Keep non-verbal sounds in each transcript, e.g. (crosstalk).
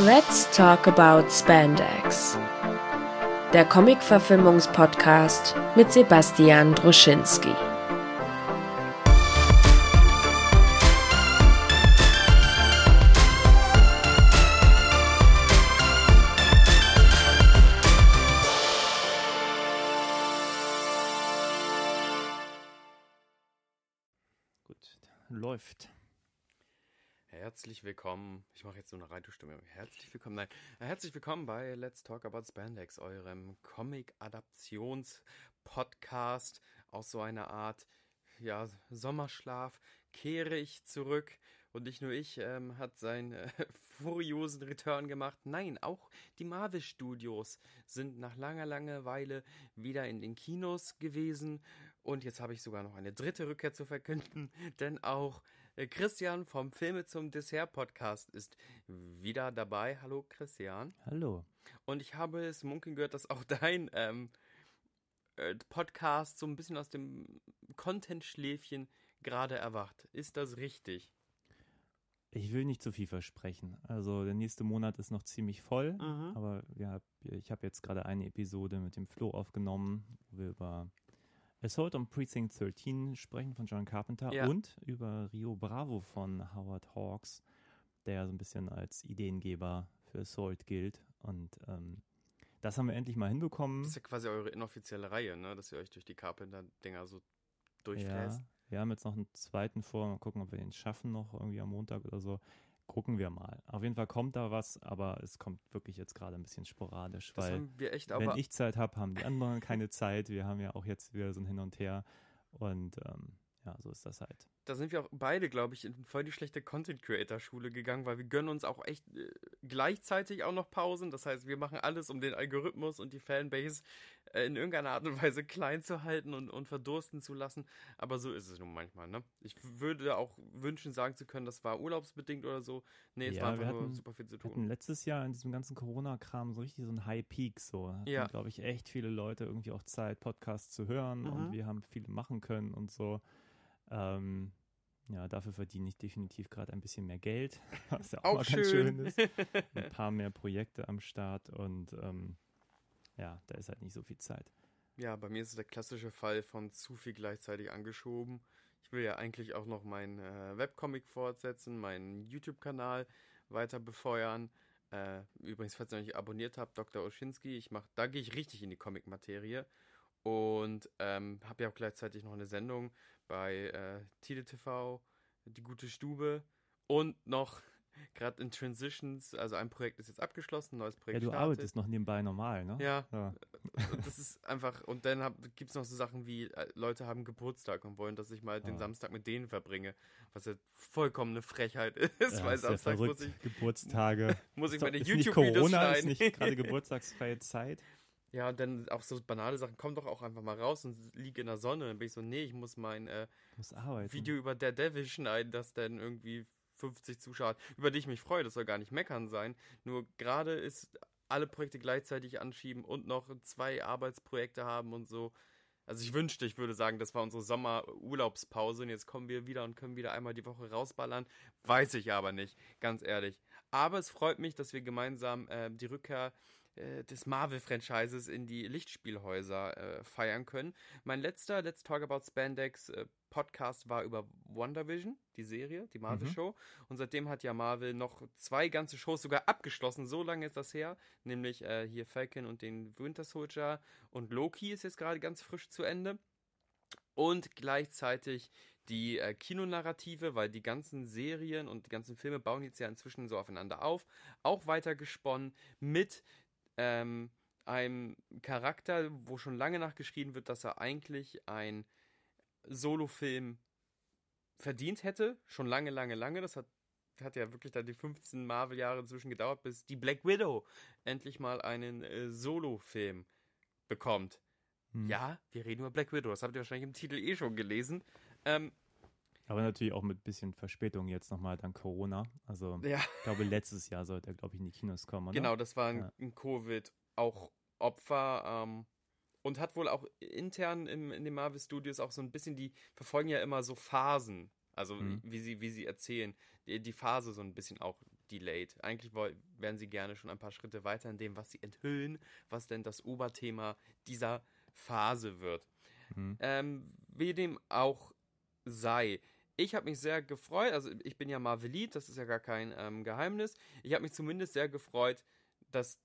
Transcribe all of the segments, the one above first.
Let's talk about Spandex. Der Comic-Verfilmungspodcast mit Sebastian Druschinski. Radiostimme. Herzlich willkommen. Nein, herzlich willkommen bei Let's Talk About Spandex, eurem Comic-Adaptions-Podcast aus so einer Art ja, Sommerschlaf. Kehre ich zurück und nicht nur ich ähm, hat seinen äh, (laughs) furiosen Return gemacht. Nein, auch die Marvel Studios sind nach langer, langer Weile wieder in den Kinos gewesen. Und jetzt habe ich sogar noch eine dritte Rückkehr zu verkünden, (laughs) denn auch äh, Christian vom Filme zum Dessert Podcast ist wieder dabei. Hallo Christian. Hallo. Und ich habe es munkeln gehört, dass auch dein ähm, äh, Podcast so ein bisschen aus dem Content-Schläfchen gerade erwacht. Ist das richtig? Ich will nicht zu viel versprechen. Also der nächste Monat ist noch ziemlich voll, Mhm. aber ja, ich habe jetzt gerade eine Episode mit dem Flo aufgenommen, wo wir über Assault on Precinct 13 sprechen von John Carpenter Ja. und über Rio Bravo von Howard Hawks, der so ein bisschen als Ideengeber für Assault gilt. Und ähm, das haben wir endlich mal hinbekommen. Das ist ja quasi eure inoffizielle Reihe, ne? dass ihr euch durch die Carpenter-Dinger so Ja, durchfräst. wir haben jetzt noch einen zweiten vor. Mal gucken, ob wir den schaffen noch irgendwie am Montag oder so. Gucken wir mal. Auf jeden Fall kommt da was, aber es kommt wirklich jetzt gerade ein bisschen sporadisch, Das weil echt, wenn ich Zeit habe, haben die anderen keine Zeit. Wir haben ja auch jetzt wieder so ein Hin und Her und ähm, ja, so ist das halt. Da sind wir auch beide, glaube ich, in voll die schlechte Content-Creator-Schule gegangen, weil wir gönnen uns auch echt äh, gleichzeitig auch noch Pausen. Das heißt, wir machen alles, um den Algorithmus und die Fanbase äh, in irgendeiner Art und Weise klein zu halten und, und verdursten zu lassen. Aber so ist es nun manchmal, ne? Ich würde auch wünschen, sagen zu können, das war urlaubsbedingt oder so. Nee, es Ja, war einfach wir nur hatten- super viel zu hatten tun. letztes Jahr in diesem ganzen Corona-Kram so richtig so ein High Peak so. Hatten, Ja. glaube ich, echt viele Leute irgendwie auch Zeit, Podcasts zu hören Mhm. und wir haben viele machen können und so. Ähm, ja, dafür verdiene ich definitiv gerade ein bisschen mehr Geld, (laughs) was ja auch, Auch mal schön. ganz schön ist. (laughs) Ein paar mehr Projekte am Start und ähm, ja, da ist halt nicht so viel Zeit. Ja, bei mir ist es der klassische Fall von zu viel gleichzeitig angeschoben. Ich will ja eigentlich auch noch meinen äh, Webcomic fortsetzen, meinen YouTube-Kanal weiter befeuern. Äh, übrigens, falls ihr noch nicht abonniert habt, Dr. Oschinski, ich mach, da gehe ich richtig in die Comic-Materie. Und ähm, habe ja auch gleichzeitig noch eine Sendung bei äh, Tide TV, Die gute Stube. Und noch (laughs) gerade in Transitions, also ein Projekt ist jetzt abgeschlossen, ein neues Ja, Projekt du startet. arbeitest noch nebenbei normal, ne? Ja, Ja. (laughs) das ist einfach, und dann gibt es noch so Sachen wie, äh, Leute haben Geburtstag und wollen, dass ich mal den Ah. Samstag mit denen verbringe, was ja vollkommen eine Frechheit ist, Ja, weil ist ja Samstag (laughs) muss ich, Geburtstage. muss ich meine YouTube-Videos Corona, ist schneiden. nicht gerade geburtstagsfreie Zeit. Ja, und dann auch so banale Sachen, komm doch auch einfach mal raus und lieg in der Sonne. Dann bin ich so, nee, ich muss mein äh, arbeiten. Video über der Devil (laughs) schneiden, das dann irgendwie 50 Zuschauer hat, über die ich mich freue, das soll gar nicht meckern sein. Nur gerade ist alle Projekte gleichzeitig anschieben und noch zwei Arbeitsprojekte haben und so. Also ich wünschte, ich würde sagen, das war unsere Sommerurlaubspause und jetzt kommen wir wieder und können wieder einmal die Woche rausballern. Weiß ich aber nicht, ganz ehrlich. Aber es freut mich, dass wir gemeinsam äh, die Rückkehr äh, des Marvel-Franchises in die Lichtspielhäuser äh, feiern können. Mein letzter Let's Talk About Spandex äh, Podcast war über WandaVision, die Serie, die Marvel-Show. Und seitdem hat ja Marvel noch zwei ganze Shows sogar abgeschlossen. So lange ist das her. Nämlich äh, hier Falcon und den Winter Soldier. Und Loki ist jetzt gerade ganz frisch zu Ende. Und gleichzeitig die äh, Kinonarrative, weil die ganzen Serien und die ganzen Filme bauen jetzt ja inzwischen so aufeinander auf. Auch weiter gesponnen mit ähm, einem Charakter, wo schon lange nachgeschrieben wird, dass er eigentlich ein Solofilm verdient hätte. Schon lange, lange, lange. Das hat, hat ja wirklich da die 15 Marvel-Jahre inzwischen gedauert, bis die Black Widow endlich mal einen äh, Solofilm bekommt. Hm. Ja, wir reden über Black Widow. Das habt ihr wahrscheinlich im Titel eh schon gelesen. Ähm, Aber natürlich auch mit bisschen Verspätung jetzt nochmal dank Corona. Also ja, ich glaube, letztes Jahr sollte er, glaube ich, in die Kinos kommen, oder? genau, das war ein, Ja. ein Covid auch Opfer. Ähm, und hat wohl auch intern im, in den Marvel Studios auch so ein bisschen, die verfolgen ja immer so Phasen. Also Mhm. wie sie, wie sie erzählen. Die, die Phase so ein bisschen auch delayed. Eigentlich wären sie gerne schon ein paar Schritte weiter in dem, was sie enthüllen, was denn das Oberthema dieser Phase wird. Mhm. Ähm, wie dem auch sei. Ich habe mich sehr gefreut, also ich bin ja Marvelit, das ist ja gar kein ähm, Geheimnis. Ich habe mich zumindest sehr gefreut, dass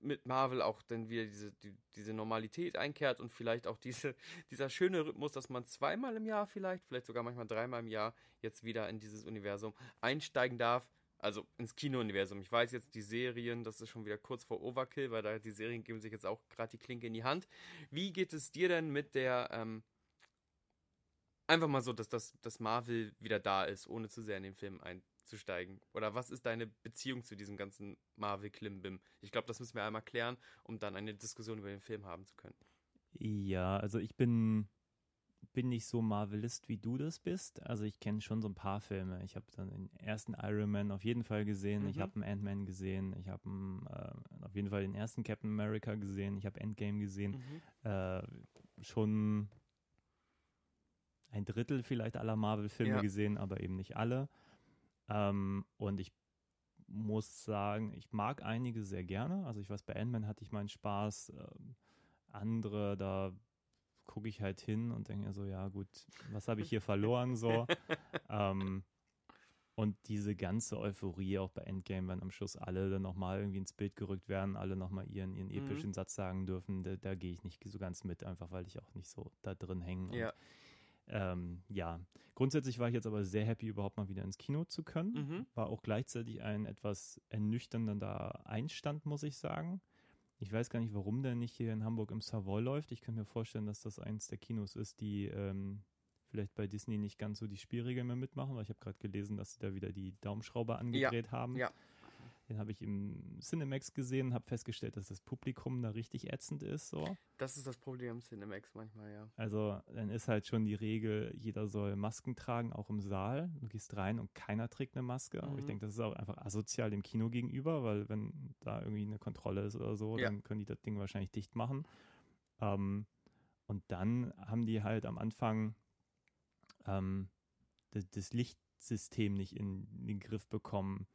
mit Marvel auch dann wieder diese, die, diese Normalität einkehrt und vielleicht auch diese, (laughs) dieser schöne Rhythmus, dass man zweimal im Jahr vielleicht, vielleicht sogar manchmal dreimal im Jahr jetzt wieder in dieses Universum einsteigen darf. Also ins Kino-Universum. Ich weiß jetzt, die Serien, das ist schon wieder kurz vor Overkill, weil da die Serien geben sich jetzt auch gerade die Klinke in die Hand. Wie geht es dir denn mit der, ähm, einfach mal so, dass das dass Marvel wieder da ist, ohne zu sehr in den Film ein, einzusteigen? Oder was ist deine Beziehung zu diesem ganzen Marvel-Klimbim? Ich glaube, das müssen wir einmal klären, um dann eine Diskussion über den Film haben zu können. Ja, also ich bin, bin nicht so Marvelist, wie du das bist. Also ich kenne schon so ein paar Filme. Ich habe dann den ersten Iron Man auf jeden Fall gesehen. Mhm. Ich habe einen Ant-Man gesehen. Ich habe äh, auf jeden Fall den ersten Captain America gesehen. Ich habe Endgame gesehen. Mhm. Äh, schon ein Drittel vielleicht aller Marvel-Filme ja. gesehen, aber eben nicht alle. Ähm, und ich muss sagen, ich mag einige sehr gerne. Also ich weiß, bei Ant-Man hatte ich meinen Spaß. Ähm, andere, da gucke ich halt hin und denke so, ja gut, was habe ich hier verloren so. (laughs) ähm, und diese ganze Euphorie auch bei Endgame, wenn am Schluss alle dann nochmal irgendwie ins Bild gerückt werden, alle nochmal ihren, ihren epischen mhm. Satz sagen dürfen, da, da gehe ich nicht so ganz mit, einfach weil ich auch nicht so da drin hänge. Ja. Ähm, ja, grundsätzlich war ich jetzt aber sehr happy, überhaupt mal wieder ins Kino zu können. Mhm. War auch gleichzeitig ein etwas ernüchternder Einstand, muss ich sagen. Ich weiß gar nicht, warum der nicht hier in Hamburg im Savoy läuft. Ich kann mir vorstellen, dass das eins der Kinos ist, die ähm, vielleicht bei Disney nicht ganz so die Spielregeln mehr mitmachen, weil ich habe gerade gelesen, dass sie da wieder die Daumenschrauber angedreht ja. haben. Ja. Den habe ich im Cinemax gesehen und habe festgestellt, dass das Publikum da richtig ätzend ist. So. Das ist das Problem im Cinemax manchmal, ja. Also dann ist halt schon die Regel, jeder soll Masken tragen, auch im Saal. Du gehst rein und keiner trägt eine Maske. Mhm. Aber ich denke, das ist auch einfach asozial dem Kino gegenüber, weil wenn da irgendwie eine Kontrolle ist oder so, ja. dann können die das Ding wahrscheinlich dicht machen. Ähm, und dann haben die halt am Anfang ähm, das, das Lichtsystem nicht in, in den Griff bekommen.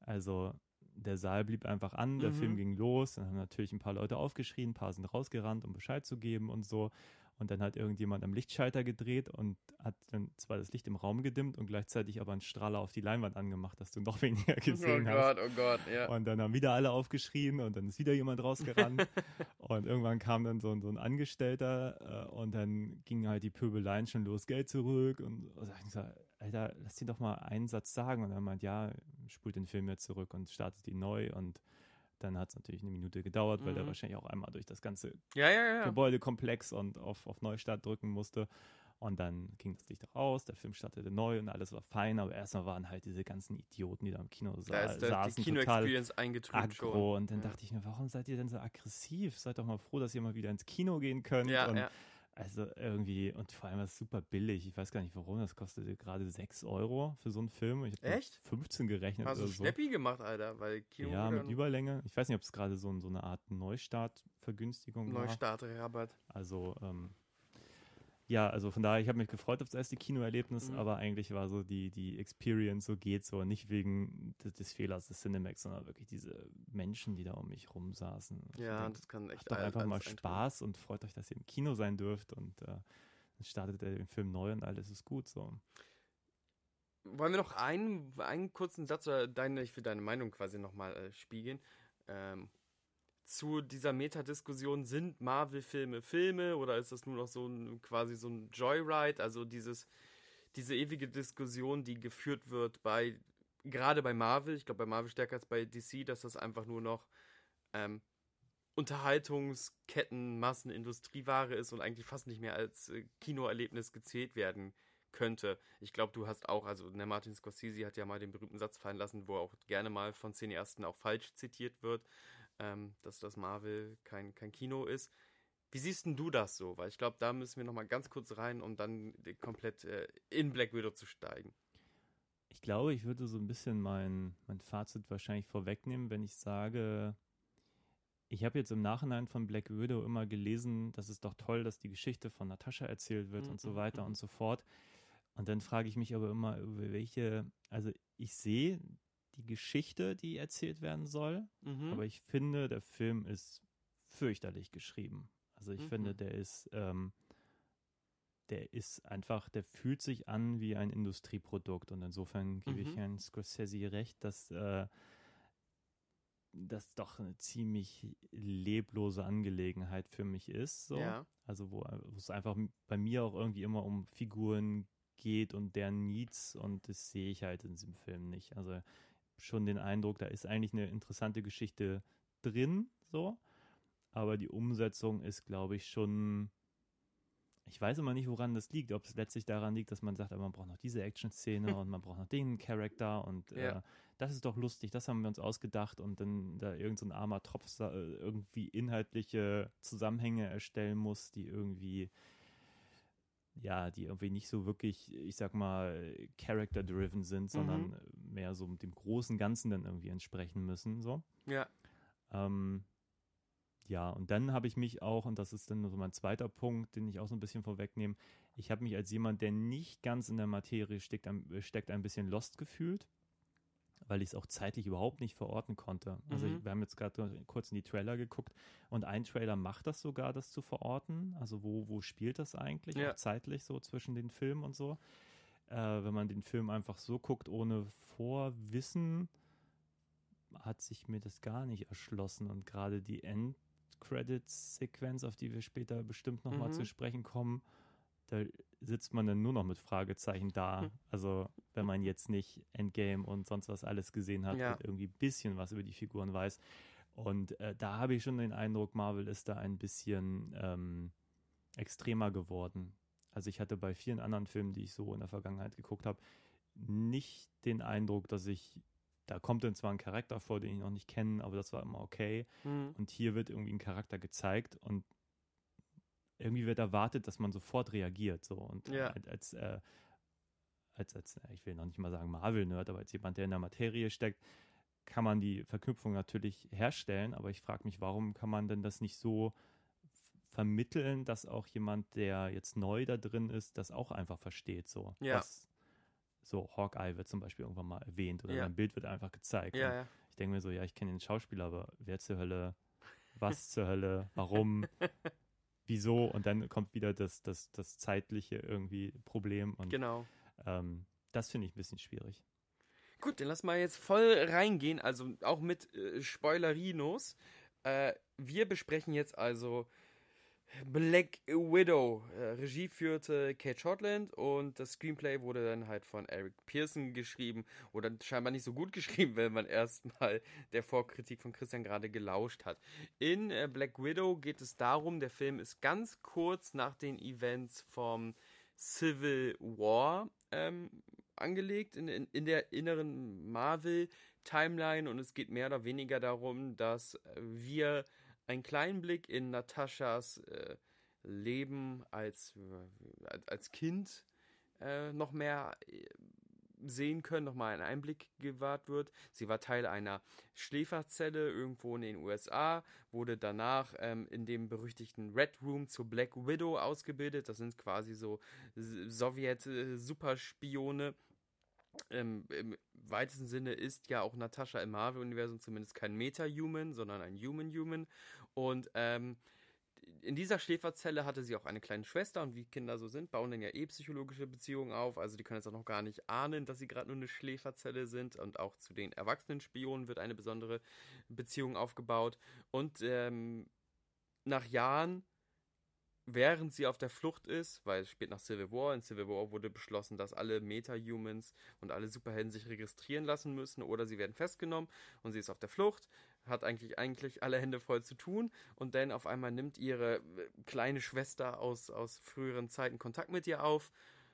Also der Saal blieb einfach an, der mhm. Film ging los, dann haben natürlich ein paar Leute aufgeschrien, ein paar sind rausgerannt, um Bescheid zu geben und so. Und dann hat irgendjemand am Lichtschalter gedreht und hat dann zwar das Licht im Raum gedimmt und gleichzeitig aber einen Strahler auf die Leinwand angemacht, dass du noch (laughs) weniger oh gesehen oh hast. Oh Gott, oh Gott, ja. Und dann haben wieder alle aufgeschrien und dann ist wieder jemand rausgerannt. (laughs) und irgendwann kam dann so, so ein Angestellter äh, und dann gingen halt die Pöbeleien schon los, Geld zurück. Und, und ich so, Alter, lass dir doch mal einen Satz sagen. Und er meint, ja, spult den Film jetzt zurück und startet ihn neu und dann hat es natürlich eine Minute gedauert, weil mhm. der wahrscheinlich auch einmal durch das ganze ja, ja, ja. Gebäudekomplex und auf, auf Neustart drücken musste. Und dann ging das Licht aus, der Film startete neu und alles war fein, aber erstmal waren halt diese ganzen Idioten, die da im Kino sa da ist der, saßen, die Kino-Experience eingetrübt schon. Und dann dachte ich mir, warum seid ihr denn so aggressiv? Seid doch mal froh, dass ihr mal wieder ins Kino gehen könnt. Ja, und ja. Also irgendwie, und vor allem war es super billig. Ich weiß gar nicht warum, das kostete gerade 6 Euro für so einen Film. Ich Echt? 15 gerechnet. Hast du so. schnäppi gemacht, Alter? Weil Kino ja, mit Überlänge. Ich weiß nicht, ob es gerade so, so eine Art Neustartvergünstigung war. Neustartrabatt. Also, ähm, ja, also von daher, ich habe mich gefreut auf das erste Kinoerlebnis, mhm. aber eigentlich war so die, die Experience so geht so, nicht wegen des, des, Fehlers des Cinemax, sondern wirklich diese Menschen, die da um mich rum saßen. Ja, denke, das kann echt Habt doch einfach mal Spaß und freut euch, dass ihr im Kino sein dürft und äh, dann startet er den Film neu und alles ist gut so. Wollen wir noch einen, einen kurzen Satz oder deine, ich will deine Meinung quasi nochmal äh, spiegeln. Ähm, zu dieser Metadiskussion, sind Marvel-Filme Filme oder ist das nur noch so ein quasi so ein Joyride? Also dieses, diese ewige Diskussion, die geführt wird bei, gerade bei Marvel, ich glaube bei Marvel stärker als bei DC, dass das einfach nur noch ähm, Unterhaltungsketten, Massenindustrieware ist und eigentlich fast nicht mehr als äh, Kinoerlebnis gezählt werden könnte. Ich glaube, du hast auch, also ne, Martin Scorsese hat ja mal den berühmten Satz fallen lassen, wo auch gerne mal von Cineasten auch falsch zitiert wird ähm, dass das Marvel kein, kein Kino ist. Wie siehst denn du das so? Weil ich glaube, da müssen wir nochmal ganz kurz rein, um dann komplett äh, in Black Widow zu steigen. Ich glaube, ich würde so ein bisschen mein, mein Fazit wahrscheinlich vorwegnehmen, wenn ich sage, ich habe jetzt im Nachhinein von Black Widow immer gelesen, das ist doch toll, dass die Geschichte von Natascha erzählt wird mhm. und so weiter und so fort. Und dann frage ich mich aber immer, über welche, also ich sehe die Geschichte, die erzählt werden soll. Mhm. Aber ich finde, der Film ist fürchterlich geschrieben. Also ich Mhm. finde, der ist, ähm, der ist einfach, der fühlt sich an wie ein Industrieprodukt. Und insofern gebe ich Mhm. Herrn Scorsese recht, dass äh, das doch eine ziemlich leblose Angelegenheit für mich ist. So. Ja. Also wo, wo es einfach bei mir auch irgendwie immer um Figuren geht und deren Needs und das sehe ich halt in diesem Film nicht. Also schon den Eindruck, da ist eigentlich eine interessante Geschichte drin, so, aber die Umsetzung ist, glaube ich, schon. Ich weiß immer nicht, woran das liegt. Ob es letztlich daran liegt, dass man sagt, aber man braucht noch diese Action-Szene (laughs) und man braucht noch den Charakter und Ja. äh, das ist doch lustig, das haben wir uns ausgedacht und dann da irgendein so ein armer Tropf äh, irgendwie inhaltliche Zusammenhänge erstellen muss, die irgendwie ja, die irgendwie nicht so wirklich, ich sag mal, character-driven sind, sondern mehr so dem großen Ganzen dann irgendwie entsprechen müssen, so. Ja. Ähm, ja, und dann habe ich mich auch, und das ist dann so mein zweiter Punkt, den ich auch so ein bisschen vorwegnehme, ich habe mich als jemand, der nicht ganz in der Materie steckt, steckt, ein bisschen lost gefühlt, weil ich es auch zeitlich überhaupt nicht verorten konnte. Also Mhm. ich, wir haben jetzt gerade kurz in die Trailer geguckt und ein Trailer macht das sogar, das zu verorten. Also wo, wo spielt das eigentlich, Ja. auch zeitlich so zwischen den Filmen und so. Äh, wenn man den Film einfach so guckt, ohne Vorwissen, hat sich mir das gar nicht erschlossen. Und gerade die End-Credits-Sequenz, auf die wir später bestimmt nochmal Mhm. zu sprechen kommen, da sitzt man dann nur noch mit Fragezeichen da. Hm. Also wenn man jetzt nicht Endgame und sonst was alles gesehen hat Ja. und irgendwie ein bisschen was über die Figuren weiß. Und äh, da habe ich schon den Eindruck, Marvel ist da ein bisschen ähm, extremer geworden. Also ich hatte bei vielen anderen Filmen, die ich so in der Vergangenheit geguckt habe, nicht den Eindruck, dass ich, da kommt dann zwar ein Charakter vor, den ich noch nicht kenne, aber das war immer okay. Mhm. Und hier wird irgendwie ein Charakter gezeigt und irgendwie wird erwartet, dass man sofort reagiert. So. Und Ja. als, äh, als, als, äh, ich will noch nicht mal sagen Marvel-Nerd, aber als jemand, der in der Materie steckt, kann man die Verknüpfung natürlich herstellen, aber ich frage mich, warum kann man denn das nicht so vermitteln, dass auch jemand, der jetzt neu da drin ist, das auch einfach versteht. So, Ja. Was, so Hawkeye wird zum Beispiel irgendwann mal erwähnt oder Ja. ein Bild wird einfach gezeigt. Ja, ja. ich denke mir so, ja, ich kenne den Schauspieler, aber wer zur Hölle, was zur Hölle, warum, (laughs) wieso? Und dann kommt wieder das, das, das zeitliche irgendwie Problem. Und Genau. ähm, das finde ich ein bisschen schwierig. Gut, dann lass mal jetzt voll reingehen, also auch mit äh, Spoilerinos. Äh, wir besprechen jetzt also Black Widow. Äh, Regie führte Kate Shortland und das Screenplay wurde dann halt von Eric Pearson geschrieben oder scheinbar nicht so gut (laughs) geschrieben, wenn man erstmal der Vorkritik von Christian gerade gelauscht hat. In äh, Black Widow geht es darum, der Film ist ganz kurz nach den Events vom Civil War ähm, angelegt in, in, in der inneren Marvel-Timeline und es geht mehr oder weniger darum, dass wir einen kleinen Blick in Nataschas äh, Leben als, äh, als, Kind äh, noch mehr äh, sehen können, nochmal ein Einblick gewahrt wird. Sie war Teil einer Schläferzelle irgendwo in den USA, wurde danach ähm, in dem berüchtigten Red Room zur Black Widow ausgebildet. Das sind quasi so Sowjet-Superspione. Ähm, Im weitesten Sinne ist ja auch Natascha im Marvel-Universum zumindest kein Meta-Human, sondern ein Human-Human. Und ähm, in dieser Schläferzelle hatte sie auch eine kleine Schwester und wie Kinder so sind, bauen dann ja eh psychologische Beziehungen auf. Also die können jetzt auch noch gar nicht ahnen, dass sie gerade nur eine Schläferzelle sind. Und auch zu den erwachsenen Spionen wird eine besondere Beziehung aufgebaut. Und ähm, nach Jahren, während sie auf der Flucht ist, weil es spielt nach Civil War, in Civil War wurde beschlossen, dass alle Meta-Humans und alle Superhelden sich registrieren lassen müssen oder sie werden festgenommen und sie ist auf der Flucht, hat eigentlich eigentlich alle Hände voll zu tun. Und dann auf einmal nimmt ihre äh, kleine Schwester aus, aus früheren Zeiten Kontakt mit ihr auf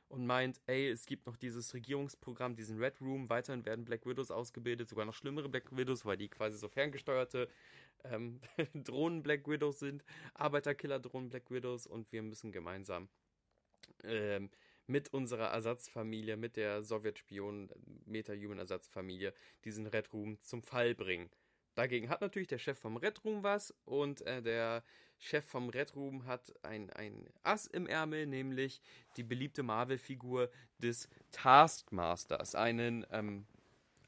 und meint, ey, es gibt noch dieses Regierungsprogramm, diesen Red Room, weiterhin werden Black Widows ausgebildet, sogar noch schlimmere Black Widows, weil die quasi so ferngesteuerte ähm, (laughs) Drohnen Black Widows sind, Arbeiterkiller-Drohnen Black Widows. Und wir müssen gemeinsam ähm, mit unserer Ersatzfamilie, mit der Sowjetspion Meta-Human-Ersatzfamilie diesen Red Room zum Fall bringen. Dagegen hat natürlich der Chef vom Red Room was und äh, der Chef vom Red Room hat ein, ein Ass im Ärmel, nämlich die beliebte Marvel-Figur des Taskmasters, einen ähm,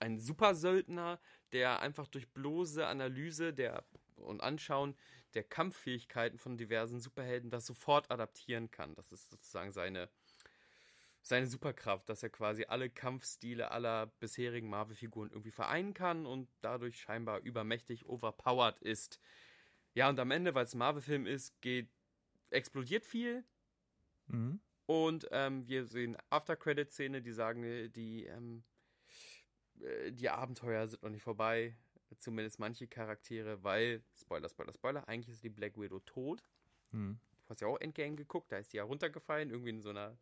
ein Supersöldner, der einfach durch bloße Analyse der und Anschauen der Kampffähigkeiten von diversen Superhelden das sofort adaptieren kann. Das ist sozusagen seine, seine Superkraft, dass er quasi alle Kampfstile aller bisherigen Marvel-Figuren irgendwie vereinen kann und dadurch scheinbar übermächtig overpowered ist. Ja, und am Ende, weil es ein Marvel-Film ist, geht, explodiert viel. Mhm. Und ähm, wir sehen After-Credit-Szene, die sagen, äh, die, ähm, äh, die Abenteuer sind noch nicht vorbei. Zumindest manche Charaktere, weil, Spoiler, Spoiler, Spoiler, eigentlich ist die Black Widow tot. Mhm. Du hast ja auch Endgame geguckt, da ist sie ja runtergefallen, irgendwie in so einer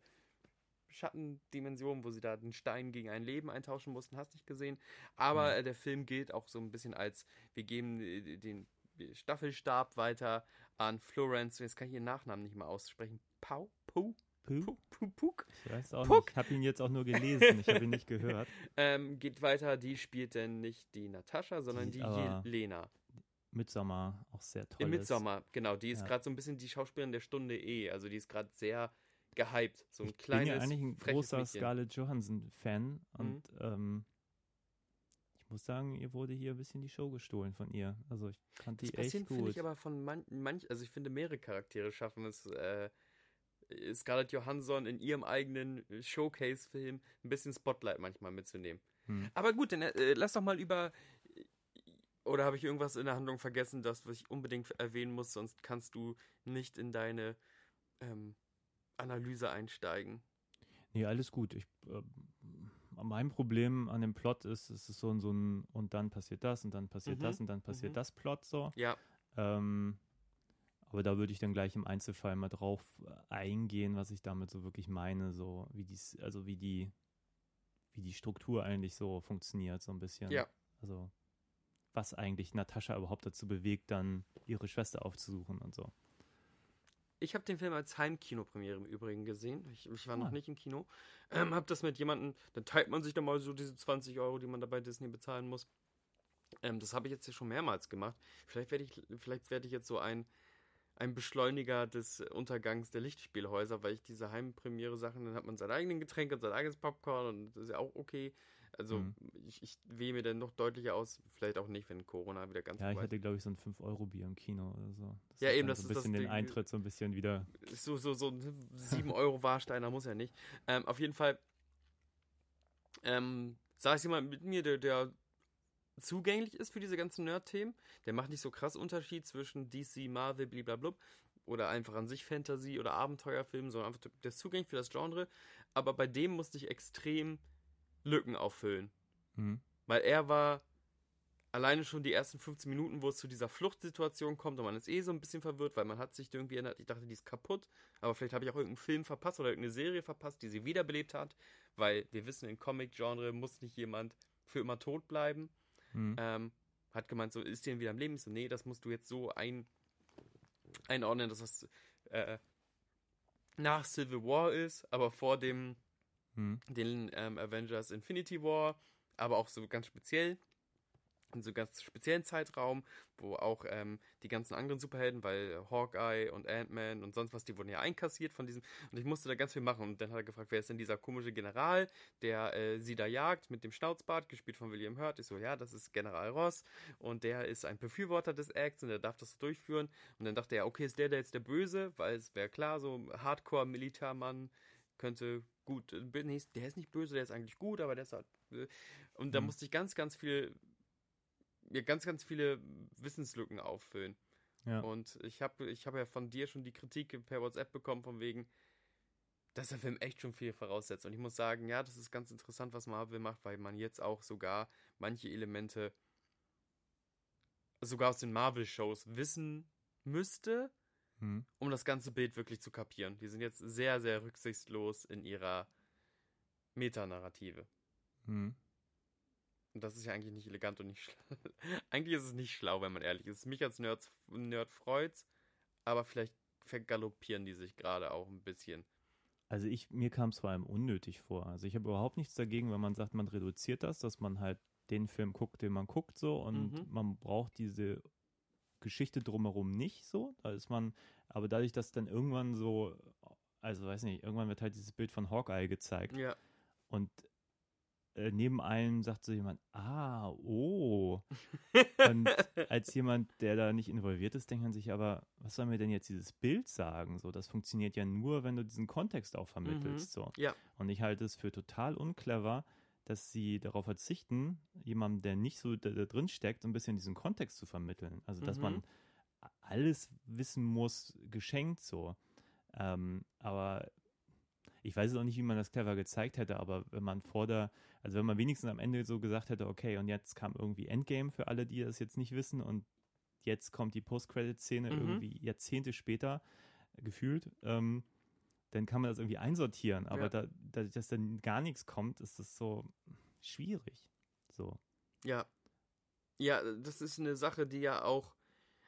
Schattendimension, wo sie da den Stein gegen ein Leben eintauschen mussten, hast nicht gesehen. Aber Mhm. äh, der Film gilt auch so ein bisschen als, wir geben äh, den Staffelstab weiter an Florence, jetzt kann ich ihren Nachnamen nicht mal aussprechen, Pau, Pau, Puh, Pau, Pau, Puk, ich weiß auch Puck. nicht. Ich habe ihn jetzt auch nur gelesen. Ich habe ihn nicht gehört. (laughs) ähm, geht weiter, die spielt denn nicht die Natascha, sondern Die die, Jelena. Midsommar auch sehr toll. Im Midsommar, genau, die ist Ja. gerade so ein bisschen die Schauspielerin der Stunde eh, also die ist gerade sehr gehypt, so ein Ich bin kleines, ja eigentlich ein großer Mädchen. Scarlett Johansson-Fan Mhm. und ähm, ich muss sagen, ihr wurde hier ein bisschen die Show gestohlen von ihr. Also ich fand die Das passiert, echt finde gut. ich, aber von man, manch, also ich finde, mehrere Charaktere schaffen es, äh, Scarlett Johansson in ihrem eigenen Showcase-Film ein bisschen Spotlight manchmal mitzunehmen. Hm. Aber gut, dann äh, lass doch mal über. Oder habe ich irgendwas in der Handlung vergessen, das was ich unbedingt erwähnen muss, sonst kannst du nicht in deine ähm, Analyse einsteigen. Nee, alles gut. Ich, äh, mein Problem an dem Plot ist, es ist so ein, so ein und dann passiert das und dann passiert Mhm, das und dann passiert mhm. das Plot so. Ja, Ähm, aber da würde ich dann gleich im Einzelfall mal drauf äh, eingehen, was ich damit so wirklich meine, so wie dies, also wie die, wie die Struktur eigentlich so funktioniert, so ein bisschen. Ja. Also was eigentlich Natascha überhaupt dazu bewegt, dann ihre Schwester aufzusuchen und so. Ich habe den Film als Heimkinopremiere im Übrigen gesehen. Ich, ich war noch Ah. nicht im Kino. Ähm, hab das mit jemandem, dann teilt man sich dann mal so diese 20 Euro, die man da bei Disney bezahlen muss. Ähm, das habe ich jetzt hier schon mehrmals gemacht. Vielleicht werde ich, vielleicht werde ich jetzt so ein, ein Beschleuniger des Untergangs der Lichtspielhäuser, weil ich diese Heimpremiere-Sachen, dann hat man sein eigenes Getränk und sein eigenes Popcorn und das ist ja auch okay. Also Mhm. ich, ich wähle mir dann noch deutlicher aus, vielleicht auch nicht, wenn Corona wieder ganz Ja, ich hatte, glaube ich, so ein 5-Euro-Bier im Kino oder so. Das Ja, eben, das so ist ein das bisschen den Ding. Eintritt so ein bisschen wieder. so, so, so ein 7 Euro Warsteiner muss ja nicht. Ähm, auf jeden Fall ähm, saß jemand mit mir, der, der zugänglich ist für diese ganzen Nerd-Themen. Der macht nicht so krass Unterschied zwischen DC, Marvel, blablabla oder einfach an sich Fantasy oder Abenteuerfilm, sondern einfach der ist zugänglich für das Genre. Aber bei dem musste ich extrem Lücken auffüllen. Hm. Weil er war alleine schon die ersten 15 Minuten, wo es zu dieser Fluchtsituation kommt und man ist eh so ein bisschen verwirrt, weil man hat sich irgendwie erinnert, ich dachte, die ist kaputt, aber vielleicht habe ich auch irgendeinen Film verpasst oder irgendeine Serie verpasst, die sie wiederbelebt hat, weil wir wissen, im Comic-Genre muss nicht jemand für immer tot bleiben. Hm. Ähm, hat gemeint, so ist die denn wieder am Leben? Ich so, nee, das musst du jetzt so ein, einordnen, dass das äh, nach Civil War ist, aber vor dem Hm. den ähm, Avengers Infinity War, aber auch so ganz speziell, in so ganz speziellen Zeitraum, wo auch ähm, die ganzen anderen Superhelden, weil Hawkeye und Ant-Man und sonst was, die wurden ja einkassiert von diesem, und ich musste da ganz viel machen. Und dann hat er gefragt, wer ist denn dieser komische General, der äh, sie da jagt mit dem Schnauzbart, gespielt von William Hurt. Ich so, ja, das ist General Ross und der ist ein Befürworter des Acts und der darf das durchführen. Und dann dachte er, okay, ist der der jetzt der Böse, weil es wäre klar, so Hardcore-Militärmann könnte gut, äh, der ist nicht böse, der ist eigentlich gut, aber der ist halt. äh, Und da Hm. musste ich ganz, ganz viel, mir ganz, ganz viele Wissenslücken auffüllen. Ja. Und ich habe ich hab ja von dir schon die Kritik per WhatsApp bekommen, von wegen, dass der Film echt schon viel voraussetzt. Und ich muss sagen, ja, das ist ganz interessant, was Marvel macht, weil man jetzt auch sogar manche Elemente sogar aus den Marvel-Shows wissen müsste, Hm. um das ganze Bild wirklich zu kapieren. Die sind jetzt sehr, sehr rücksichtslos in ihrer Metanarrative. Hm. Und das ist ja eigentlich nicht elegant und nicht schlau. (laughs) eigentlich ist es nicht schlau, wenn man ehrlich ist. Mich als Nerd, Nerd freut's, aber vielleicht vergaloppieren die sich gerade auch ein bisschen. Also ich, mir kam es vor allem unnötig vor. Also ich habe überhaupt nichts dagegen, wenn man sagt, man reduziert das, dass man halt den Film guckt, den man guckt so und Mhm. man braucht diese Geschichte drumherum nicht so. Da ist man, aber dadurch, dass dann irgendwann so, also weiß nicht, irgendwann wird halt dieses Bild von Hawkeye gezeigt Ja, und äh, neben einem sagt so jemand, ah, oh. (laughs) Und als jemand, der da nicht involviert ist, denkt man sich aber, was soll mir denn jetzt dieses Bild sagen? So, das funktioniert ja nur, wenn du diesen Kontext auch vermittelst. Mhm. So. Ja. Und ich halte es für total unclever, dass sie darauf verzichten, jemandem, der nicht so da, da drin steckt, so ein bisschen diesen Kontext zu vermitteln. Also, dass Mhm. man alles wissen muss, geschenkt so. Ähm, aber ich weiß auch nicht, wie man das clever gezeigt hätte, aber wenn man vor der, also wenn man wenigstens am Ende so gesagt hätte, okay, und jetzt kam irgendwie Endgame für alle, die das jetzt nicht wissen, und jetzt kommt die Post-Credit-Szene Mhm. irgendwie Jahrzehnte später gefühlt, ähm, dann kann man das irgendwie einsortieren. Aber Ja. da, da, dass dann gar nichts kommt, ist das so schwierig. So. Ja. Ja, das ist eine Sache, die ja auch,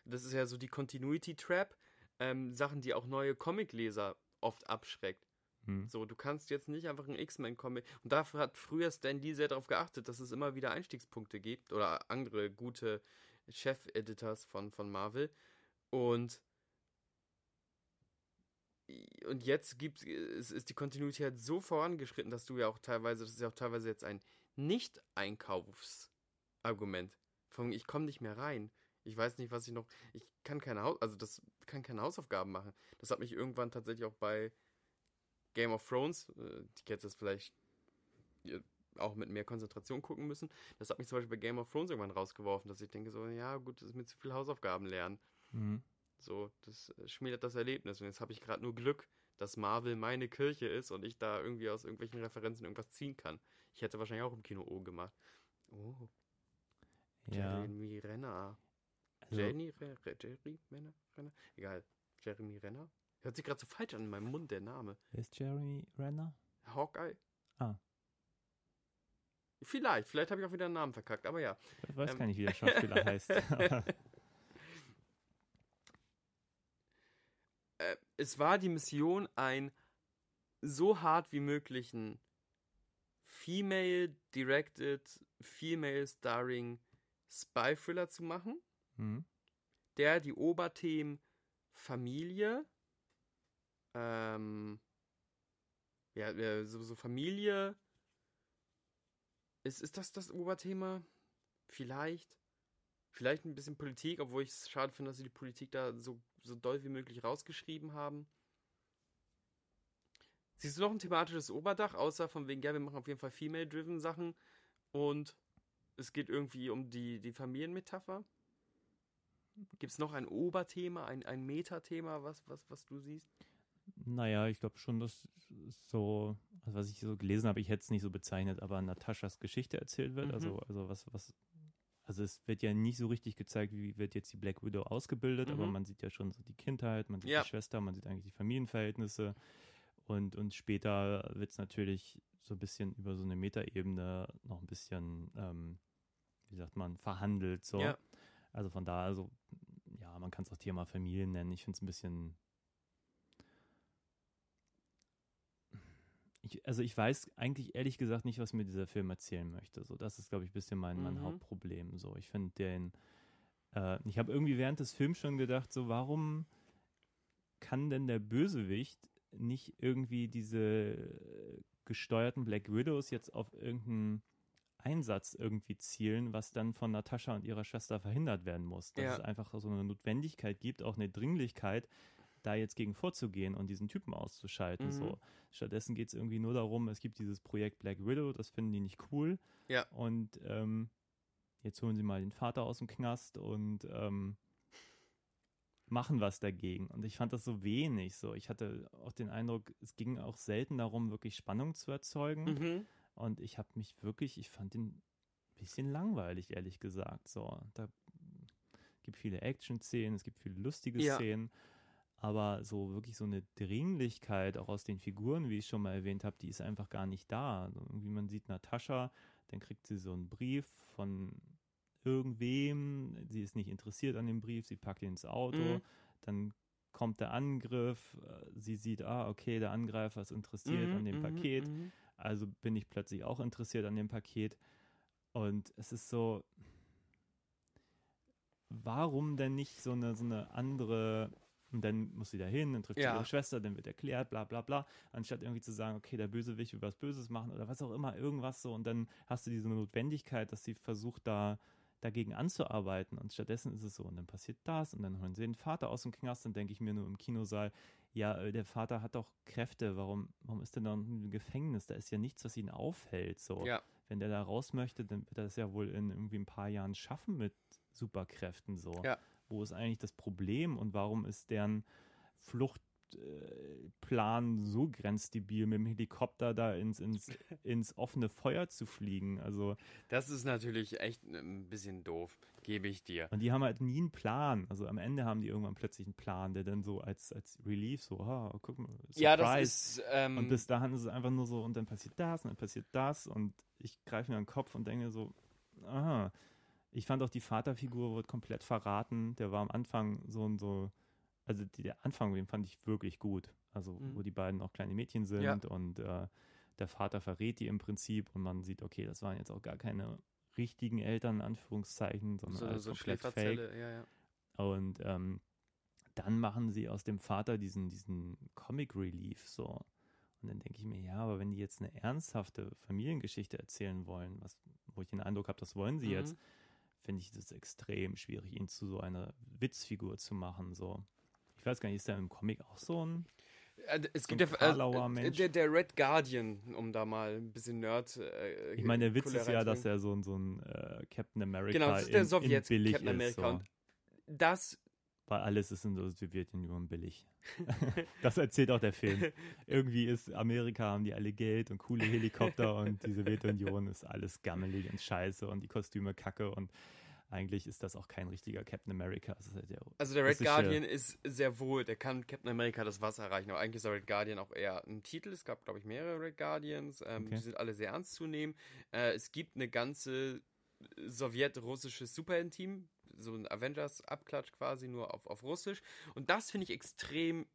das ist ja so die Continuity Trap, ähm, Sachen, die auch neue Comicleser oft abschreckt. Hm. So, du kannst jetzt nicht einfach einen X-Men-Comic. Und dafür hat früher Stan Lee sehr darauf geachtet, dass es immer wieder Einstiegspunkte gibt oder andere gute Chef-Editors von, von Marvel. Und, und jetzt gibt's, es ist die Kontinuität so vorangeschritten, dass du ja auch teilweise, das ist ja auch teilweise jetzt ein Nicht-Einkaufsargument. Von ich komme nicht mehr rein. Ich weiß nicht, was ich noch. Ich kann keine Haus, also das kann keine Hausaufgaben machen. Das hat mich irgendwann tatsächlich auch bei Game of Thrones, äh, die jetzt das vielleicht äh, auch mit mehr Konzentration gucken müssen. Das hat mich zum Beispiel bei Game of Thrones irgendwann rausgeworfen, dass ich denke so, ja gut, das ist mir zu viel Hausaufgaben lernen. Mhm. So, das äh, schmälert das Erlebnis. Und jetzt habe ich gerade nur Glück, dass Marvel meine Kirche ist und ich da irgendwie aus irgendwelchen Referenzen irgendwas ziehen kann. Ich hätte wahrscheinlich auch im Kino O gemacht. Oh, Ja. Jeremy Renner. Also, Jenny Re Re Jerry Renner? Renner? Egal. Jeremy Renner? Hört sich gerade so falsch an in meinem Mund, der Name. ist Jeremy Renner? Hawkeye? Ah. Vielleicht, vielleicht habe ich auch wieder einen Namen verkackt, aber ja. Ich weiß Ähm. gar nicht, wie der Schauspieler (laughs) heißt. Aber, äh, es war die Mission, ein so hart wie möglichen Female-Directed, Female-Starring Spy-Thriller zu machen, hm. der die Oberthemen Familie, ähm, ja, äh, so, so Familie, ist, ist das das Oberthema? Vielleicht. Vielleicht ein bisschen Politik, obwohl ich es schade finde, dass sie die Politik da so, so doll wie möglich rausgeschrieben haben. Siehst du noch ein thematisches Oberdach, außer von wegen, ja, wir machen auf jeden Fall female-driven Sachen und es geht irgendwie um die, die Familienmetapher? Gibt es noch ein Oberthema, ein, ein Metathema, was, was, was du siehst? Naja, ich glaube schon, dass so, also was ich so gelesen habe, ich hätte es nicht so bezeichnet, aber Nataschas Geschichte erzählt wird. Mhm. Also, also was, was, also es wird ja nicht so richtig gezeigt, wie wird jetzt die Black Widow ausgebildet, aber Mhm. man sieht ja schon so die Kindheit, man sieht Ja. die Schwester, man sieht eigentlich die Familienverhältnisse und, und später wird es natürlich so ein bisschen über so eine Metaebene noch ein bisschen, ähm, wie sagt man, verhandelt. So. Ja. Also von daher, also, ja, man kann es auch Thema Familie nennen. Ich finde es ein bisschen. Ich, also ich weiß eigentlich ehrlich gesagt nicht, was mir dieser Film erzählen möchte. So, das ist, glaube ich, ein bisschen mein, mein Mhm. Hauptproblem. So, ich finde den. Äh, ich habe irgendwie während des Films schon gedacht, so, warum kann denn der Bösewicht nicht irgendwie diese gesteuerten Black Widows jetzt auf irgendeinen Einsatz irgendwie zielen, was dann von Natascha und ihrer Schwester verhindert werden muss. Dass Ja. es einfach so eine Notwendigkeit gibt, auch eine Dringlichkeit, da jetzt gegen vorzugehen und diesen Typen auszuschalten. Mhm. So. Stattdessen geht es irgendwie nur darum, es gibt dieses Projekt Black Widow, das finden die nicht cool. Ja. Und ähm, jetzt holen sie mal den Vater aus dem Knast und ähm, machen was dagegen. Und ich fand das so wenig. So, ich hatte auch den Eindruck, es ging auch selten darum, wirklich Spannung zu erzeugen. Mhm. Und ich habe mich wirklich, ich fand den ein bisschen langweilig, ehrlich gesagt. So, da gibt viele Action-Szenen, es gibt viele lustige Ja. Szenen, aber so wirklich so eine Dringlichkeit auch aus den Figuren, wie ich schon mal erwähnt habe, die ist einfach gar nicht da. Also irgendwie man sieht Natascha, dann kriegt sie so einen Brief von irgendwem, sie ist nicht interessiert an dem Brief, sie packt ihn ins Auto, Mhm. dann kommt der Angriff, äh, sie sieht, ah, okay, der Angreifer ist interessiert an dem Mhm, Paket, mhm. also bin ich plötzlich auch interessiert an dem Paket. Und es ist so, warum denn nicht so eine, so eine andere Und dann muss sie da hin, dann trifft Ja. sie ihre Schwester, dann wird erklärt, bla bla bla. Anstatt irgendwie zu sagen, okay, der Bösewicht will was Böses machen oder was auch immer, irgendwas so. Und dann hast du diese Notwendigkeit, dass sie versucht, da dagegen anzuarbeiten. Und stattdessen ist es so, und dann passiert das, und dann holen sie den Vater aus dem Knast, dann denke ich mir nur im Kinosaal, ja, äh, der Vater hat doch Kräfte, warum, warum ist der dann im Gefängnis? Da ist ja nichts, was ihn aufhält. So. Ja. Wenn der da raus möchte, dann wird er das ja wohl in irgendwie ein paar Jahren schaffen mit Superkräften so. Ja. Wo ist eigentlich das Problem und warum ist deren Fluchtplan so grenzdebil, mit dem Helikopter da ins, ins, (laughs) ins offene Feuer zu fliegen? Also, Das ist natürlich echt ein bisschen doof, gebe ich dir. und die haben halt nie einen Plan. Also am Ende haben die irgendwann plötzlich einen Plan, der dann so als, als Relief so, ah, guck mal, Surprise. Ja, das ist. Ähm, Und bis dahin ist es einfach nur so, und dann passiert das, und dann passiert das, und ich greife mir an den Kopf und denke so, aha. Ich fand auch die Vaterfigur wurde komplett verraten. Der war am Anfang so und so, also die, der Anfang, den fand ich wirklich gut. Also, Mhm. wo die beiden auch kleine Mädchen sind Ja. und äh, der Vater verrät die im Prinzip und man sieht, okay, das waren jetzt auch gar keine richtigen Eltern, in Anführungszeichen, sondern so, alles so komplett fake. Ja, ja. Und ähm, dann machen sie aus dem Vater diesen, diesen Comic Relief so. Und dann denke ich mir, ja, aber wenn die jetzt eine ernsthafte Familiengeschichte erzählen wollen, was, wo ich den Eindruck habe, das wollen sie Mhm. jetzt, finde ich das extrem schwierig, ihn zu so einer Witzfigur zu machen. So. Ich weiß gar nicht, ist der im Comic auch so ein. Äh, Es So gibt ein ja äh, der, der Red Guardian, um da mal ein bisschen Nerd. Äh, Ich meine, der Witz ist ja, dass er so ein, so ein äh, Captain America Genau, das ist der in, in Sowjet billig Captain ist. America. So. Und das, Weil alles ist in der Sowjetunion billig. (laughs) das erzählt auch der Film. Irgendwie ist Amerika, haben die alle Geld und coole Helikopter und die Sowjetunion ist alles gammelig und scheiße und die Kostüme kacke und eigentlich ist das auch kein richtiger Captain America. Halt der also der Red Guardian ist sehr wohl, der kann Captain America das Wasser erreichen, aber eigentlich ist der Red Guardian auch eher ein Titel. Es gab, glaube ich, mehrere Red Guardians. Ähm, Okay. Die sind alle sehr ernst zu nehmen. Äh, es gibt eine ganze sowjet-russisches Superhelden-Team, so ein Avengers-Abklatsch quasi nur auf, auf Russisch. Und das finde ich extrem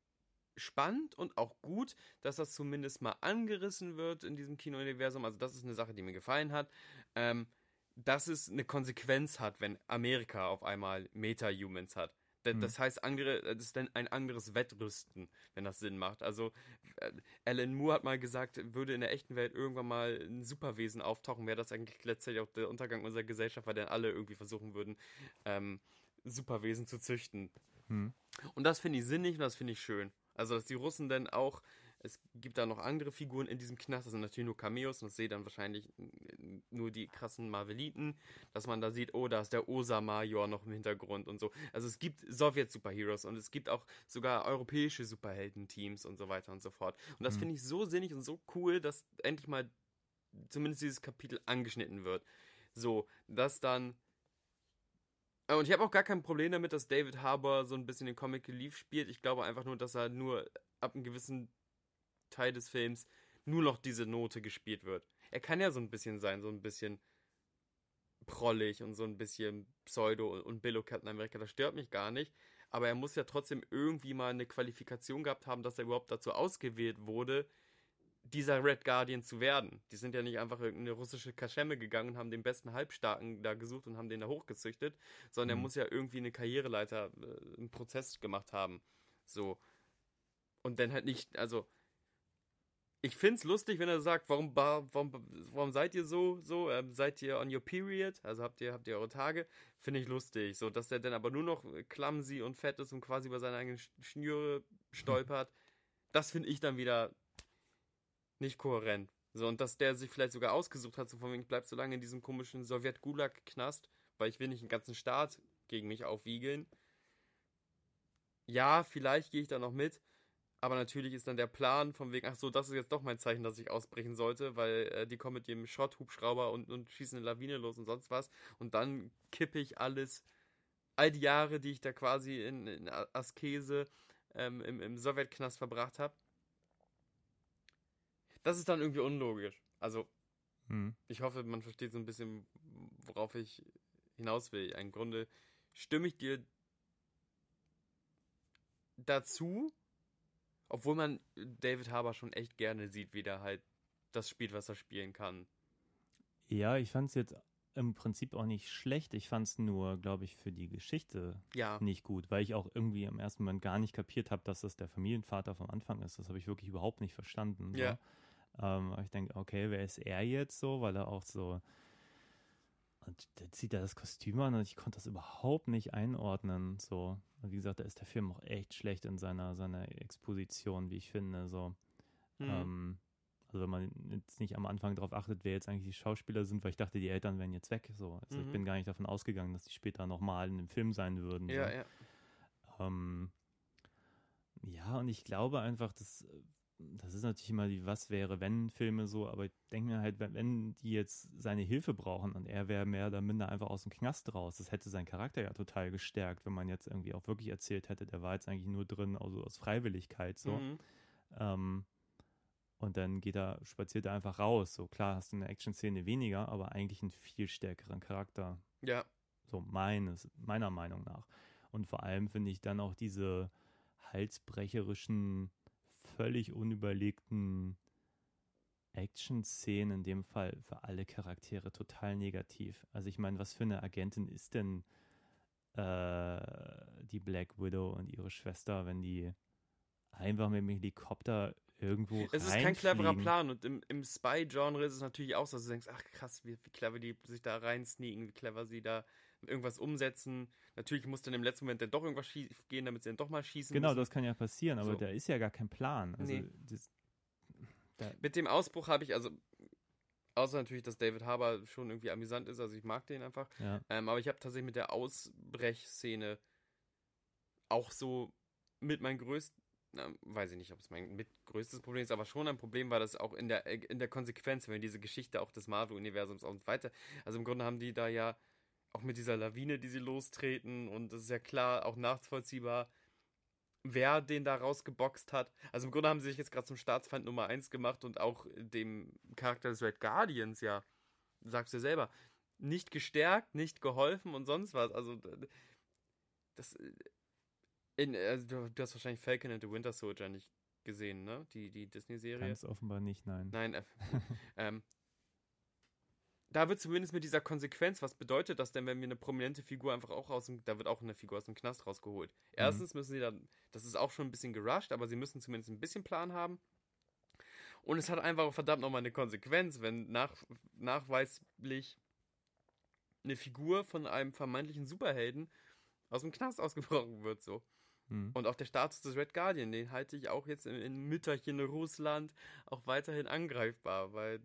spannend und auch gut, dass das zumindest mal angerissen wird in diesem Kino-Universum. Also das ist eine Sache, die mir gefallen hat. Ähm, dass es eine Konsequenz hat, wenn Amerika auf einmal Meta-Humans hat. D- Mhm. Das heißt, andere, das ist dann ein anderes Wettrüsten, wenn das Sinn macht. Also, äh, Alan Moore hat mal gesagt, würde in der echten Welt irgendwann mal ein Superwesen auftauchen, wäre das eigentlich letztendlich auch der Untergang unserer Gesellschaft, weil dann alle irgendwie versuchen würden, ähm, Superwesen zu züchten. Hm. Und das finde ich sinnig und das finde ich schön. Also, dass die Russen dann auch, es gibt da noch andere Figuren in diesem Knast, das sind natürlich nur Cameos und das sehe dann wahrscheinlich nur die krassen Marveliten, dass man da sieht, oh, da ist der Osa-Major noch im Hintergrund und so. Also es gibt Sowjet-Superheroes und es gibt auch sogar europäische Superhelden-Teams und so weiter und so fort. Und das Mhm. finde ich so sinnig und so cool, dass endlich mal zumindest dieses Kapitel angeschnitten wird. So, dass dann äh, und ich habe auch gar kein Problem damit, dass David Harbour so ein bisschen den Comic Relief spielt. Ich glaube einfach nur, dass er nur ab einem gewissen Teil des Films nur noch diese Note gespielt wird. Er kann ja so ein bisschen sein, so ein bisschen prollig und so ein bisschen Pseudo und Billo Captain America. Das stört mich gar nicht. Aber er muss ja trotzdem irgendwie mal eine Qualifikation gehabt haben, dass er überhaupt dazu ausgewählt wurde, dieser Red Guardian zu werden. Die sind ja nicht einfach in eine russische Kaschemme gegangen und haben den besten Halbstarken da gesucht und haben den da hochgezüchtet, sondern er Mhm. muss ja irgendwie eine Karriereleiter äh, im Prozess gemacht haben. So. Und dann halt nicht, also ich find's lustig, wenn er sagt, warum, warum, warum seid ihr so, so, ähm, seid ihr on your period, also habt ihr, habt ihr eure Tage, finde ich lustig, so, dass er dann aber nur noch clumsy und fett ist und quasi über seine eigenen Sch- Schnüre stolpert, das finde ich dann wieder nicht kohärent. So, und dass der sich vielleicht sogar ausgesucht hat, so von wegen, ich bleib so lange in diesem komischen Sowjet-Gulag-Knast, weil ich will nicht den ganzen Staat gegen mich aufwiegeln. Ja, vielleicht gehe ich da noch mit, aber natürlich ist dann der Plan von wegen, ach so, das ist jetzt doch mein Zeichen, dass ich ausbrechen sollte, weil äh, die kommen mit dem Schrotthubschrauber und, und schießen eine Lawine los und sonst was. Und dann kippe ich alles, all die Jahre, die ich da quasi in, in Askese ähm, im, im Sowjetknast verbracht habe. Das ist dann irgendwie unlogisch. Also, Hm. ich hoffe, man versteht so ein bisschen, worauf ich hinaus will. Im Grunde stimme ich dir dazu, obwohl man David Harbour schon echt gerne sieht, wie der halt das spielt, was er spielen kann. Ja, ich fand es jetzt im Prinzip auch nicht schlecht. Ich fand es nur, glaube ich, für die Geschichte Ja. nicht gut, weil ich auch irgendwie im ersten Moment gar nicht kapiert habe, dass das der Familienvater vom Anfang ist. Das habe ich wirklich überhaupt nicht verstanden. So. Ja. Ähm, aber ich denke, okay, wer ist er jetzt so? Weil er auch so. Und da zieht er das Kostüm an und ich konnte das überhaupt nicht einordnen. So. Und wie gesagt, da ist der Film auch echt schlecht in seiner, seiner Exposition, wie ich finde. So. Mhm. Ähm, also wenn man jetzt nicht am Anfang darauf achtet, wer jetzt eigentlich die Schauspieler sind, weil ich dachte, die Eltern wären jetzt weg. So. Also ich Mhm. bin gar nicht davon ausgegangen, dass die später nochmal in dem Film sein würden. ja, so. ja. Ähm, ja, und ich glaube einfach, dass das ist natürlich immer die Was wäre, wenn Filme so, aber ich denke mir halt, wenn, die jetzt seine Hilfe brauchen und er wäre mehr oder minder einfach aus dem Knast raus, das hätte seinen Charakter ja total gestärkt, wenn man jetzt irgendwie auch wirklich erzählt hätte, der war jetzt eigentlich nur drin, also aus Freiwilligkeit so. Mhm. Ähm, und dann geht er, spaziert er einfach raus. So klar hast du eine Action-Szene weniger, aber eigentlich einen viel stärkeren Charakter. Ja. So meines, meiner Meinung nach. Und vor allem finde ich dann auch diese halsbrecherischen, völlig unüberlegten Action-Szenen in dem Fall für alle Charaktere total negativ. Also ich meine, was für eine Agentin ist denn äh, die Black Widow und ihre Schwester, wenn die einfach mit dem Helikopter irgendwo Es ist kein cleverer? Plan und im, im Spy-Genre ist es natürlich auch so, dass du denkst, ach krass, wie, wie clever die sich da reinsneaken, wie clever sie da irgendwas umsetzen. Natürlich muss dann im letzten Moment dann doch irgendwas schief gehen, damit sie dann doch mal schießen Genau, müssen. das kann ja passieren, aber So. da ist ja gar kein Plan. Also Nee. das, da, Mit dem Ausbruch habe ich, also, außer natürlich, dass David Harbour schon irgendwie amüsant ist, also ich mag den einfach, ja. ähm, aber ich habe tatsächlich mit der Ausbrechszene auch so mit mein größtes, weiß ich nicht, ob es mein mit größtes Problem ist, aber schon ein Problem war das auch in der, in der Konsequenz, wenn diese Geschichte auch des Marvel-Universums und weiter, also im Grunde haben die da ja auch mit dieser Lawine, die sie lostreten und es ist ja klar, auch nachvollziehbar, wer den da rausgeboxt hat. Also im Grunde haben sie sich jetzt gerade zum Staatsfeind Nummer 1 gemacht und auch dem Charakter des Red Guardians ja, sagst du selber, nicht gestärkt, nicht geholfen und sonst was. Also das in, also du, du hast wahrscheinlich Falcon and the Winter Soldier nicht gesehen, ne? Die, die Disney-Serie. Ganz offenbar nicht, nein. Nein, äh, (laughs) ähm, da wird zumindest mit dieser Konsequenz, was bedeutet das denn, wenn wir eine prominente Figur einfach auch aus dem, da wird auch eine Figur aus dem Knast rausgeholt. Erstens müssen sie dann, das ist auch schon ein bisschen gerusht, aber sie müssen zumindest ein bisschen Plan haben. Und es hat einfach verdammt nochmal eine Konsequenz, wenn nach, nachweislich eine Figur von einem vermeintlichen Superhelden aus dem Knast (laughs) ausgebrochen wird, so. Hm. Und auch der Status des Red Guardian, den halte ich auch jetzt in, in Mütterchen Russland auch weiterhin angreifbar, weil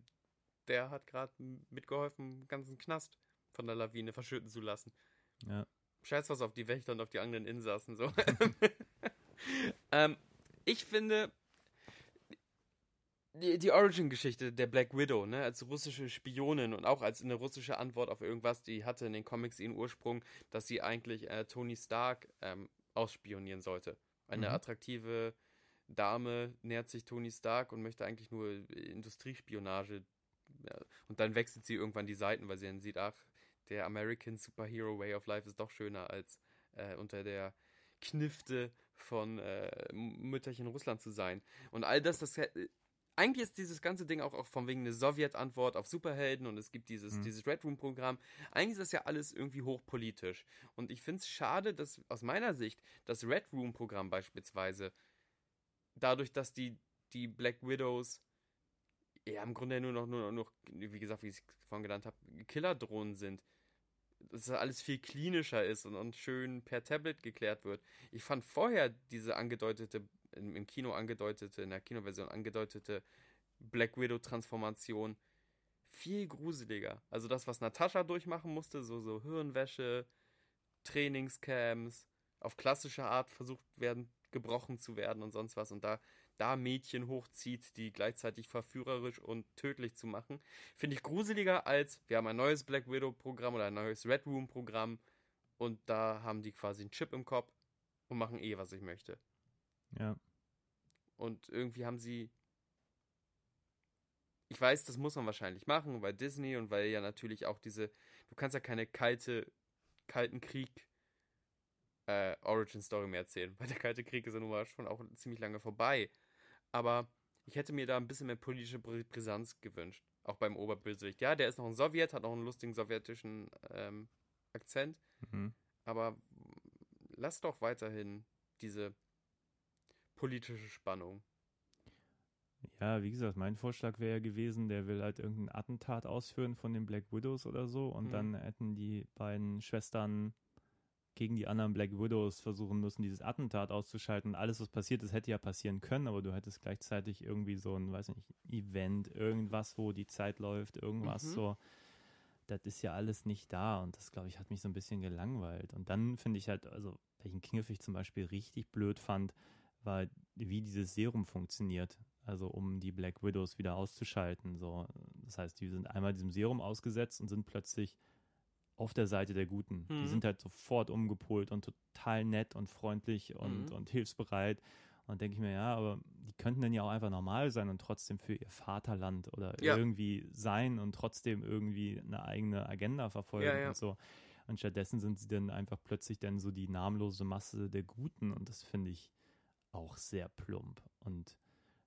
der hat gerade mitgeholfen, den ganzen Knast von der Lawine verschütten zu lassen. Ja. Scheiß was auf die Wächter und auf die anderen Insassen, so. (laughs) ähm, ich finde, die, die Origin-Geschichte der Black Widow, ne, als russische Spionin und auch als eine russische Antwort auf irgendwas, die hatte in den Comics ihren Ursprung, dass sie eigentlich äh, Tony Stark ähm, ausspionieren sollte. Eine Mhm. attraktive Dame nähert sich Tony Stark und möchte eigentlich nur Industriespionage. Und dann wechselt sie irgendwann die Seiten, weil sie dann sieht, ach, der American Superhero Way of Life ist doch schöner als äh, unter der Knifte von äh, Mütterchen Russland zu sein. Und all das, das eigentlich ist dieses ganze Ding auch, auch von wegen eine Sowjet-Antwort auf Superhelden und es gibt dieses, Mhm. dieses Red Room-Programm. Eigentlich ist das ja alles irgendwie hochpolitisch. Und ich finde es schade, dass aus meiner Sicht das Red Room-Programm beispielsweise, dadurch, dass die, die Black Widows ja im Grunde nur noch, nur noch, wie gesagt, wie ich es vorhin genannt habe, Killerdrohnen sind, dass das alles viel klinischer ist und, und schön per Tablet geklärt wird. Ich fand vorher diese angedeutete, im, Kino angedeutete, in der Kinoversion angedeutete Black Widow-Transformation viel gruseliger. Also das, was Natascha durchmachen musste, so, so Hirnwäsche, Trainingscamps, auf klassische Art versucht werden, gebrochen zu werden und sonst was und da, da Mädchen hochzieht, die gleichzeitig verführerisch und tödlich zu machen, finde ich gruseliger als, wir haben ein neues Black Widow-Programm oder ein neues Red Room-Programm und da haben die quasi einen Chip im Kopf und machen eh, was ich möchte. Ja. Und irgendwie haben sie. Ich weiß, das muss man wahrscheinlich machen, weil Disney und weil ja natürlich auch diese. Du kannst ja keine kalte, kalten Krieg äh, Origin Story mehr erzählen, (laughs) weil der Kalte Krieg ist ja nun mal schon auch ziemlich lange vorbei. Aber ich hätte mir da ein bisschen mehr politische Brisanz gewünscht. Auch beim Oberbösewicht. Ja, der ist noch ein Sowjet, hat noch einen lustigen sowjetischen ähm, Akzent. Mhm. Aber lass doch weiterhin diese politische Spannung. Ja, wie gesagt, mein Vorschlag wäre gewesen, der will halt irgendein Attentat ausführen von den Black Widows oder so und mhm. dann hätten die beiden Schwestern gegen die anderen Black Widows versuchen müssen, dieses Attentat auszuschalten. Alles, was passiert ist, hätte ja passieren können, aber du hättest gleichzeitig irgendwie so ein, weiß nicht, Event, irgendwas, wo die Zeit läuft, irgendwas mhm. so. Das ist ja alles nicht da und das, glaube ich, hat mich so ein bisschen gelangweilt. Und dann finde ich halt, also, welchen Kingfish ich zum Beispiel richtig blöd fand, war, wie dieses Serum funktioniert. Also um die Black Widows wieder auszuschalten. So. Das heißt, die sind einmal diesem Serum ausgesetzt und sind plötzlich auf der Seite der Guten. Mhm. Die sind halt sofort umgepolt und total nett und freundlich und, mhm. und hilfsbereit. Und denke ich mir, ja, aber die könnten dann ja auch einfach normal sein und trotzdem für ihr Vaterland oder ja. irgendwie sein und trotzdem irgendwie eine eigene Agenda verfolgen ja, ja. und so. Und stattdessen sind sie dann einfach plötzlich dann so die namenlose Masse der Guten und das finde ich auch sehr plump. Und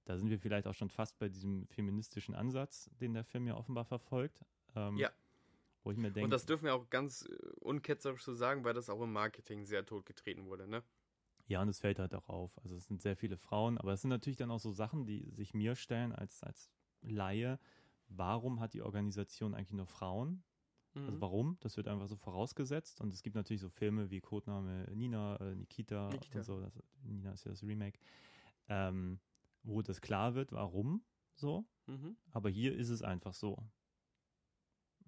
da sind wir vielleicht auch schon fast bei diesem feministischen Ansatz, den der Film ja offenbar verfolgt. Ähm, ja. Wo ich mir denke. Und das dürfen wir auch ganz äh, unketzerisch so sagen, weil das auch im Marketing sehr totgetreten wurde, ne? Ja, und es fällt halt auch auf. Also es sind sehr viele Frauen, aber es sind natürlich dann auch so Sachen, die sich mir stellen als, als Laie. Warum hat die Organisation eigentlich nur Frauen? Also mhm. Also warum? Das wird einfach so vorausgesetzt. Und es gibt natürlich so Filme wie Codename Nina, äh, Nikita, Nikita, und so. Das, Nina ist ja das Remake. Ähm, wo das klar wird, warum so. Mhm. Aber hier ist es einfach so.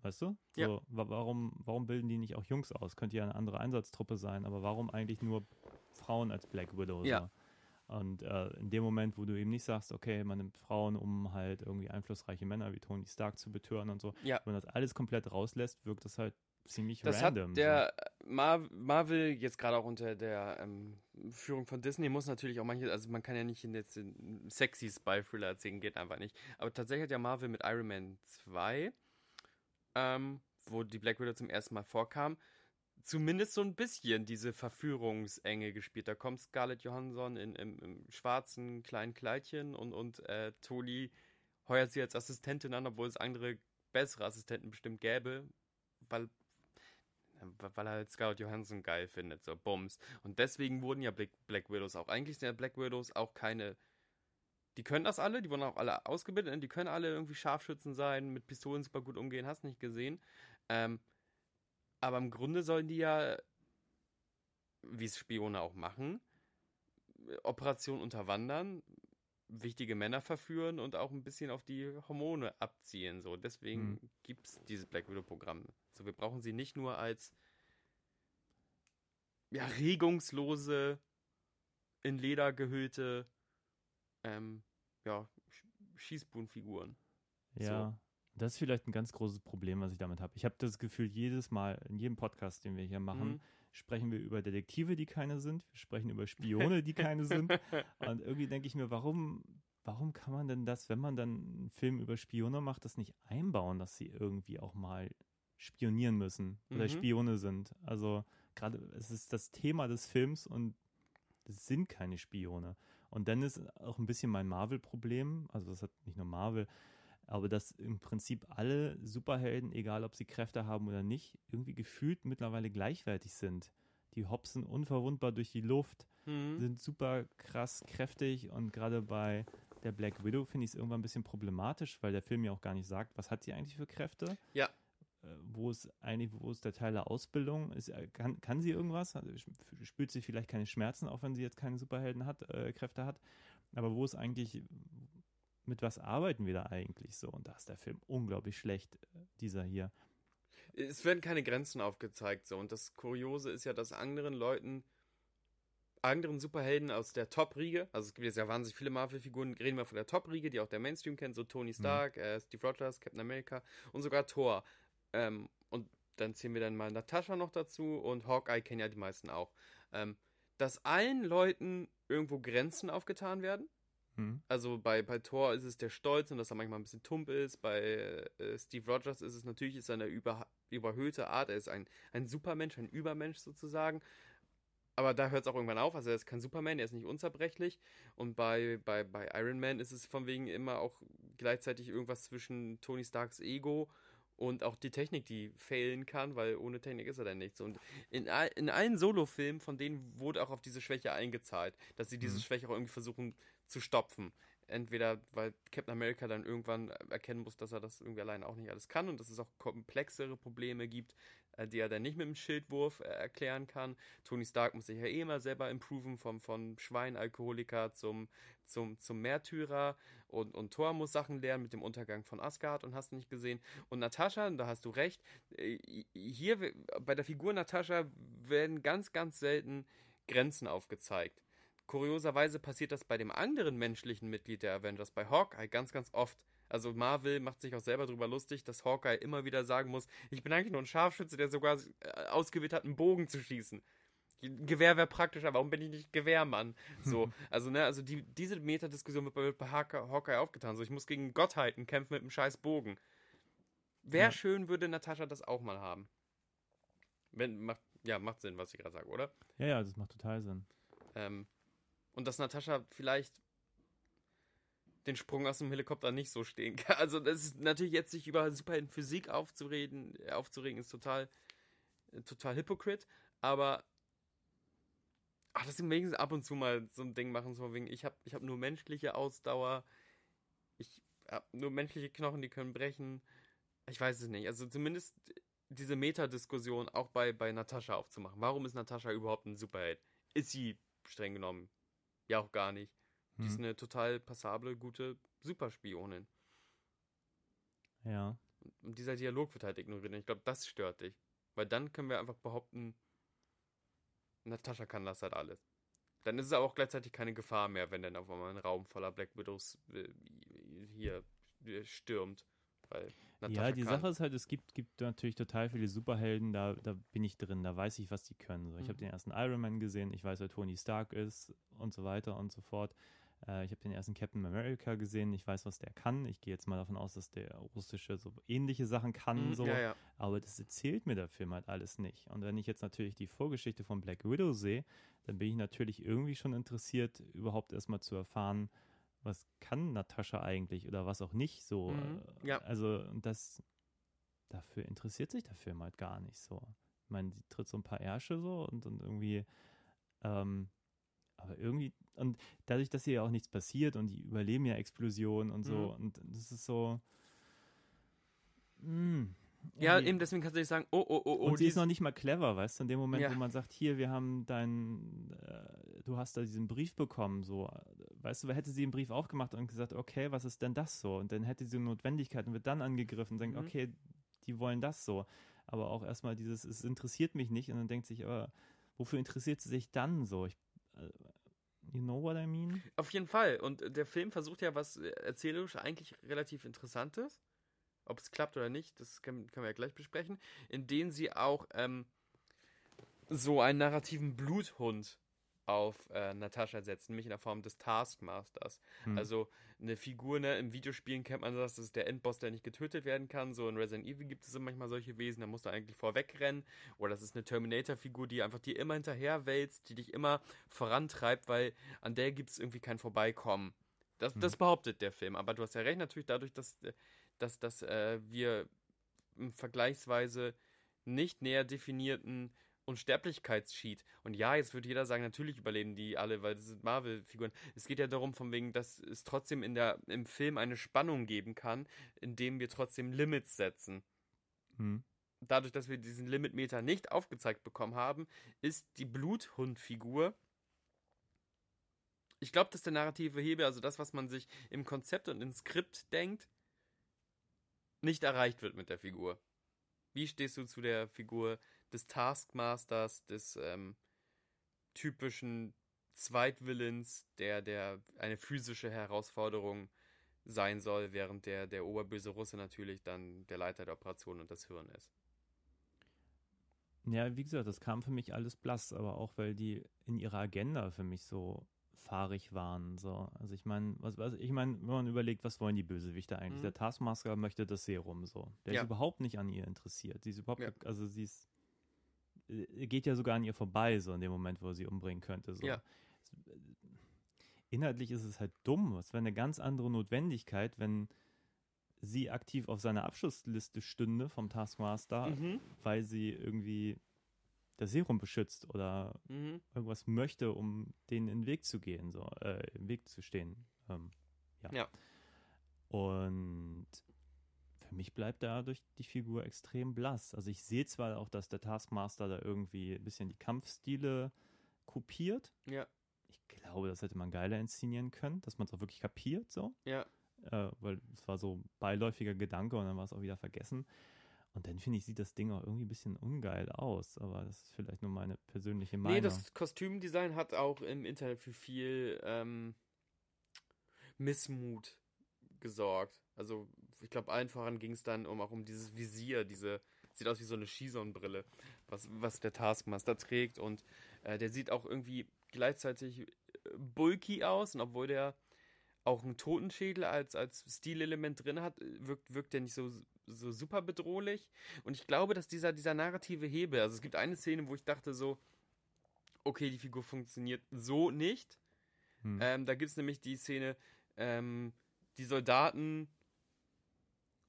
Weißt du? So, ja. warum, warum bilden die nicht auch Jungs aus? Könnte ja eine andere Einsatztruppe sein, aber warum eigentlich nur Frauen als Black Widow? Ja. So? Und äh, in dem Moment, wo du eben nicht sagst, okay, man nimmt Frauen, um halt irgendwie einflussreiche Männer wie Tony Stark zu betören und so, ja. wenn man das alles komplett rauslässt, wirkt das halt ziemlich das random. Hat der so. Mar Marvel jetzt gerade auch unter der ähm, Führung von Disney muss natürlich auch manche, also man kann ja nicht in jetzt in sexy Spy-Thriller erzählen, geht einfach nicht. Aber tatsächlich hat ja Marvel mit Iron Man 2, ähm, wo die Black Widow zum ersten Mal vorkam, zumindest so ein bisschen diese Verführungsenge gespielt. Da kommt Scarlett Johansson in, im, im schwarzen kleinen Kleidchen und, und äh, Toli heuert sie als Assistentin an, obwohl es andere bessere Assistenten bestimmt gäbe, weil weil er halt Scarlett Johansson geil findet, so Bums. Und deswegen wurden ja Black, Black Widows auch. Eigentlich sind ja Black Widows auch keine. Die können das alle, die wurden auch alle ausgebildet, die können alle irgendwie Scharfschützen sein, mit Pistolen super gut umgehen, hast nicht gesehen. Ähm, aber im Grunde sollen die ja, wie es Spione auch machen, Operationen unterwandern, wichtige Männer verführen und auch ein bisschen auf die Hormone abziehen. So, deswegen mhm. gibt es dieses Black Widow-Programm. So, wir brauchen sie nicht nur als ja, regungslose, in Leder gehüllte ähm, ja, Schießbuhnfiguren. Ja. So. Das ist vielleicht ein ganz großes Problem, was ich damit habe. Ich habe das Gefühl, jedes Mal, in jedem Podcast, den wir hier machen, mhm. sprechen wir über Detektive, die keine sind. Wir sprechen über Spione, die keine sind. (laughs) Und irgendwie denke ich mir, warum, warum kann man denn das, wenn man dann einen Film über Spione macht, das nicht einbauen, dass sie irgendwie auch mal spionieren müssen oder mhm. Spione sind. Also gerade es ist das Thema des Films und es sind keine Spione. Und dann ist auch ein bisschen mein Marvel-Problem, also das hat nicht nur Marvel, aber dass im Prinzip alle Superhelden, egal ob sie Kräfte haben oder nicht, irgendwie gefühlt mittlerweile gleichwertig sind. Die hopsen unverwundbar durch die Luft, mhm. sind super krass kräftig und gerade bei der Black Widow finde ich es irgendwann ein bisschen problematisch, weil der Film ja auch gar nicht sagt, was hat sie eigentlich für Kräfte. Ja. Äh, wo ist eigentlich, wo ist der Teil der Ausbildung? Ist, äh, kann, kann sie irgendwas? Also spürt sie vielleicht keine Schmerzen, auch wenn sie jetzt keine Superhelden hat, äh, Kräfte hat. Aber wo ist eigentlich, mit was arbeiten wir da eigentlich so? Und da ist der Film unglaublich schlecht, äh, dieser hier. Es werden keine Grenzen aufgezeigt so. Und das Kuriose ist ja, dass anderen Leuten, anderen Superhelden aus der Top-Riege, also es gibt jetzt ja wahnsinnig viele Marvel-Figuren, reden wir von der Top-Riege, die auch der Mainstream kennt, so Tony mhm. Stark, mhm. äh, Steve Rogers, Captain America und sogar Thor. Ähm, und dann zählen wir dann mal Natascha noch dazu und Hawkeye kennen ja die meisten auch. Ähm, dass allen Leuten irgendwo Grenzen aufgetan werden. Mhm. Also bei, bei Thor ist es der Stolz und dass er manchmal ein bisschen tump ist. Bei äh, Steve Rogers ist es natürlich ist eine über, überhöhte Art. Er ist ein, ein Supermensch, ein Übermensch sozusagen. Aber da hört es auch irgendwann auf. Also er ist kein Superman, er ist nicht unzerbrechlich. Und bei, bei, bei Iron Man ist es von wegen immer auch gleichzeitig irgendwas zwischen Tony Starks Ego und auch die Technik, die failen kann, weil ohne Technik ist er dann nichts. Und in, in allen Solo-Filmen von denen wurde auch auf diese Schwäche eingezahlt, dass sie diese mhm. Schwäche auch irgendwie versuchen zu stopfen. Entweder, weil Captain America dann irgendwann erkennen muss, dass er das irgendwie alleine auch nicht alles kann und dass es auch komplexere Probleme gibt, äh, die er dann nicht mit dem Schildwurf äh, erklären kann. Tony Stark muss sich ja eh immer selber improven, vom, von Schweinalkoholiker zum, zum, zum Märtyrer und, und Thor muss Sachen lernen mit dem Untergang von Asgard und hast nicht gesehen. Und Natascha, da hast du recht, äh, hier bei der Figur Natascha werden ganz, ganz selten Grenzen aufgezeigt. Kurioserweise passiert das bei dem anderen menschlichen Mitglied der Avengers, bei Hawkeye, ganz, ganz oft. Also Marvel macht sich auch selber darüber lustig, dass Hawkeye immer wieder sagen muss, ich bin eigentlich nur ein Scharfschütze, der sogar äh, ausgewählt hat, einen Bogen zu schießen. Gewehr wäre praktischer, warum bin ich nicht Gewehrmann? So, (laughs) also, ne, also die, diese Metadiskussion wird bei, bei Hawkeye aufgetan. So, ich muss gegen Gottheiten kämpfen mit einem scheiß Bogen. Wäre ja. schön, würde Natascha das auch mal haben. Wenn, macht, ja, macht Sinn, was ich gerade sage, oder? Ja, ja, das macht total Sinn. Ähm, und dass Natascha vielleicht den Sprung aus dem Helikopter nicht so stehen kann. (laughs) Also das ist natürlich jetzt sich über super in Physik aufzureden, aufzuregen, ist total, total hypocrite, aber ach, deswegen wenigstens ab und zu mal so ein Ding machen, so wegen, ich habe ich hab nur menschliche Ausdauer, ich habe nur menschliche Knochen, die können brechen. Ich weiß es nicht. Also zumindest diese Metadiskussion auch bei, bei Natascha aufzumachen. Warum ist Natascha überhaupt ein Superheld? Ist sie streng genommen ja auch gar nicht. Die ist hm. eine total passable, gute Superspionin. Ja. Und dieser Dialog wird halt ignoriert. Und ich glaube, das stört dich. Weil dann können wir einfach behaupten, Natascha kann das halt alles. Dann ist es auch gleichzeitig keine Gefahr mehr, wenn dann auf einmal ein Raum voller Black Widows äh, hier äh, stürmt. Weil Natascha ja, die kann. Sache ist halt, es gibt, gibt natürlich total viele Superhelden, da, da bin ich drin, da weiß ich, was die können. So, ich mhm. habe den ersten Iron Man gesehen, ich weiß, wer Tony Stark ist und so weiter und so fort. Äh, ich habe den ersten Captain America gesehen, ich weiß, was der kann. Ich gehe jetzt mal davon aus, dass der russische so ähnliche Sachen kann, mhm, so. Ja, ja. aber das erzählt mir der Film halt alles nicht. Und wenn ich jetzt natürlich die Vorgeschichte von Black Widow sehe, dann bin ich natürlich irgendwie schon interessiert, überhaupt erstmal zu erfahren, was kann Natascha eigentlich oder was auch nicht so. Mhm, äh, ja. Also das dafür interessiert sich der Film halt gar nicht so. Ich meine, die tritt so ein paar Ärsche so und, und irgendwie, ähm, aber irgendwie, und dadurch, dass hier ja auch nichts passiert und die überleben ja Explosionen und so, mhm. und das ist so, mh, hm, ja, eben deswegen kannst du nicht sagen, oh, oh, oh, oh. Und sie ist noch nicht mal clever, weißt du, in dem Moment, ja. wo man sagt, hier, wir haben deinen, äh, du hast da diesen Brief bekommen, so, weißt du, hätte sie den Brief aufgemacht und gesagt, okay, was ist denn das so? Und dann hätte sie eine Notwendigkeit und wird dann angegriffen und denkt, mhm. okay, die wollen das so. Aber auch erstmal dieses, es interessiert mich nicht und dann denkt sich, aber wofür interessiert sie sich dann so? Ich, äh, You know what I mean? Auf jeden Fall. Und der Film versucht ja was erzählerisch eigentlich relativ Interessantes ob es klappt oder nicht, das können, können wir ja gleich besprechen, in denen sie auch ähm, so einen narrativen Bluthund auf äh, Natascha setzen, nämlich in der Form des Taskmasters. Hm. Also eine Figur, ne, im Videospielen kennt man das, das ist der Endboss, der nicht getötet werden kann. So in Resident Evil gibt es manchmal solche Wesen, da musst du eigentlich vorwegrennen. Oder das ist eine Terminator-Figur, die einfach dir immer hinterher wälzt, die dich immer vorantreibt, weil an der gibt es irgendwie kein Vorbeikommen. Das, hm. das behauptet der Film. Aber du hast ja recht, natürlich dadurch, dass äh, dass, dass äh, wir vergleichsweise nicht näher definierten Unsterblichkeitssheet. Und ja, jetzt wird jeder sagen, natürlich überleben die alle, weil das sind Marvel-Figuren. Es geht ja darum, von wegen, dass es trotzdem in der, im Film eine Spannung geben kann, indem wir trotzdem Limits setzen. Hm. Dadurch, dass wir diesen Limitmeter nicht aufgezeigt bekommen haben, ist die Bluthund-Figur. Ich glaube, dass der narrative Hebel, also das, was man sich im Konzept und im Skript denkt, nicht erreicht wird mit der Figur. Wie stehst du zu der Figur des Taskmasters, des ähm, typischen Zweitwillens, der, der eine physische Herausforderung sein soll, während der, der oberböse Russe natürlich dann der Leiter der Operation und das Hirn ist? Ja, wie gesagt, das kam für mich alles blass, aber auch weil die in ihrer Agenda für mich so fahrig waren. So. Also ich meine, was, was, ich meine, wenn man überlegt, was wollen die Bösewichte eigentlich? Mhm. Der Taskmaster möchte das Serum so. Der ja. ist überhaupt nicht an ihr interessiert. Sie ist überhaupt, ja. also sie ist, äh, geht ja sogar an ihr vorbei, so in dem Moment, wo er sie umbringen könnte. So. Ja. Inhaltlich ist es halt dumm. Es wäre eine ganz andere Notwendigkeit, wenn sie aktiv auf seiner Abschlussliste stünde vom Taskmaster, Mhm. weil sie irgendwie das Serum beschützt oder Mhm. irgendwas möchte, um denen in den Weg zu gehen, so, äh, im Weg zu stehen. Ähm, ja. Ja. Und für mich bleibt dadurch die Figur extrem blass. Also ich sehe zwar auch, dass der Taskmaster da irgendwie ein bisschen die Kampfstile kopiert. Ja. Ich glaube, das hätte man geiler inszenieren können, dass man es auch wirklich kapiert, so. Ja. Äh, weil es war so ein beiläufiger Gedanke und dann war es auch wieder vergessen. Und dann finde ich, sieht das Ding auch irgendwie ein bisschen ungeil aus. Aber das ist vielleicht nur meine persönliche Meinung. Nee, das Kostümdesign hat auch im Internet für viel ähm, Missmut gesorgt. Also ich glaube, allen voran ging es dann um auch um dieses Visier, diese sieht aus wie so eine Skisonnenbrille, was, was der Taskmaster trägt und äh, der sieht auch irgendwie gleichzeitig äh, bulky aus und obwohl der auch einen Totenschädel als, als Stilelement drin hat, äh, wirkt, wirkt der nicht so, so super bedrohlich. Und ich glaube, dass dieser, dieser narrative Hebel, also es gibt eine Szene, wo ich dachte so, okay, die Figur funktioniert so nicht. Hm. Ähm, da gibt es nämlich die Szene, ähm, die Soldaten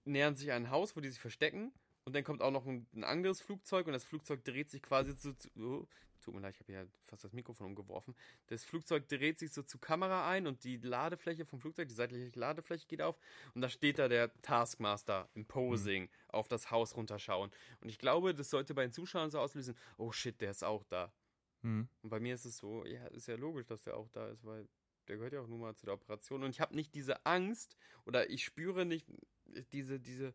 nähern sich ein Haus, wo die sich verstecken. Und dann kommt auch noch ein, ein anderes Flugzeug und das Flugzeug dreht sich quasi zu. zu tut mir leid, ich habe ja fast das Mikrofon umgeworfen. Das Flugzeug dreht sich so zur Kamera ein und die Ladefläche vom Flugzeug, die seitliche Ladefläche geht auf. Und da steht da der Taskmaster im Posing auf das Haus runterschauen. Und ich glaube, das sollte bei den Zuschauern so auslösen: oh shit, der ist auch da. Hm. Und bei mir ist es so, ja, ist ja logisch, dass der auch da ist, weil der gehört ja auch nun mal zu der Operation. Und ich habe nicht diese Angst oder ich spüre nicht diese, diese,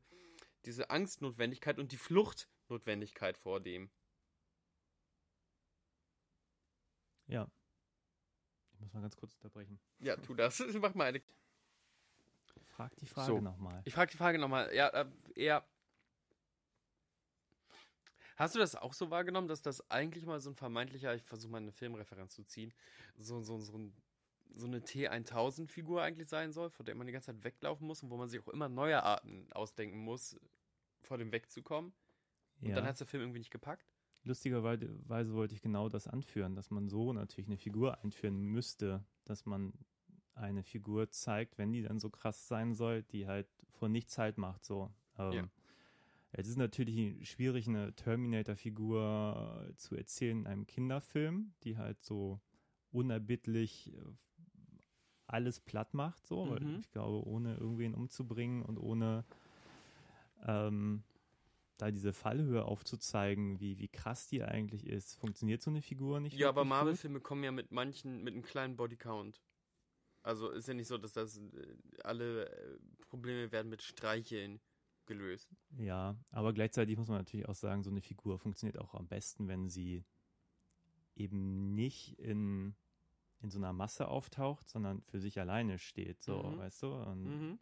diese Angstnotwendigkeit und die Fluchtnotwendigkeit vor dem. Ja. Ich muss mal ganz kurz unterbrechen. Ja, tu das. (laughs) Mach mal eine. Frag die Frage So. nochmal. Ich frage die Frage nochmal. Ja, äh, eher. Hast du das auch so wahrgenommen, dass das eigentlich mal so ein vermeintlicher, ich versuche mal eine Filmreferenz zu ziehen, so, so, so, ein, so eine T1000-Figur eigentlich sein soll, vor der man die ganze Zeit weglaufen muss und wo man sich auch immer neue Arten ausdenken muss, vor dem wegzukommen? Und Ja. dann hat der Film irgendwie nicht gepackt? Lustigerweise wollte ich genau das anführen, dass man so natürlich eine Figur einführen müsste, dass man eine Figur zeigt, wenn die dann so krass sein soll, die halt vor nichts halt macht, so. Ähm, Ja. Es ist natürlich schwierig, eine Terminator-Figur zu erzählen in einem Kinderfilm, die halt so unerbittlich äh, alles platt macht, so, weil Mhm. ich glaube, ohne irgendwen umzubringen und ohne ähm, da diese Fallhöhe aufzuzeigen, wie, wie krass die eigentlich ist, funktioniert so eine Figur nicht. Ja, aber. Marvel-Filme kommen ja mit manchen, mit einem kleinen Bodycount. Also ist ja nicht so, dass das äh, alle äh, Probleme werden mit Streicheln gelöst. Ja, aber gleichzeitig muss man natürlich auch sagen, so eine Figur funktioniert auch am besten, wenn sie eben nicht in, in so einer Masse auftaucht, sondern für sich alleine steht, so, Mhm. weißt du? Und Mhm.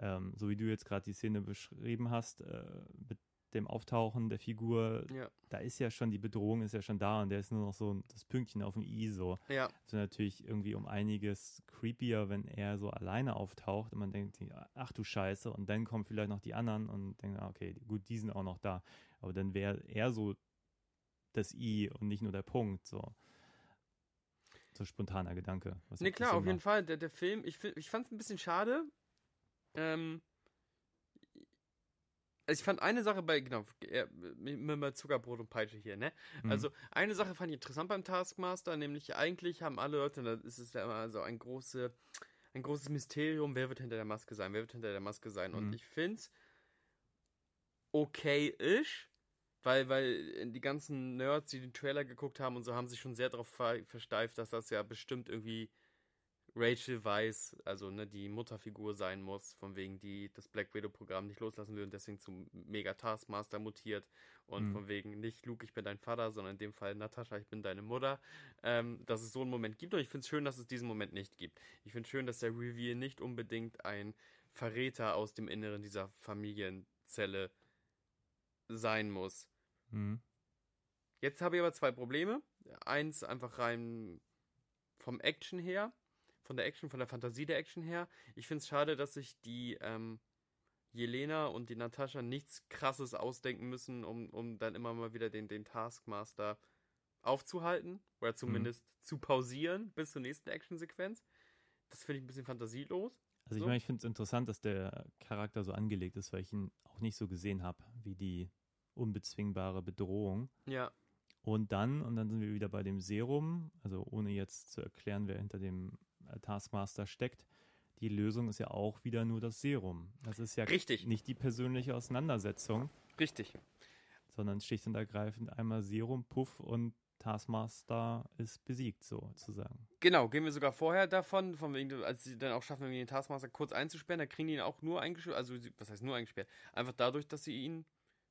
Ähm, so wie du jetzt gerade die Szene beschrieben hast, äh, mit dem Auftauchen der Figur, Ja. da ist ja schon, die Bedrohung ist ja schon da und der ist nur noch so das Pünktchen auf dem I, so. Ja. Wäre natürlich irgendwie um einiges creepier, wenn er so alleine auftaucht und man denkt, ach du Scheiße, und dann kommen vielleicht noch die anderen und denkt, ah, okay, gut, die sind auch noch da. Aber dann wäre er so das I und nicht nur der Punkt, so. So spontaner Gedanke. was Ne, auch klar, auf jeden. Fall. Der, der Film, ich, ich fand es ein bisschen schade. Ähm, also ich fand eine Sache bei, genau, äh, mit, Zuckerbrot und Peitsche hier, ne? Mhm. Also eine Sache fand ich interessant beim Taskmaster, nämlich eigentlich haben alle Leute, da ist es ja immer so ein, große, ein großes Mysterium, wer wird hinter der Maske sein, wer wird hinter der Maske sein. Und Mhm. ich finde es okay-ish, weil, weil die ganzen Nerds, die den Trailer geguckt haben und so, haben sich schon sehr darauf ver versteift, dass das ja bestimmt irgendwie Rachel Weiss, also ne, die Mutterfigur sein muss, von wegen die das Black Widow-Programm nicht loslassen will und deswegen zum Mega Taskmaster mutiert und Mhm. von wegen nicht Luke, ich bin dein Vater, sondern in dem Fall Natascha, ich bin deine Mutter, ähm, dass es so einen Moment gibt und ich finde es schön, dass es diesen Moment nicht gibt. Ich finde schön, dass der Reveal nicht unbedingt ein Verräter aus dem Inneren dieser Familienzelle sein muss. Mhm. Jetzt habe ich aber zwei Probleme. Eins einfach rein vom Action her, von der Action, von der Fantasie der Action her. Ich finde es schade, dass sich die ähm, Jelena und die Natascha nichts Krasses ausdenken müssen, um, um dann immer mal wieder den, den Taskmaster aufzuhalten oder zumindest zu pausieren bis zur nächsten Actionsequenz. Das finde ich ein bisschen fantasielos. Also ich So. meine, ich finde es interessant, dass der Charakter so angelegt ist, weil ich ihn auch nicht so gesehen habe, wie die unbezwingbare Bedrohung. Ja. Und dann, und dann sind wir wieder bei dem Serum, also ohne jetzt zu erklären, wer hinter dem Taskmaster steckt. Die Lösung ist ja auch wieder nur das Serum. Das ist ja Richtig. nicht die persönliche Auseinandersetzung, Richtig. sondern schlicht und ergreifend einmal Serum, Puff und Taskmaster ist besiegt, sozusagen. Genau, gehen wir sogar vorher davon, von wegen, als sie dann auch schaffen, den Taskmaster kurz einzusperren, da kriegen die ihn auch nur eingesperrt, also was heißt nur eingesperrt? Einfach dadurch, dass sie ihn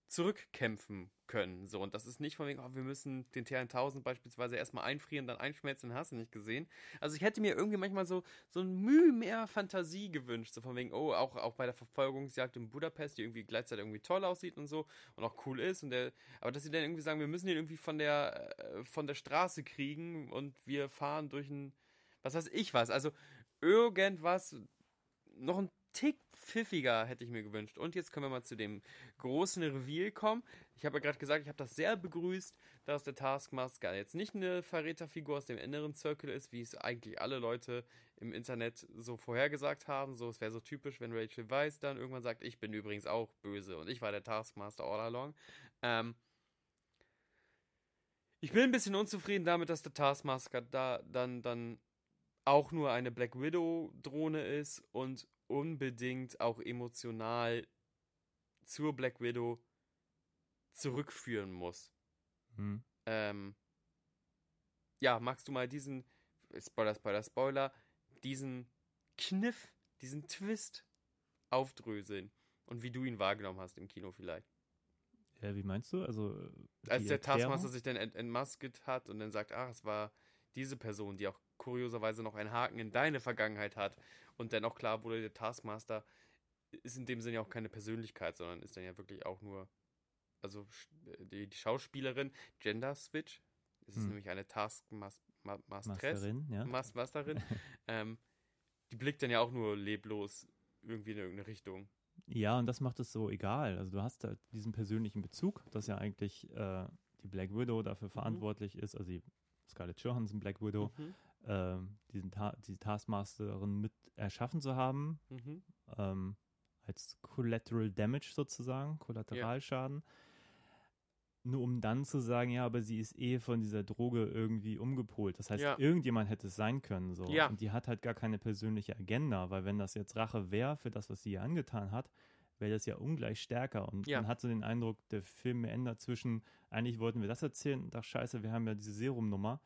zurückkämpfen können. So, und das ist nicht von wegen, oh, wir müssen den T1000 beispielsweise erstmal einfrieren, dann einschmelzen, hast du nicht gesehen. Also ich hätte mir irgendwie manchmal so, so ein Mühe mehr Fantasie gewünscht, so von wegen, oh, auch, auch bei der Verfolgungsjagd in Budapest, die irgendwie gleichzeitig irgendwie toll aussieht und so und auch cool ist und der, aber dass sie dann irgendwie sagen, wir müssen ihn irgendwie von der, äh, von der Straße kriegen und wir fahren durch ein, was weiß ich was, also irgendwas, noch ein Tick pfiffiger hätte ich mir gewünscht. Und jetzt können wir mal zu dem großen Reveal kommen. Ich habe ja gerade gesagt, ich habe das sehr begrüßt, dass der Taskmaster jetzt nicht eine Verräterfigur aus dem inneren Circle ist, wie es eigentlich alle Leute im Internet so vorhergesagt haben. So, es wäre so typisch, wenn Rachel Weisz dann irgendwann sagt, ich bin übrigens auch böse und ich war der Taskmaster all along. Ähm, ich bin ein bisschen unzufrieden damit, dass der Taskmaster da dann, dann auch nur eine Black Widow-Drohne ist und unbedingt auch emotional zur Black Widow zurückführen muss. Hm. Ähm, ja, magst du mal diesen, Spoiler, Spoiler, Spoiler, diesen Kniff, diesen Twist aufdröseln und wie du ihn wahrgenommen hast im Kino vielleicht? Ja, wie meinst du? Also äh, Als der Erklärung? Taskmaster sich dann ent entmasket hat und dann sagt, ach, es war diese Person, die auch kurioserweise noch einen Haken in deine Vergangenheit hat und dann auch klar wurde, der Taskmaster ist in dem Sinne ja auch keine Persönlichkeit, sondern ist dann ja wirklich auch nur, also sch- die, die Schauspielerin, Gender Switch, es ist Hm. nämlich eine Taskmasteress, Masterin, ja. Mas Masterin, (laughs) ähm, die blickt dann ja auch nur leblos irgendwie in irgendeine Richtung. Ja, und das macht es so egal. Also du hast halt diesen persönlichen Bezug, dass ja eigentlich äh, die Black Widow dafür verantwortlich ist, also die Scarlett Johansson Black Widow, Mhm. Ähm, diesen Ta die Taskmasterin mit erschaffen zu haben, Mhm. ähm, als Collateral Damage sozusagen, Kollateralschaden. Nur um dann zu sagen, ja, aber sie ist eh von dieser Droge irgendwie umgepolt. Das heißt, Ja. irgendjemand hätte es sein können. So. Ja. Und die hat halt gar keine persönliche Agenda, weil wenn das jetzt Rache wäre für das, was sie ihr angetan hat, wäre das ja ungleich stärker. Und Ja. man hat so den Eindruck, der Film ändert zwischen, eigentlich wollten wir das erzählen, und ach scheiße, wir haben ja diese Serumnummer.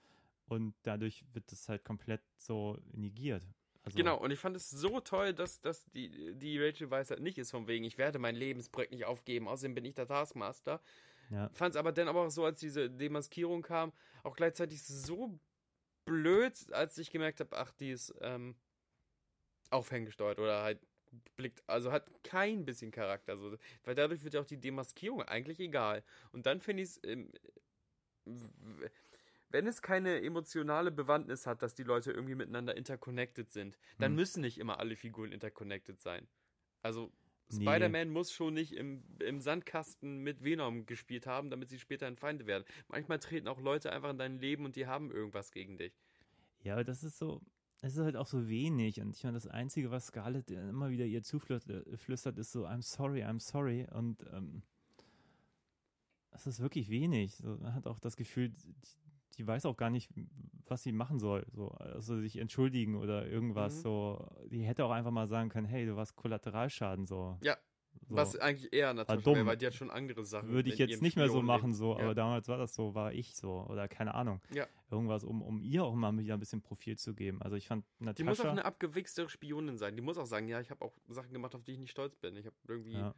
Und dadurch wird das halt komplett so negiert. Also, Genau, und ich fand es so toll, dass, dass die, die Rachel Weisz halt nicht ist, von wegen, ich werde mein Lebensprojekt nicht aufgeben, außerdem bin ich der Taskmaster. Ja. Fand es aber dann aber auch so, als diese Demaskierung kam, auch gleichzeitig so blöd, als ich gemerkt habe, ach, die ist ähm, aufhänggesteuert oder halt blickt, also hat kein bisschen Charakter. So, weil dadurch wird ja auch die Demaskierung eigentlich egal. Und dann finde ich es, ähm, wenn es keine emotionale Bewandtnis hat, dass die Leute irgendwie miteinander interconnected sind, dann Hm. müssen nicht immer alle Figuren interconnected sein. Also Nee. Spider-Man muss schon nicht im, im Sandkasten mit Venom gespielt haben, damit sie später ein Feinde werden. Manchmal treten auch Leute einfach in dein Leben und die haben irgendwas gegen dich. Ja, aber das ist so, es ist halt auch so wenig. Und ich meine, das Einzige, was Scarlett immer wieder ihr zuflüstert, ist so, I'm sorry, I'm sorry. Und ähm, das ist wirklich wenig. So, man hat auch das Gefühl, die, weiß auch gar nicht, was sie machen soll. So, also sich entschuldigen oder irgendwas. Mhm. So, die hätte auch einfach mal sagen können, hey, du warst Kollateralschaden. So. Ja, so. Was eigentlich eher natürlich dumm. wäre, weil die hat schon andere Sachen. würde ich jetzt nicht mehr so machen, so, Ja. aber damals war das so, war ich so, oder keine Ahnung. Ja. Irgendwas, um, um ihr auch mal wieder ein bisschen Profil zu geben. Also ich fand Natascha. Die muss auch eine abgewichste Spionin sein. Die muss auch sagen, ja, ich habe auch Sachen gemacht, auf die ich nicht stolz bin. Ich habe irgendwie, ja,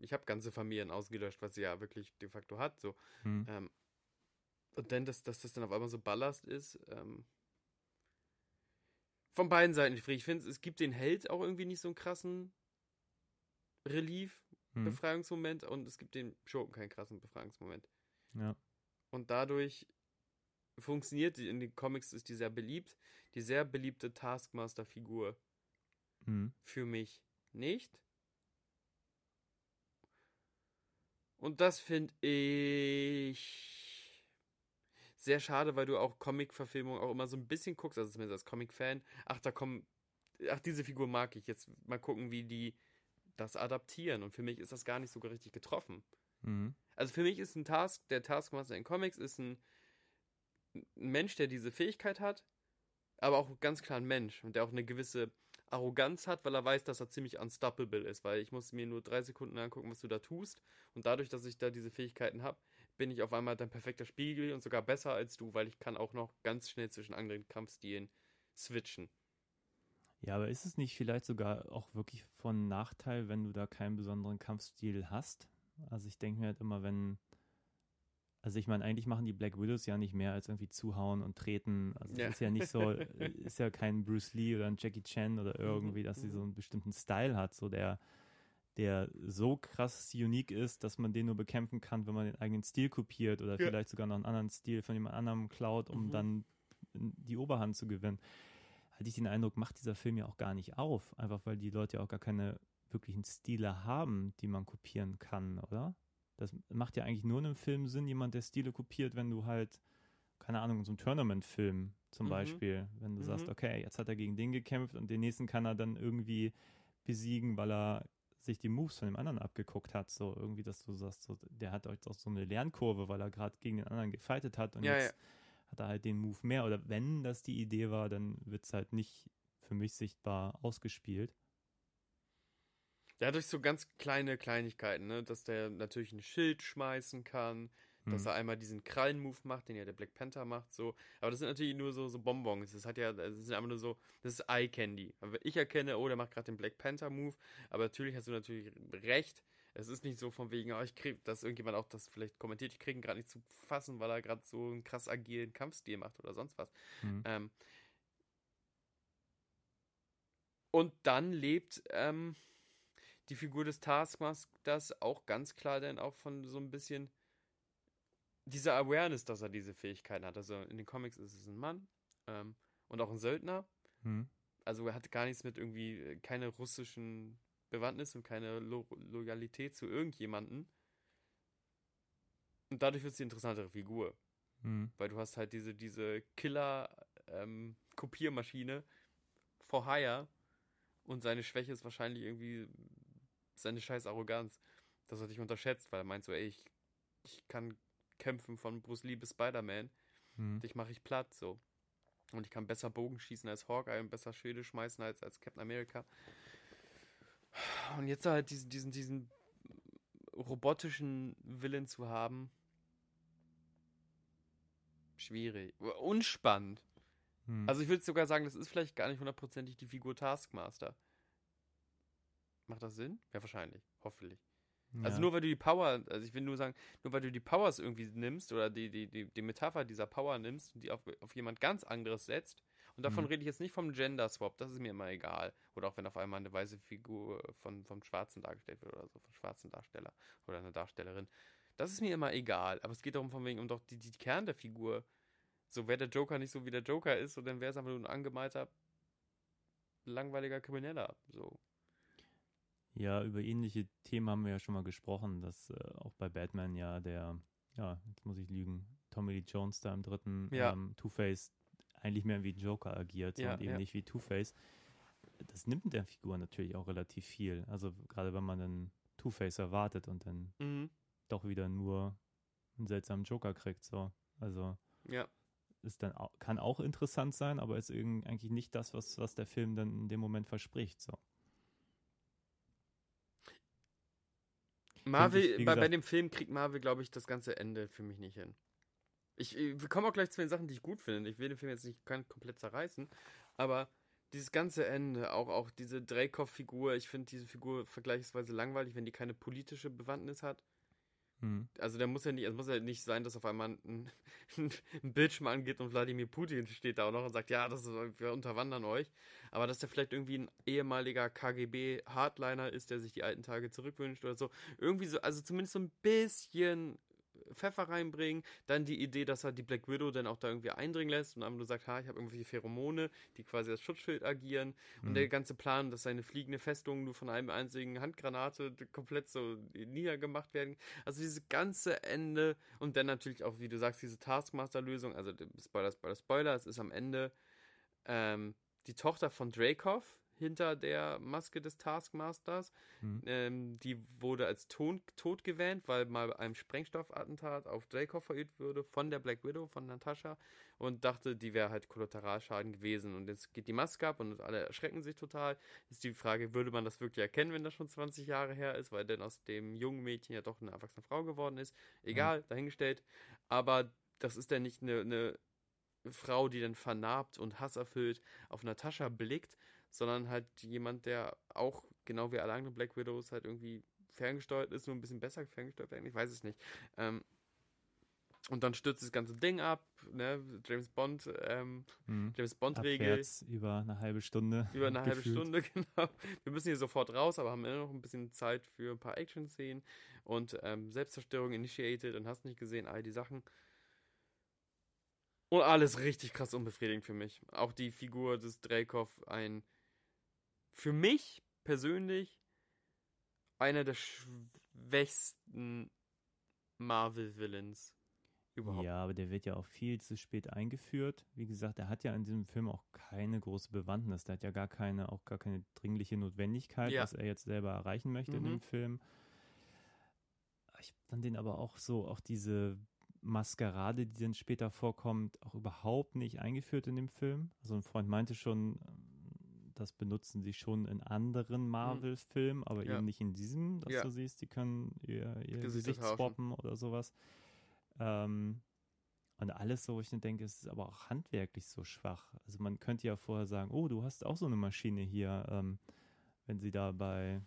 ich habe ganze Familien ausgelöscht, was sie ja wirklich de facto hat. So. hm. Ähm, und dann, dass, dass das dann auf einmal so Ballast ist. Ähm, von beiden Seiten. Ich finde, es gibt den Held auch irgendwie nicht so einen krassen Relief, Hm. Befreiungsmoment und es gibt den Schurken keinen krassen Befreiungsmoment. ja. Und dadurch funktioniert, in den Comics ist die sehr beliebt, die sehr beliebte Taskmaster-Figur Hm. für mich nicht. Und das finde ich sehr schade, weil du auch Comic-Verfilmungen auch immer so ein bisschen guckst, also zumindest als Comic-Fan, ach, da kommen ach, diese Figur mag ich. Jetzt mal gucken, wie die das adaptieren. Und für mich ist das gar nicht so richtig getroffen. Mhm. Also für mich ist ein Task, der Taskmaster in Comics ist ein, ein Mensch, der diese Fähigkeit hat, aber auch ganz klar ein Mensch und der auch eine gewisse Arroganz hat, weil er weiß, dass er ziemlich unstoppable ist, weil ich muss mir nur drei Sekunden angucken, was du da tust und dadurch, dass ich da diese Fähigkeiten habe, bin ich auf einmal dein perfekter Spiegel und sogar besser als du, weil ich kann auch noch ganz schnell zwischen anderen Kampfstilen switchen. Ja, aber ist es nicht vielleicht sogar auch wirklich von Nachteil, wenn du da keinen besonderen Kampfstil hast? Also ich denke mir halt immer, wenn, also ich meine, eigentlich machen die Black Widows ja nicht mehr als irgendwie zuhauen und treten. Also ja. ist ja nicht so, (laughs) ist ja kein Bruce Lee oder ein Jackie Chan oder mhm, irgendwie, dass sie so mhm. einen bestimmten Style hat, so der, der so krass unique ist, dass man den nur bekämpfen kann, wenn man den eigenen Stil kopiert oder ja. vielleicht sogar noch einen anderen Stil von jemand anderem klaut, um mhm. dann die Oberhand zu gewinnen hatte ich den Eindruck, macht dieser Film ja auch gar nicht auf. Einfach weil die Leute ja auch gar keine wirklichen Stile haben, die man kopieren kann, oder? Das macht ja eigentlich nur in einem Film Sinn, jemand, der Stile kopiert, wenn du halt, keine Ahnung, in so einem Tournament-Film zum mhm. Beispiel, wenn du mhm. sagst, okay, jetzt hat er gegen den gekämpft und den nächsten kann er dann irgendwie besiegen, weil er sich die Moves von dem anderen abgeguckt hat, so irgendwie, dass du sagst, so, der hat euch auch so eine Lernkurve, weil er gerade gegen den anderen gefightet hat und ja, jetzt ja hat er halt den Move mehr. Oder wenn das die Idee war, dann wird es halt nicht für mich sichtbar ausgespielt. Ja, durch so ganz kleine Kleinigkeiten, ne? dass der natürlich ein Schild schmeißen kann, dass er einmal diesen Krallen-Move macht, den ja der Black Panther macht, so. Aber das sind natürlich nur so, so Bonbons. Das hat ja, das ist einfach nur so, das ist Eye Candy. Aber ich erkenne, oh, der macht gerade den Black Panther-Move, aber natürlich hast du natürlich recht, es ist nicht so von wegen, oh, ich krieg, dass irgendjemand auch das vielleicht kommentiert, ich kriege ihn gerade nicht zu fassen, weil er gerade so einen krass agilen Kampfstil macht oder sonst was. Mhm. Ähm, und dann lebt ähm, die Figur des Taskmasters auch ganz klar dann auch von so ein bisschen dieser Awareness, dass er diese Fähigkeiten hat. Also in den Comics ist es ein Mann ähm, und auch ein Söldner. Mhm. Also er hat gar nichts mit irgendwie, äh, keine russischen Bewandtnis und keine Lo Loyalität zu irgendjemanden. Und dadurch wird sie eine interessantere Figur. Mhm. Weil du hast halt diese, diese Killer-Kopiermaschine ähm, for hire und seine Schwäche ist wahrscheinlich irgendwie seine scheiß Arroganz. Dass er dich unterschätzt, weil er meint so, ey, ich, ich kann kämpfen von Bruce Lee bis Spider-Man. Mhm. Dich mache ich platt, so. Und ich kann besser Bogen schießen als Hawkeye und besser Schilde schmeißen als, als Captain America. Und jetzt halt diesen, diesen, diesen robotischen Willen zu haben, schwierig. Unspannend. Hm. Also ich würde sogar sagen, das ist vielleicht gar nicht hundertprozentig die Figur Taskmaster. Macht das Sinn? Ja, wahrscheinlich. Hoffentlich. Also ja. Nur weil du die Power, also ich will nur sagen, nur weil du die Powers irgendwie nimmst oder die, die, die, die Metapher dieser Power nimmst und die auf, auf jemand ganz anderes setzt, und davon mhm. rede ich jetzt nicht vom Gender Swap, das ist mir immer egal. Oder auch wenn auf einmal eine weiße Figur von, vom Schwarzen dargestellt wird oder so, vom schwarzen Darsteller oder eine Darstellerin. Das ist mir immer egal. Aber es geht darum, von wegen, um doch die, die Kern der Figur. So wäre der Joker nicht so wie der Joker ist, so dann wäre es einfach nur ein angemalter, langweiliger Krimineller. So. Ja, über ähnliche Themen haben wir ja schon mal gesprochen, dass äh, auch bei Batman ja der, ja, jetzt muss ich lügen, Tommy Lee Jones da im dritten ja. ähm, Two-Face eigentlich mehr wie Joker agiert ja, und eben ja. nicht wie Two-Face. Das nimmt der Figur natürlich auch relativ viel. Also gerade wenn man dann Two-Face erwartet und dann mhm. doch wieder nur einen seltsamen Joker kriegt. So. Also ja. ist dann auch, kann auch interessant sein, aber ist eigentlich nicht das, was, was der Film dann in dem Moment verspricht. So. Marvel, ich, bei, bei dem Film kriegt Marvel, glaube ich, das ganze Ende für mich nicht hin. Ich, wir kommen auch gleich zu den Sachen, die ich gut finde. Ich will den Film jetzt nicht komplett zerreißen, aber dieses ganze Ende, auch, auch diese Dreykov-Figur, ich finde diese Figur vergleichsweise langweilig, wenn die keine politische Bewandtnis hat. Hm. Also da muss ja nicht, es muss ja nicht sein, dass auf einmal ein, ein, ein Bildschirm angeht und Wladimir Putin steht da auch noch und sagt, ja, das ist, wir unterwandern euch. Aber dass der vielleicht irgendwie ein ehemaliger KGB-Hardliner ist, der sich die alten Tage zurückwünscht oder so. Irgendwie so, also zumindest so ein bisschen Pfeffer reinbringen. Dann die Idee, dass er die Black Widow dann auch da irgendwie eindringen lässt und einfach nur sagt, ha, ich habe irgendwelche Pheromone, die quasi als Schutzschild agieren. Mhm. Und der ganze Plan, dass seine fliegende Festung nur von einem einzigen Handgranate komplett so niedergemacht werden. Also dieses ganze Ende und dann natürlich auch, wie du sagst, diese Taskmaster-Lösung. Also Spoiler, Spoiler, Spoiler, es ist am Ende ähm, die Tochter von Dracov, hinter der Maske des Taskmasters. Mhm. Ähm, die wurde als Ton tot gewähnt, weil mal einem Sprengstoffattentat auf Dreykov verübt wurde von der Black Widow, von Natascha und dachte, die wäre halt Kollateralschaden gewesen. Und jetzt geht die Maske ab und alle erschrecken sich total. Ist die Frage, würde man das wirklich erkennen, wenn das schon 20 Jahre her ist, weil denn aus dem jungen Mädchen ja doch eine erwachsene Frau geworden ist. Egal, mhm. dahingestellt. Aber das ist ja nicht eine, eine Frau, die dann vernarbt und hasserfüllt auf Natascha blickt, sondern halt jemand, der auch, genau wie alle anderen Black Widows, halt irgendwie ferngesteuert ist, nur ein bisschen besser ferngesteuert werden. Ich weiß es nicht. Ähm, und dann stürzt das ganze Ding ab, ne? James Bond, ähm, mhm. James Bond-Regel. Über eine halbe Stunde. Über eine gefühlt. halbe Stunde, (laughs) genau. Wir müssen hier sofort raus, aber haben immer noch ein bisschen Zeit für ein paar Action-Szenen und ähm, Selbstzerstörung initiated und hast nicht gesehen, all die Sachen. Und alles richtig krass unbefriedigend für mich. Auch die Figur des Dreykov, ein für mich persönlich einer der schwächsten Marvel-Villains überhaupt. Ja, aber der wird ja auch viel zu spät eingeführt. Wie gesagt, er hat ja in diesem Film auch keine große Bewandtnis. Der hat ja gar keine, auch gar keine dringliche Notwendigkeit, ja. was er jetzt selber erreichen möchte mhm. in dem Film. Ich fand den aber auch so, auch diese Maskerade, die dann später vorkommt, auch überhaupt nicht eingeführt in dem Film. Also ein Freund meinte schon, das benutzen sie schon in anderen mhm. Marvel-Filmen, aber ja. eben nicht in diesem, dass ja. du siehst, die können ihr, ihr Gesicht swappen oder sowas. Ähm, und alles so, wo ich dann denke, es ist aber auch handwerklich so schwach. Also man könnte ja vorher sagen, oh, du hast auch so eine Maschine hier, ähm, wenn sie da bei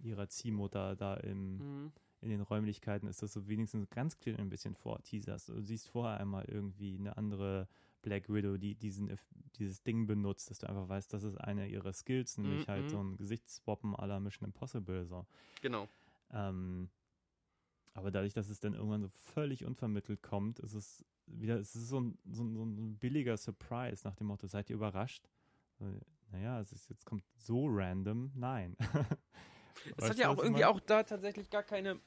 ihrer Ziehmutter da im, mhm. in den Räumlichkeiten ist, dass du wenigstens ganz klein ein bisschen vorteaserst. Du siehst vorher einmal irgendwie eine andere Black Widow, die diesen, dieses Ding benutzt, dass du einfach weißt, das ist eine ihrer Skills, nämlich mhm. halt so ein Gesichtsswappen aller Mission Impossible. So. Genau. Ähm, aber dadurch, dass es dann irgendwann so völlig unvermittelt kommt, ist es wieder, es ist so ein, so ein, so ein billiger Surprise nach dem Motto, seid ihr überrascht? Naja, es ist jetzt kommt so random, nein. (laughs) es hat ja auch irgendwie auch da tatsächlich gar keine.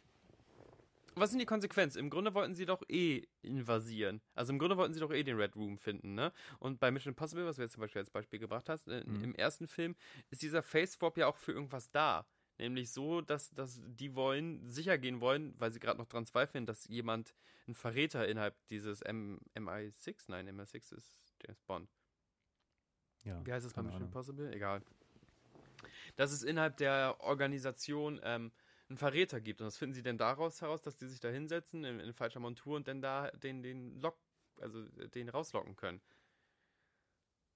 Was sind die Konsequenzen? Im Grunde wollten sie doch eh invasieren. Also im Grunde wollten sie doch eh den Red Room finden, ne? Und bei Mission Impossible, was du jetzt zum Beispiel als Beispiel gebracht hast, äh, mhm. im ersten Film, ist dieser Face Swap ja auch für irgendwas da. Nämlich so, dass, dass die wollen, sicher gehen wollen, weil sie gerade noch dran zweifeln, dass jemand, ein Verräter innerhalb dieses M MI6, nein, MI6 ist James Bond. Ja, Wie heißt es bei Mission Impossible? Egal. Dass es innerhalb der Organisation ähm, einen Verräter gibt. Und das finden sie denn daraus heraus, dass die sich da hinsetzen in, in falscher Montur und dann da den, den Lock, also den rauslocken können.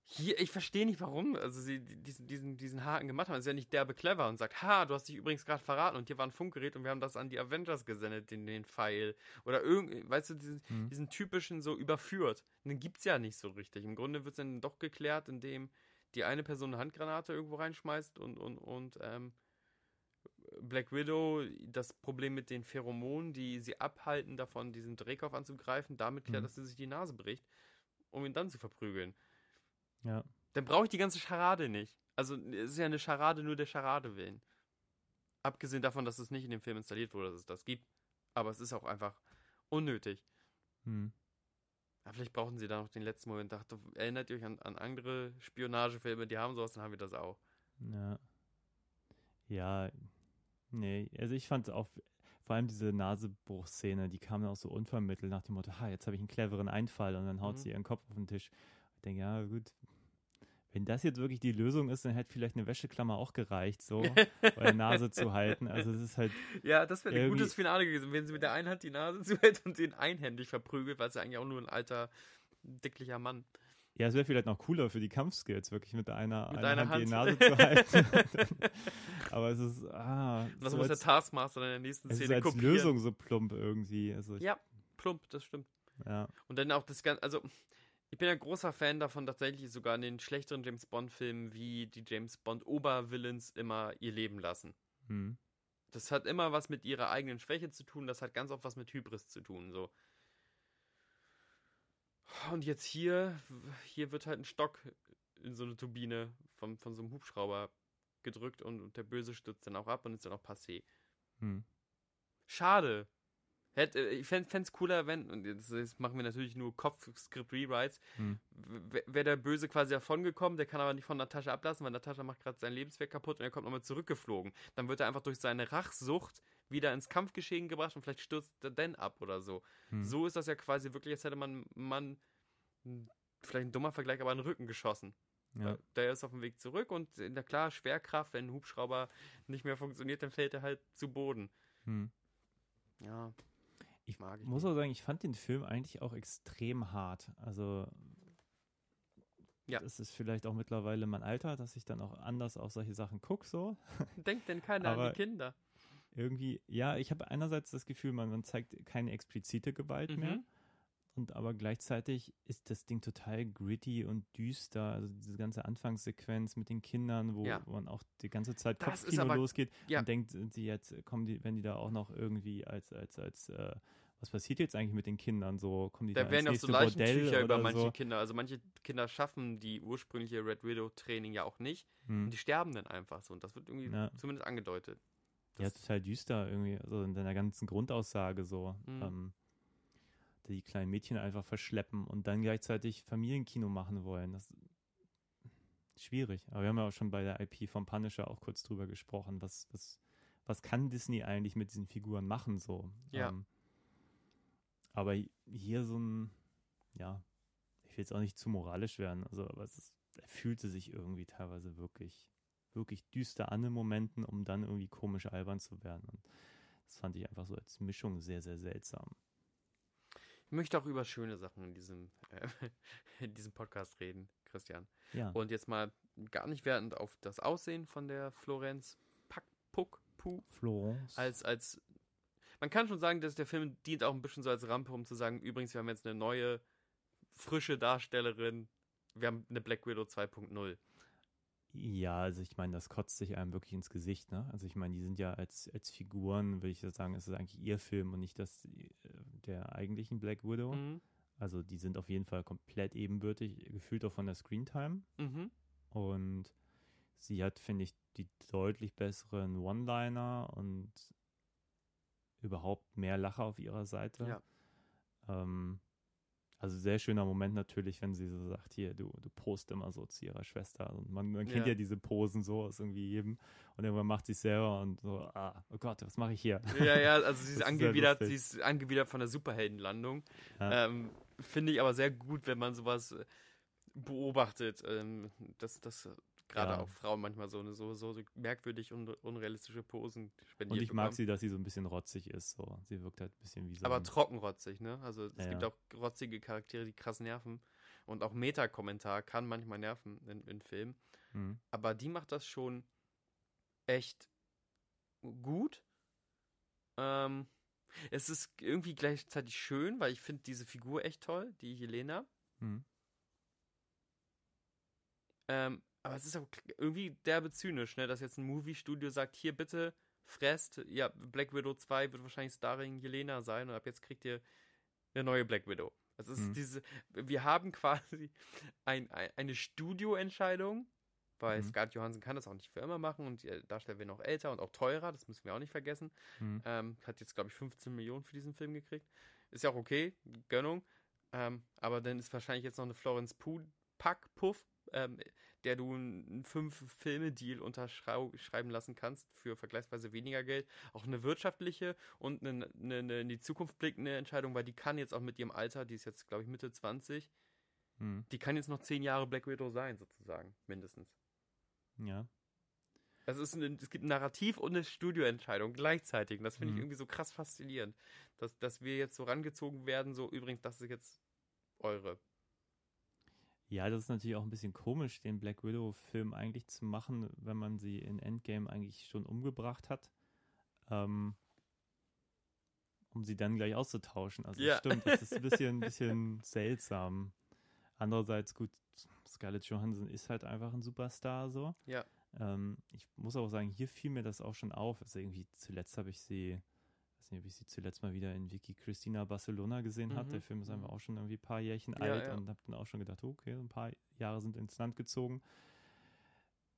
Hier, ich verstehe nicht, warum. Also sie diesen, diesen, diesen Haken gemacht haben. Es ist ja nicht derbe clever und sagt, ha, du hast dich übrigens gerade verraten und hier war ein Funkgerät und wir haben das an die Avengers gesendet, den, den Pfeil. Oder irgend, weißt du, diesen, mhm. diesen typischen so überführt. Den gibt's ja nicht so richtig. Im Grunde wird es dann doch geklärt, indem die eine Person eine Handgranate irgendwo reinschmeißt und, und, und ähm, Black Widow das Problem mit den Pheromonen, die sie abhalten davon, diesen Dreckhoff anzugreifen, damit klärt, mhm. dass sie sich die Nase bricht, um ihn dann zu verprügeln. Ja. Dann brauche ich die ganze Scharade nicht. Also es ist ja eine Scharade nur der Scharade willen. Abgesehen davon, dass es nicht in dem Film installiert wurde, dass es das gibt. Aber es ist auch einfach unnötig. Hm. Ja, vielleicht brauchen sie da noch den letzten Moment. Dachte, erinnert ihr euch an, an andere Spionagefilme, die haben sowas, dann haben wir das auch. Ja. Ja, nee, also ich fand auch, vor allem diese Nasebruchszene, die kam auch so unvermittelt nach dem Motto, ha, jetzt habe ich einen cleveren Einfall und dann haut mhm. sie ihren Kopf auf den Tisch. Ich denke, ja, gut, wenn das jetzt wirklich die Lösung ist, dann hätte vielleicht eine Wäscheklammer auch gereicht, so (laughs) eure Nase zu halten. Also es ist halt. Ja, das wäre ein gutes Finale gewesen, wenn sie mit der einen Hand die Nase (laughs) zuhält und den einhändig verprügelt, weil es ja eigentlich auch nur ein alter, dicklicher Mann. Ja, es wäre vielleicht noch cooler für die Kampfskills, wirklich mit einer, mit einer Hand, Hand, die Nase zu halten. (laughs) Aber es ist. Ah, das so muss als, der Taskmaster in der nächsten Szene es ist als kopieren. Lösung so plump irgendwie. Also ich, ja, plump, das stimmt. Ja. Und dann auch das Ganze, also ich bin ein großer Fan davon, tatsächlich sogar in den schlechteren James Bond-Filmen, wie die James Bond-Obervillains immer ihr Leben lassen. Hm. Das hat immer was mit ihrer eigenen Schwäche zu tun, das hat ganz oft was mit Hybris zu tun, so. Und jetzt hier, hier wird halt ein Stock in so eine Turbine von, von so einem Hubschrauber gedrückt und, der Böse stürzt dann auch ab und ist dann auch passé. Hm. Schade. Hätte, äh, ich fände es cooler, wenn, und jetzt, jetzt machen wir natürlich nur Kopf-Script-Rewrites, Hm. wäre der Böse quasi davongekommen, der kann aber nicht von Natascha ablassen, weil Natascha macht gerade sein Lebenswerk kaputt und er kommt nochmal zurückgeflogen. Dann wird er einfach durch seine Rachsucht wieder ins Kampfgeschehen gebracht und vielleicht stürzt er dann ab oder so. Hm. So ist das ja quasi wirklich, als hätte man, man vielleicht ein dummer Vergleich, aber einen Rücken geschossen. Ja. Der ist auf dem Weg zurück und na klar, Schwerkraft, wenn ein Hubschrauber nicht mehr funktioniert, dann fällt er halt zu Boden. Hm. Ja, Ich Mag ich muss nicht. auch sagen, ich fand den Film eigentlich auch extrem hart. Also Ja. das ist vielleicht auch mittlerweile mein Alter, dass ich dann auch anders auf solche Sachen gucke, so. (laughs) denkt denn keiner an die Kinder? Irgendwie, ja, ich habe einerseits das Gefühl, man, man zeigt keine explizite Gewalt Mhm. mehr. Und aber gleichzeitig ist das Ding total gritty und düster. Also diese ganze Anfangssequenz mit den Kindern, wo Ja. man auch die ganze Zeit Das Kopfkino aber- losgeht ja. und denkt, die jetzt, kommen die, wenn die da auch noch irgendwie als, als, als, äh, was passiert jetzt eigentlich mit den Kindern so? Kommen die da, Da werden ja auch so Leichentücher über manche so? Kinder. Also manche Kinder schaffen die ursprüngliche Red Widow Training ja auch nicht. Hm. Und die sterben dann einfach so. Und das wird irgendwie Ja. zumindest angedeutet. Ja, Das- total düster irgendwie, also in deiner ganzen Grundaussage so. Mhm. Ähm, die kleinen Mädchen einfach verschleppen und dann gleichzeitig Familienkino machen wollen. Das ist schwierig. Aber wir haben ja auch schon bei der IP vom Punisher auch kurz drüber gesprochen. Was, was, was kann Disney eigentlich mit diesen Figuren machen so? Ja. Ähm, aber hier so ein, ja, ich will jetzt auch nicht zu moralisch werden, also aber es ist, er fühlte sich irgendwie teilweise wirklich, wirklich düster an in Momenten, um dann irgendwie komisch albern zu werden. Und das fand ich einfach so als Mischung sehr, sehr seltsam. Ich möchte auch über schöne Sachen in diesem, äh, (laughs) in diesem Podcast reden, Christian. Ja. Und jetzt mal gar nicht wertend auf das Aussehen von der Florenz Pack, Puck, Puh, Florence. als, als, man kann schon sagen, dass der Film dient auch ein bisschen so als Rampe, um zu sagen, übrigens, wir haben jetzt eine neue, frische Darstellerin, wir haben eine Black Widow 2.0. Ja, also ich meine, das kotzt sich einem wirklich ins Gesicht, ne? Also ich meine, die sind ja als, als Figuren, würde ich sagen, es ist eigentlich ihr Film und nicht das äh, der eigentlichen Black Widow. Mhm. Also die sind auf jeden Fall komplett ebenbürtig, gefühlt auch von der Screentime. Mhm. Und sie hat, finde ich, die deutlich besseren One-Liner und überhaupt mehr Lacher auf ihrer Seite. Ja. Ähm, also sehr schöner Moment natürlich, wenn sie so sagt, hier, du, du post immer so zu ihrer Schwester. Und man, man kennt Ja. ja. diese Posen so aus irgendwie jedem. Und irgendwann macht sie es selber und so, ah, oh Gott, was mache ich hier? Ja, ja, also sie (laughs) ist, Das angewidert, sie ist angewidert von der Superheldenlandung. Ja. Ähm, Finde ich aber sehr gut, wenn man sowas beobachtet, ähm, dass, dass gerade Ja. auch Frauen manchmal so, eine, so, so, merkwürdig und unrealistische Posen spendiert Und ich mag bekommen. sie, dass sie so ein bisschen rotzig ist. So. Sie wirkt halt ein bisschen wie so Aber trockenrotzig, ne? Also es Ja, gibt auch rotzige Charaktere, die krass nerven. Und auch Meta-Kommentar kann manchmal nerven in, in Filmen. Hm. Aber die macht das schon echt gut. Ähm, es ist irgendwie gleichzeitig schön, weil ich finde diese Figur echt toll, die Jelena. Hm. Ähm, aber es ist auch irgendwie derbe zynisch, ne, dass jetzt ein Movie-Studio sagt, hier bitte fresst, ja, Black Widow 2 wird wahrscheinlich starring Jelena sein und ab jetzt kriegt ihr eine neue Black Widow. Das ist Mhm. diese, wir haben (laughs) quasi ein, ein, eine Studioentscheidung, weil Mhm. Scarlett Johansson kann das auch nicht für immer machen und die Darsteller werden auch älter und auch teurer, das müssen wir auch nicht vergessen. Hm. Ähm, hat jetzt, glaube ich, 15 Millionen für diesen Film gekriegt. Ist ja auch okay, Gönnung. Ähm, aber dann ist wahrscheinlich jetzt noch eine Florence Pugh, Pack, Puff, ähm, der du einen Fünf-Filme-Deal unterschreiben lassen kannst für vergleichsweise weniger Geld. Auch eine wirtschaftliche und eine, eine, eine in die Zukunft blickende Entscheidung, weil die kann jetzt auch mit ihrem Alter, die ist jetzt, glaube ich, Mitte 20, Hm. die kann jetzt noch zehn Jahre Black Widow sein, sozusagen, mindestens. Ja. Also es, ist ein, es gibt ein Narrativ und eine Studioentscheidung gleichzeitig. Und das finde ich Mhm. irgendwie so krass faszinierend. Dass, dass wir jetzt so rangezogen werden, so übrigens, das ist jetzt eure. Ja, das ist natürlich auch ein bisschen komisch, den Black Widow-Film eigentlich zu machen, wenn man sie in Endgame eigentlich schon umgebracht hat. Ähm, um sie dann gleich auszutauschen. Also Ja. das stimmt, das ist ein bisschen, ein (laughs) bisschen seltsam. Andererseits, gut, Scarlett Johansson ist halt einfach ein Superstar so. Ja. Ähm, ich muss auch sagen, hier fiel mir das auch schon auf. Also irgendwie zuletzt habe ich sie, weiß nicht, ob ich sie zuletzt mal wieder in Vicky Christina Barcelona gesehen habe. Mhm. Der Film ist einfach Mhm. auch schon irgendwie ein paar Jährchen Ja, alt ja. und habe dann auch schon gedacht, okay, ein paar Jahre sind ins Land gezogen.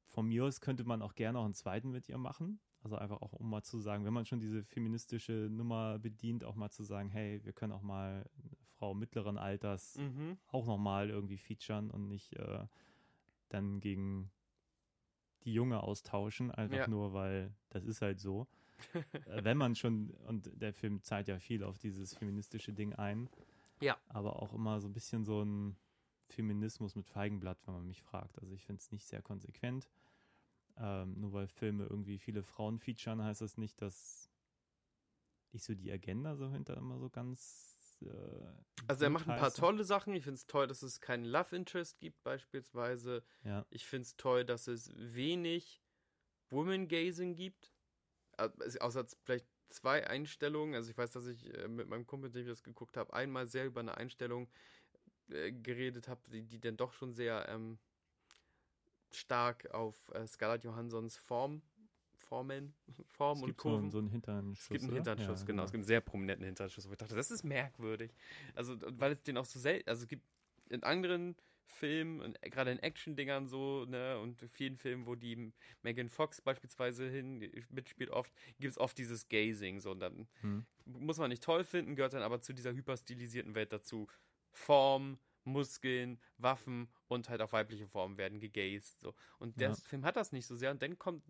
Von mir aus könnte man auch gerne noch einen zweiten mit ihr machen. Also einfach auch, um mal zu sagen, wenn man schon diese feministische Nummer bedient, auch mal zu sagen, hey, wir können auch mal eine Frau mittleren Alters Mhm. auch nochmal irgendwie featuren und nicht äh, dann gegen die Junge austauschen, einfach Ja. nur, weil das ist halt so. (laughs) Wenn man schon, und der Film zahlt ja viel auf dieses feministische Ding ein, Ja. aber auch immer so ein bisschen so ein Feminismus mit Feigenblatt, wenn man mich fragt. Also ich finde es nicht sehr konsequent. Ähm, nur weil Filme irgendwie viele Frauen featuren, heißt das nicht, dass ich so die Agenda so hinter immer so ganz. Äh, Also er macht ein paar tolle Sachen. Ich finde es toll, dass es keinen Love Interest gibt beispielsweise. Ja, Ich finde es toll, dass es wenig Woman Gazing gibt. Äh, Außer vielleicht zwei Einstellungen. Also ich weiß, dass ich äh, mit meinem Kumpel, dem ich das geguckt habe, einmal sehr über eine Einstellung äh, geredet habe, die, die dann doch schon sehr ähm, stark auf äh, Scarlett Johanssons Form, Formen, (laughs) Form es und gibt so, einen- Kurven. so einen Hinteranschuss. Es gibt einen? Hinternschuss, Ja, genau. Es gibt einen sehr prominenten Hinternschuss, wo ich dachte, das ist merkwürdig. Also, weil es den auch so selten, also es gibt in anderen Filmen, und gerade in Action-Dingern so, ne, und in vielen Filmen, wo die Megan Fox beispielsweise hin mitspielt, oft, gibt es oft dieses Gazing, so, und dann Hm. muss man nicht toll finden, gehört dann aber zu dieser hyperstilisierten Welt dazu. Form, Muskeln, Waffen und halt auch weibliche Formen werden gegazed. So. Und der Ja. Film hat das nicht so sehr. Und dann kommt,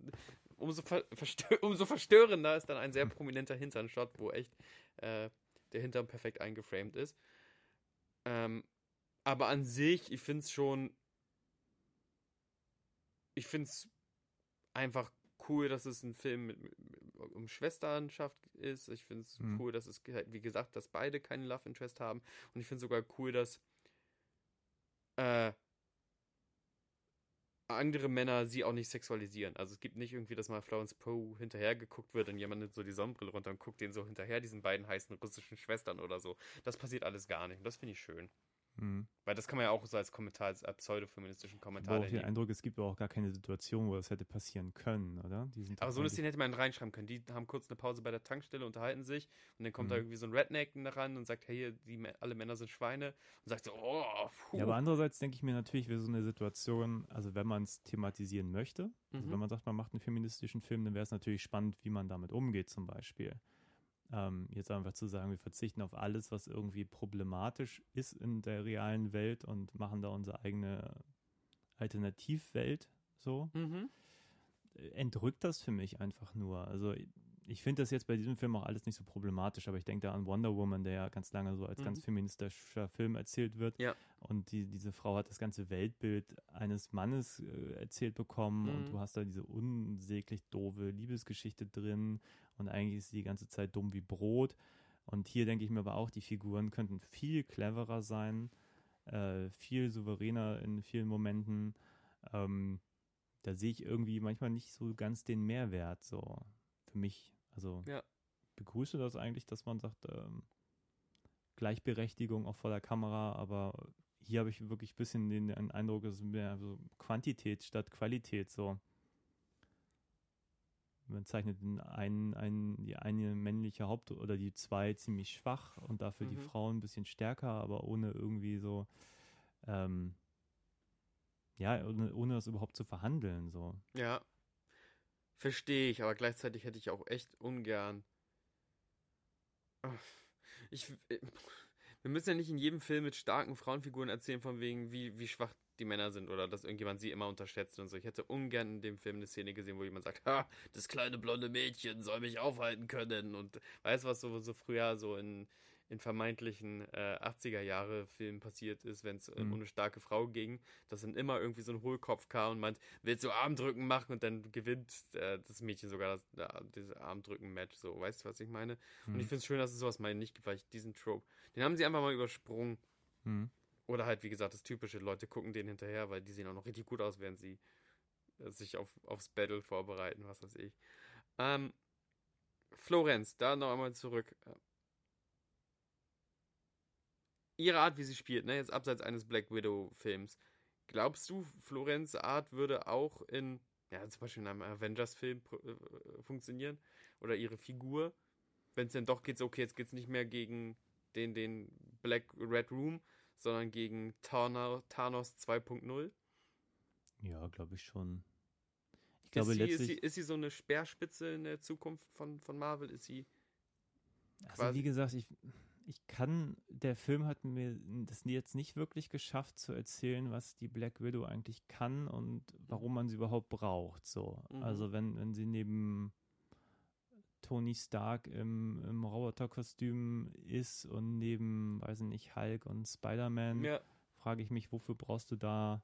umso, ver verstö (laughs) umso verstörender ist dann ein sehr prominenter Hinternshot, wo echt äh, der Hintern perfekt eingeframed ist. Ähm, aber an sich, ich finde es schon. Ich finde es einfach cool, dass es ein Film mit, mit, um Schwesternschaft ist. Ich finde es Mhm. cool, dass es, wie gesagt, dass beide keinen Love Interest haben. Und ich finde sogar cool, dass äh, andere Männer sie auch nicht sexualisieren. Also es gibt nicht irgendwie, dass mal Florence Poe hinterher geguckt wird und jemand nimmt so die Sonnenbrille runter und guckt den so hinterher, diesen beiden heißen russischen Schwestern oder so. Das passiert alles gar nicht. Und das finde ich schön. Hm. Weil das kann man ja auch so als Kommentar, als pseudofeministischen Ich Kommentar habe auch den. Eindruck, es gibt aber auch gar keine Situation, wo das hätte passieren können, oder? Aber so eine Szene hätte man reinschreiben können. Die haben kurz eine Pause bei der Tankstelle, unterhalten sich und dann kommt da Mhm. irgendwie so ein Redneck ran und sagt, hey, hier, die, alle Männer sind Schweine und sagt so, oh, puh. Ja, aber andererseits denke ich mir natürlich, wäre so eine Situation, also wenn man es thematisieren möchte, also Mhm. wenn man sagt, man macht einen feministischen Film, dann wäre es natürlich spannend, wie man damit umgeht zum Beispiel. Ähm, jetzt einfach zu sagen, wir verzichten auf alles, was irgendwie problematisch ist in der realen Welt und machen da unsere eigene Alternativwelt so, Mhm. äh, entrückt das für mich einfach nur. Also ich- finde das jetzt bei diesem Film auch alles nicht so problematisch, aber ich denke da an Wonder Woman, der ja ganz lange so als Mhm. ganz feministischer Film erzählt wird. Ja. Und die, diese Frau hat das ganze Weltbild eines Mannes äh, erzählt bekommen Mhm. und du hast da diese unsäglich doofe Liebesgeschichte drin und eigentlich ist sie die ganze Zeit dumm wie Brot. Und hier denke ich mir aber auch, die Figuren könnten viel cleverer sein, äh, viel souveräner in vielen Momenten. Ähm, da sehe ich irgendwie manchmal nicht so ganz den Mehrwert so für mich. Also Ja. begrüße das eigentlich, dass man sagt, ähm, Gleichberechtigung auch vor der Kamera, aber hier habe ich wirklich ein bisschen den, den Eindruck, es ist mehr so Quantität statt Qualität so. Man zeichnet den einen, einen, die eine männliche Haupt- oder die zwei ziemlich schwach und dafür die Mhm. Frauen ein bisschen stärker, aber ohne irgendwie so, ähm, ja, ohne, ohne das überhaupt zu verhandeln, so. Ja. Verstehe ich, aber gleichzeitig hätte ich auch echt ungern. Ich. äh, Wir müssen ja nicht in jedem Film mit starken Frauenfiguren erzählen, von wegen, wie, wie schwach die Männer sind oder dass irgendjemand sie immer unterschätzt und so. Ich hätte ungern in dem Film eine Szene gesehen, wo jemand sagt, ha, das kleine blonde Mädchen soll mich aufhalten können. Und weißt du, was so, so früher so in, in vermeintlichen äh, 80er-Jahre-Filmen passiert ist, wenn es Mhm. um eine starke Frau ging, dass dann immer irgendwie so ein Hohlkopf kam und meint, willst du Armdrücken machen und dann gewinnt äh, das Mädchen sogar das, äh, dieses Armdrücken-Match, so, weißt du, was ich meine? Und Hm. ich finde es schön, dass es sowas mal nicht gibt, weil ich diesen Trope, den haben sie einfach mal übersprungen. Hm. Oder halt, wie gesagt, das typische, Leute gucken denen hinterher, weil die sehen auch noch richtig gut aus, während sie äh, sich auf, aufs Battle vorbereiten, was weiß ich. Ähm, Florenz, da noch einmal zurück. Ihre Art, wie sie spielt, ne, jetzt abseits eines Black Widow-Films. Glaubst du, Florenz Art würde auch in, ja, zum Beispiel in einem Avengers-Film äh, funktionieren? Oder ihre Figur? Wenn es denn doch geht, so, okay, jetzt geht es nicht mehr gegen den, den Black Red Room, sondern gegen Thanos, Thanos 2.0. Ja, glaube ich schon. Ich glaube, ist, sie, letztlich, ist, sie, ist sie so eine Speerspitze in der Zukunft von, von Marvel? Ist sie. also wie gesagt, ich, ich kann, der Film hat mir das jetzt nicht wirklich geschafft zu erzählen, was die Black Widow eigentlich kann und warum man sie überhaupt braucht. So. Mhm. Also wenn, wenn sie neben Tony Stark im, im Roboterkostüm ist und neben, weiß ich nicht, Hulk und Spider-Man, Ja, frage ich mich, wofür brauchst du da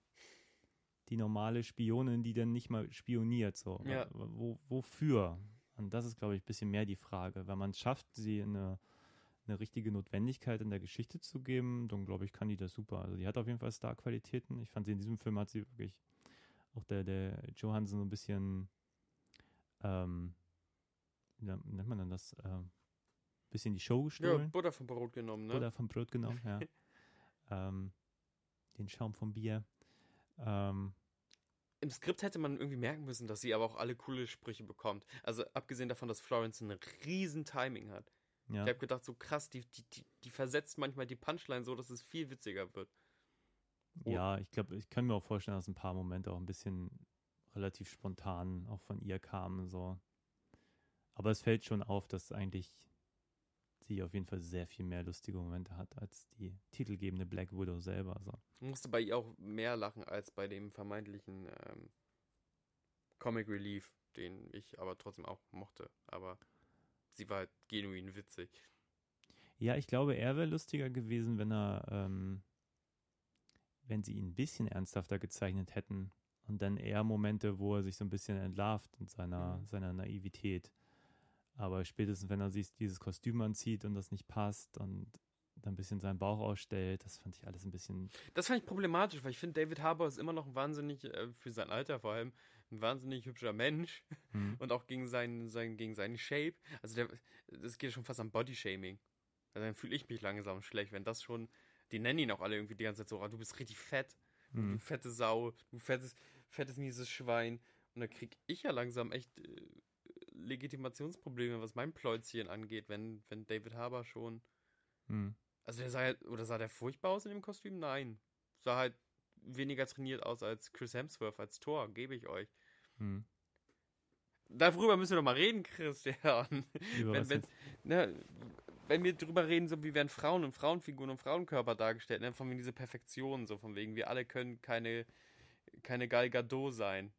die normale Spionin, die dann nicht mal spioniert? So, Ja. wo, wofür? Und das ist, glaube ich, ein bisschen mehr die Frage. Wenn man es schafft, sie eine, eine richtige Notwendigkeit in der Geschichte zu geben, dann glaube ich, kann die das super. Also die hat auf jeden Fall Star-Qualitäten. Ich fand sie in diesem Film hat sie wirklich auch der, der Johansson so ein bisschen, ähm, wie nennt man denn das? Ähm, bisschen die Show ja, gestohlen. Butter vom Brot genommen, ne? Oder vom Brot genommen, ja. (laughs) ähm, den Schaum vom Bier. Ähm, Im Skript hätte man irgendwie merken müssen, dass sie aber auch alle coole Sprüche bekommt. Also abgesehen davon, dass Florence ein riesen Timing hat. Ja. Ich habe gedacht, so krass, die, die, die, die versetzt manchmal die Punchline so, dass es viel witziger wird. Oh. ja, ich glaube, ich kann mir auch vorstellen, dass ein paar Momente auch ein bisschen relativ spontan auch von ihr kamen. So. Aber es fällt schon auf, dass eigentlich sie auf jeden Fall sehr viel mehr lustige Momente hat als die titelgebende Black Widow selber. So. Ich musste bei ihr auch mehr lachen als bei dem vermeintlichen ähm, Comic Relief, den ich aber trotzdem auch mochte. Aber sie war halt genuin witzig. Ja, ich glaube, er wäre lustiger gewesen, wenn er, ähm, wenn sie ihn ein bisschen ernsthafter gezeichnet hätten und dann eher Momente, wo er sich so ein bisschen entlarvt in seiner, Mhm. seiner Naivität. Aber spätestens, wenn er sich dieses Kostüm anzieht und das nicht passt und dann ein bisschen seinen Bauch ausstellt, das fand ich alles ein bisschen. Das fand ich problematisch, weil ich finde, David Harbour ist immer noch ein wahnsinnig, äh, für sein Alter vor allem, ein wahnsinnig hübscher Mensch. Hm. Und auch gegen seinen, seinen, gegen seinen Shape. Also der, das geht schon fast am Bodyshaming. Also dann fühle ich mich langsam schlecht, wenn das schon. Die nennen ihn auch alle irgendwie die ganze Zeit so, "Ah, du bist richtig fett, du Hm. fette Sau, du fettes, fettes mieses Schwein. Und dann krieg ich ja langsam echt äh, Legitimationsprobleme, was mein Pläuzchen angeht, wenn, wenn David Harbour schon. Hm. Also der sah ja, oder sah der furchtbar aus in dem Kostüm? Nein. Sah halt weniger trainiert aus als Chris Hemsworth, als Thor, gebe ich euch. Hm. Darüber müssen wir doch mal reden, Christian. Wenn, wenn, ne, wenn wir drüber reden, so wie werden Frauen und Frauenfiguren und Frauenkörper dargestellt, ne, von wegen diese Perfektion, so von wegen, wir alle können keine, keine Gal Gadot sein.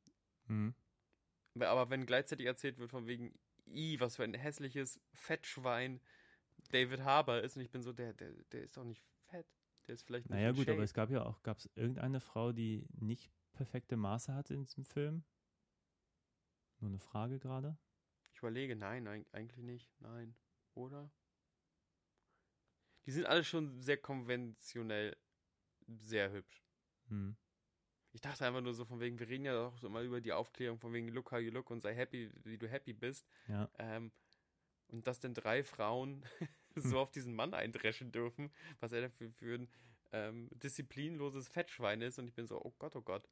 Hm. Aber wenn gleichzeitig erzählt wird von wegen, i, was für ein hässliches Fettschwein David Harbour ist, und ich bin so, der, der, der ist doch nicht fett. Der ist vielleicht nicht Naja, gut, aber Shape. es gab ja auch, gab es irgendeine Frau, die nicht perfekte Maße hatte in diesem Film? Nur eine Frage gerade. Ich überlege, nein, eig- eigentlich nicht. Nein. Oder? Die sind alle schon sehr konventionell sehr hübsch. Hm. Ich dachte einfach nur so von wegen, wir reden ja auch so immer über die Aufklärung von wegen look how you look und sei happy, wie du happy bist. Ja. Ähm, und dass denn drei Frauen so auf diesen Mann eindreschen dürfen, was er dafür für ein ähm, disziplinloses Fettschwein ist. Und ich bin so, oh Gott, oh Gott.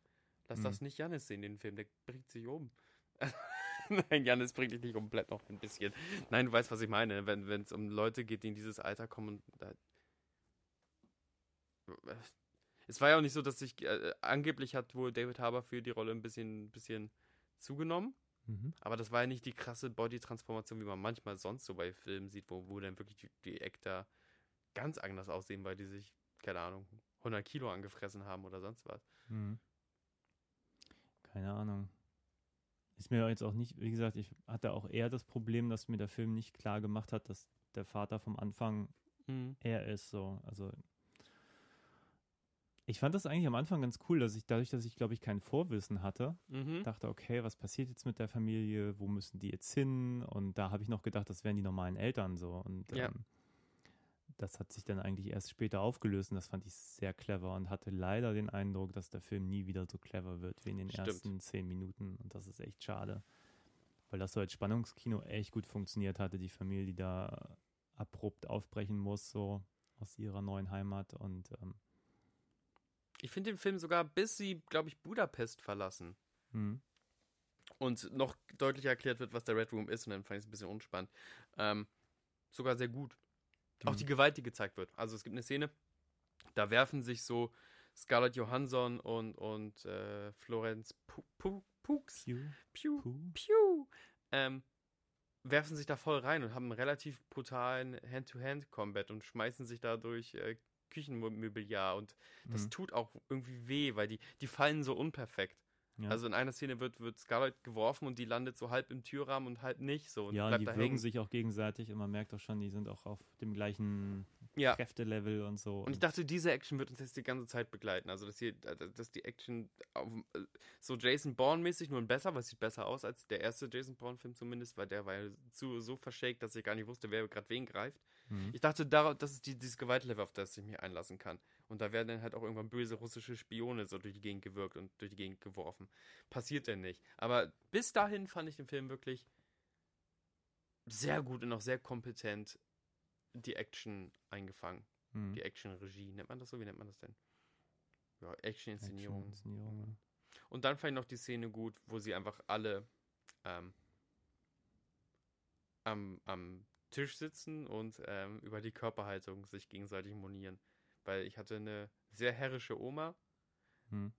Lass Mhm. das nicht Janis sehen, den Film, der bringt sich um. (laughs) Nein, Janis bringt dich nicht komplett noch ein bisschen. Nein, du weißt, was ich meine. Wenn es um Leute geht, die in dieses Alter kommen und da, es war ja auch nicht so, dass sich äh, angeblich hat wohl David Harbour für die Rolle ein bisschen, bisschen zugenommen. Mhm. Aber das war ja nicht die krasse Body-Transformation, wie man manchmal sonst so bei Filmen sieht, wo, wo dann wirklich die, die Actor ganz anders aussehen, weil die sich, keine Ahnung, 100 Kilo angefressen haben oder sonst was. Mhm. Keine Ahnung. Ist mir jetzt auch nicht, wie gesagt, ich hatte auch eher das Problem, dass mir der Film nicht klar gemacht hat, dass der Vater vom Anfang er ist so. Also ich fand das eigentlich am Anfang ganz cool, dass ich dadurch, dass ich glaube ich kein Vorwissen hatte, Mhm. dachte, okay, was passiert jetzt mit der Familie? Wo müssen die jetzt hin? Und da habe ich noch gedacht, das wären die normalen Eltern so. Und Ja. ähm, das hat sich dann eigentlich erst später aufgelöst und das fand ich sehr clever und hatte leider den Eindruck, dass der Film nie wieder so clever wird wie in den Stimmt. ersten zehn Minuten. Und das ist echt schade. Weil das so als Spannungskino echt gut funktioniert hatte, die Familie, die da abrupt aufbrechen muss, so aus ihrer neuen Heimat. Und ähm, Ich finde den Film sogar, bis sie, glaube ich, Budapest verlassen. Hm, und noch deutlicher erklärt wird, was der Red Room ist, und dann fand ich es ein bisschen unspannend, ähm, sogar sehr gut. Auch Mhm. die Gewalt, die gezeigt wird. Also es gibt eine Szene, da werfen sich so Scarlett Johansson und, und äh, Florence Pux, Pew, Pew, Pew, ähm, werfen sich da voll rein und haben einen relativ brutalen Hand-to-Hand-Combat und schmeißen sich da durch äh, Küchenmobiliar und das mhm. tut auch irgendwie weh, weil die, die fallen so unperfekt. Ja. Also in einer Szene wird, wird Scarlett geworfen und die landet so halb im Türrahmen und halb nicht so. Und ja, die würgen sich auch gegenseitig und man merkt auch schon, die sind auch auf dem gleichen ja. Kräftelevel und so. Und ich dachte, diese Action wird uns jetzt die ganze Zeit begleiten. Also, dass, hier, dass die Action auf, so Jason Bourne-mäßig, nur ein besser, weil es sieht besser aus als der erste Jason Bourne-Film zumindest, weil der war ja zu, so verschakt, dass ich gar nicht wusste, wer gerade wen greift. Mhm. Ich dachte, das ist die, dieses Gewaltlevel, auf das ich mich einlassen kann. Und da werden dann halt auch irgendwann böse russische Spione so durch die Gegend gewirkt und durch die Gegend geworfen. Passiert denn nicht. Aber bis dahin fand ich den Film wirklich sehr gut und auch sehr kompetent die Action eingefangen. Mhm. Die Action-Regie. Nennt man das so? Wie nennt man das denn? Ja, Action-Inszenierung. Action und dann fand ich noch die Szene gut, wo sie einfach alle ähm, am, am Tisch sitzen und ähm, über die Körperhaltung sich gegenseitig monieren. Weil ich hatte eine sehr herrische Oma hm.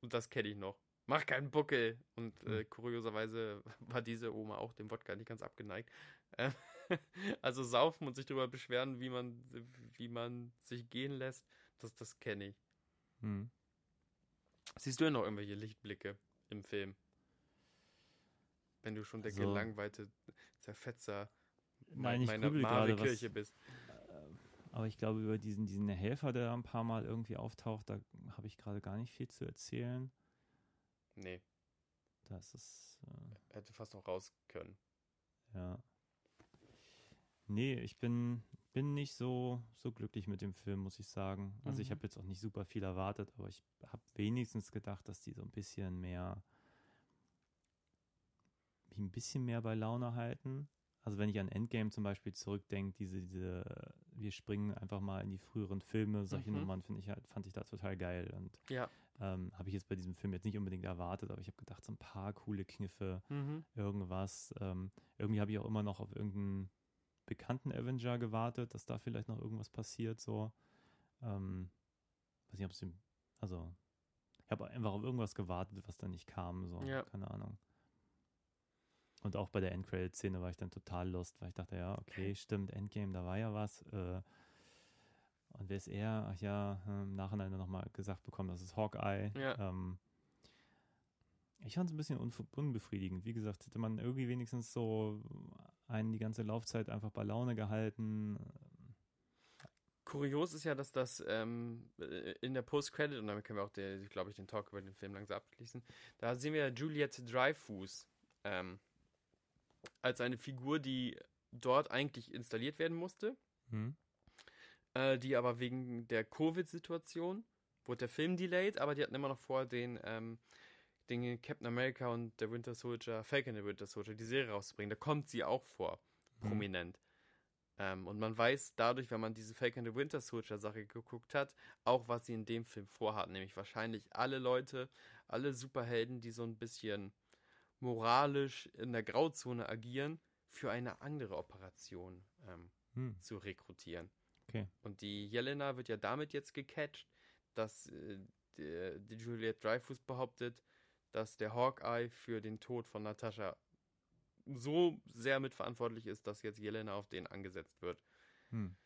und das kenne ich noch. Mach keinen Buckel! Und äh, hm. kurioserweise (laughs) war diese Oma auch dem Wodka nicht ganz abgeneigt. Ähm, (laughs) also saufen und sich darüber beschweren, wie man, wie man sich gehen lässt, das, das kenne ich. Hm. Siehst du ja noch irgendwelche Lichtblicke im Film? Wenn du schon der also, gelangweilte Zerfetzer Nein, meiner Marvel-Kirche bist. Äh, aber ich glaube, über diesen, diesen Helfer, der ein paar Mal irgendwie auftaucht, da habe ich gerade gar nicht viel zu erzählen. Nee. Das ist. Äh, Hätte fast noch raus können. Ja. Nee, ich bin, bin nicht so, so glücklich mit dem Film, muss ich sagen. Also mhm. ich habe jetzt auch nicht super viel erwartet, aber ich habe wenigstens gedacht, dass die so ein bisschen mehr, wie ein bisschen mehr bei Laune halten. Also wenn ich an Endgame zum Beispiel zurückdenke, diese, diese, wir springen einfach mal in die früheren Filme, solche mhm. Nummern finde ich halt, fand ich da total geil. Und ja. ähm, habe ich jetzt bei diesem Film jetzt nicht unbedingt erwartet, aber ich habe gedacht, so ein paar coole Kniffe, mhm. irgendwas. Ähm, irgendwie habe ich auch immer noch auf irgendeinen bekannten Avenger gewartet, dass da vielleicht noch irgendwas passiert, so. Ähm, weiß nicht, ob es also ich habe einfach auf irgendwas gewartet, was dann nicht kam, so, ja. keine Ahnung. Und auch bei der Endcredit-Szene war ich dann total lost, weil ich dachte, ja, okay, stimmt, Endgame, da war ja was. Äh, und wer ist er? Ach ja, im Nachhinein nochmal gesagt bekommen, das ist Hawkeye. Ja. Ähm, ich fand es ein bisschen unbefriedigend. Wie gesagt, hätte man irgendwie wenigstens so einen die ganze Laufzeit einfach bei Laune gehalten. Kurios ist ja, dass das ähm, in der Post-Credit, und damit können wir auch, glaube ich, den Talk über den Film langsam abschließen, da sehen wir Juliette Dreyfus ähm, als eine Figur, die dort eigentlich installiert werden musste, hm. äh, die aber wegen der Covid-Situation wurde der Film delayed, aber die hatten immer noch vor, den ähm, den Captain America und der Winter Soldier, Falcon der Winter Soldier, die Serie rauszubringen. Da kommt sie auch vor, mhm. prominent. Ähm, und man weiß dadurch, wenn man diese Falcon the Winter Soldier Sache geguckt hat, auch was sie in dem Film vorhat. Nämlich wahrscheinlich alle Leute, alle Superhelden, die so ein bisschen moralisch in der Grauzone agieren, für eine andere Operation ähm, hm. zu rekrutieren. Okay. Und die Jelena wird ja damit jetzt gecatcht, dass äh, die, die Juliette Dreyfus behauptet, dass der Hawkeye für den Tod von Natascha so sehr mitverantwortlich ist, dass jetzt Jelena auf den angesetzt wird. Hm.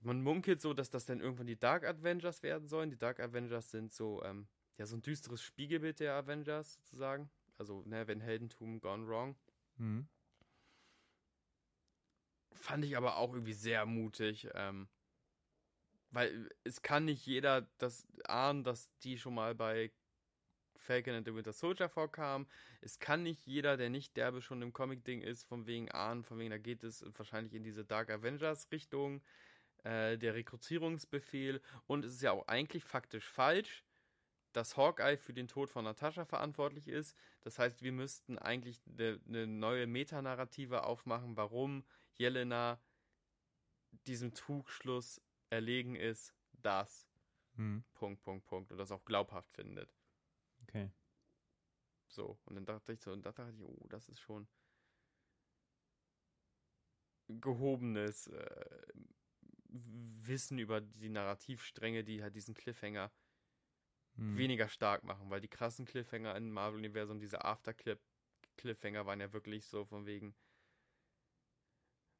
Man munkelt so, dass das dann irgendwann die Dark Avengers werden sollen. Die Dark Avengers sind so, ähm, ja, so ein düsteres Spiegelbild der Avengers sozusagen. Also, ne, wenn Heldentum gone wrong. Hm. Fand ich aber auch irgendwie sehr mutig. Ähm, weil es kann nicht jeder das ahnen, dass die schon mal bei Falcon and the Winter Soldier vorkam. Es kann nicht jeder, der nicht derbe schon im Comic-Ding ist, von wegen ahnen, von wegen, da geht es wahrscheinlich in diese Dark Avengers-Richtung, äh, der Rekrutierungsbefehl. Und es ist ja auch eigentlich faktisch falsch, dass Hawkeye für den Tod von Natascha verantwortlich ist. Das heißt, wir müssten eigentlich eine ne neue Metanarrative aufmachen, warum Jelena diesem Trugschluss erlegen ist, dass hm. Punkt, Punkt, Punkt und das auch glaubhaft findet. So, und dann dachte ich so, und da dachte ich, oh, das ist schon gehobenes äh, Wissen über die Narrativstränge, die halt diesen Cliffhanger Hm. weniger stark machen, weil die krassen Cliffhanger im Marvel-Universum, diese Afterclip-Cliffhanger waren ja wirklich so von wegen.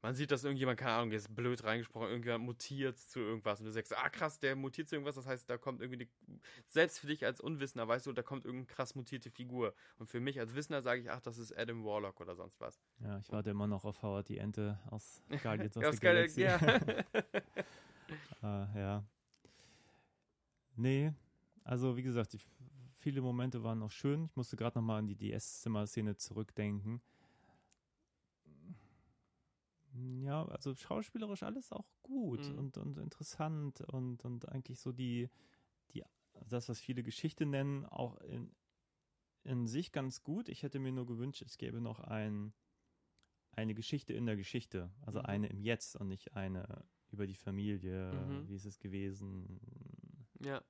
Man sieht, dass irgendjemand, keine Ahnung, jetzt blöd reingesprochen, irgendjemand mutiert zu irgendwas und du sagst, ah krass, der mutiert zu irgendwas, das heißt, da kommt irgendwie, die, selbst für dich als Unwissender, weißt du, da kommt irgendeine krass mutierte Figur. Und für mich als Wissender sage ich, ach, das ist Adam Warlock oder sonst was. Ja, ich warte immer noch auf Howard die Ente aus Guardians of (laughs) Ja, the Galaxy. ja. äh, (laughs) (laughs) ja. Nee, also wie gesagt, ich, viele Momente waren noch schön. Ich musste gerade nochmal an die DS-Zimmer-Szene zurückdenken. Ja, also schauspielerisch alles auch gut Mhm. und, und interessant und, und eigentlich so die, die, das, was viele Geschichte nennen, auch in, in sich ganz gut. Ich hätte mir nur gewünscht, es gäbe noch ein, eine Geschichte in der Geschichte. Also Mhm. eine im Jetzt und nicht eine über die Familie. Mhm. Wie ist es gewesen? ja.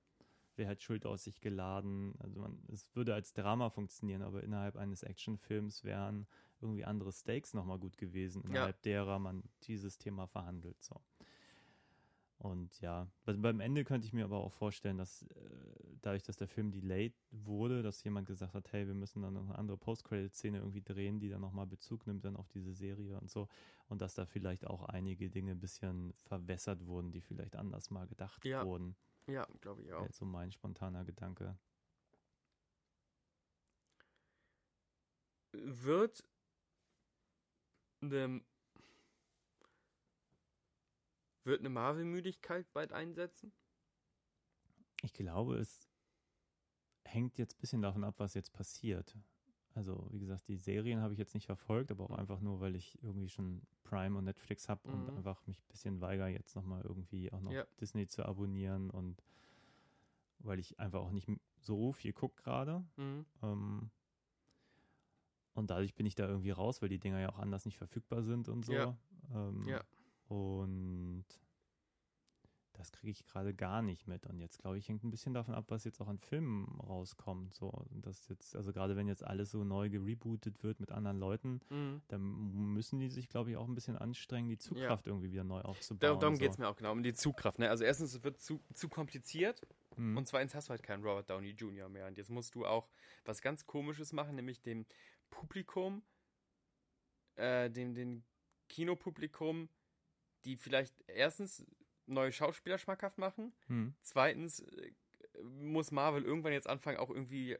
Wer hat Schuld aus sich geladen? Also man, es würde als Drama funktionieren, aber innerhalb eines Actionfilms wären irgendwie andere Stakes nochmal gut gewesen, innerhalb derer man dieses Thema verhandelt. So. Und ja, be- beim Ende könnte ich mir aber auch vorstellen, dass äh, dadurch, dass der Film delayed wurde, dass jemand gesagt hat, hey, wir müssen dann noch eine andere Post-Credit-Szene irgendwie drehen, die dann nochmal Bezug nimmt dann auf diese Serie und so. Und dass da vielleicht auch einige Dinge ein bisschen verwässert wurden, die vielleicht anders mal gedacht Ja. wurden. Ja, glaube ich auch. Wäre jetzt so mein spontaner Gedanke. Wird eine, wird eine Marvel-Müdigkeit bald einsetzen? Ich glaube, es hängt jetzt ein bisschen davon ab, was jetzt passiert. Also, wie gesagt, die Serien habe ich jetzt nicht verfolgt, aber auch Mhm. einfach nur, weil ich irgendwie schon Prime und Netflix habe und Mhm. einfach mich ein bisschen weigere, jetzt nochmal irgendwie auch noch Ja. Disney zu abonnieren und weil ich einfach auch nicht so viel gucke gerade. Mhm. Ähm, und dadurch bin ich da irgendwie raus, weil die Dinger ja auch anders nicht verfügbar sind und so. Ja. Ähm, Ja. Und das kriege ich gerade gar nicht mit. Und jetzt, glaube ich, hängt ein bisschen davon ab, was jetzt auch an Filmen rauskommt. So, das jetzt, also gerade wenn jetzt alles so neu gerebootet wird mit anderen Leuten, Mhm. dann müssen die sich, glaube ich, auch ein bisschen anstrengen, die Zugkraft irgendwie wieder neu aufzubauen. darum so. geht es mir auch genau, um die Zugkraft. Ne? Also erstens, es wird zu, zu kompliziert Mhm. und zweitens hast du halt keinen Robert Downey Jr. mehr. Und jetzt musst du auch was ganz Komisches machen, nämlich dem Publikum, äh, dem, dem Kinopublikum, die vielleicht erstens neue Schauspieler schmackhaft machen, Mhm. zweitens äh, muss Marvel irgendwann jetzt anfangen, auch irgendwie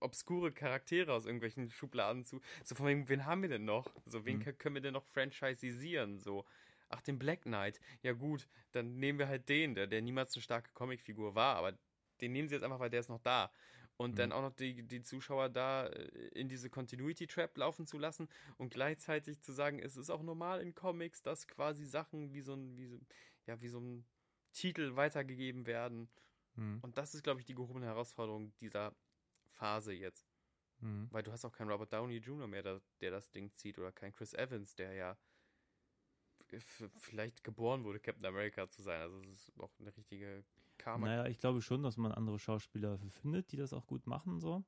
obskure Charaktere aus irgendwelchen Schubladen zu. So von wegen, wen haben wir denn noch? So, wen kö- können wir denn noch franchisisieren? So, ach, den Black Knight. Ja, gut, dann nehmen wir halt den, der, der niemals eine starke Comicfigur war, aber den nehmen sie jetzt einfach, weil der ist noch da. Und Mhm. dann auch noch die, die Zuschauer da äh, in diese Continuity Trap laufen zu lassen und gleichzeitig zu sagen, es ist auch normal in Comics, dass quasi Sachen wie so ein, wie so, ja, wie so ein Titel weitergegeben werden. Mhm. Und das ist, glaube ich, die gehobene Herausforderung dieser Phase jetzt. Mhm. Weil du hast auch keinen Robert Downey Jr. mehr, der, der das Ding zieht. Oder keinen Chris Evans, der ja vielleicht geboren wurde, Captain America zu sein. Also es ist auch eine richtige Karma. Naja, ich glaube schon, dass man andere Schauspieler findet, die das auch gut machen, so.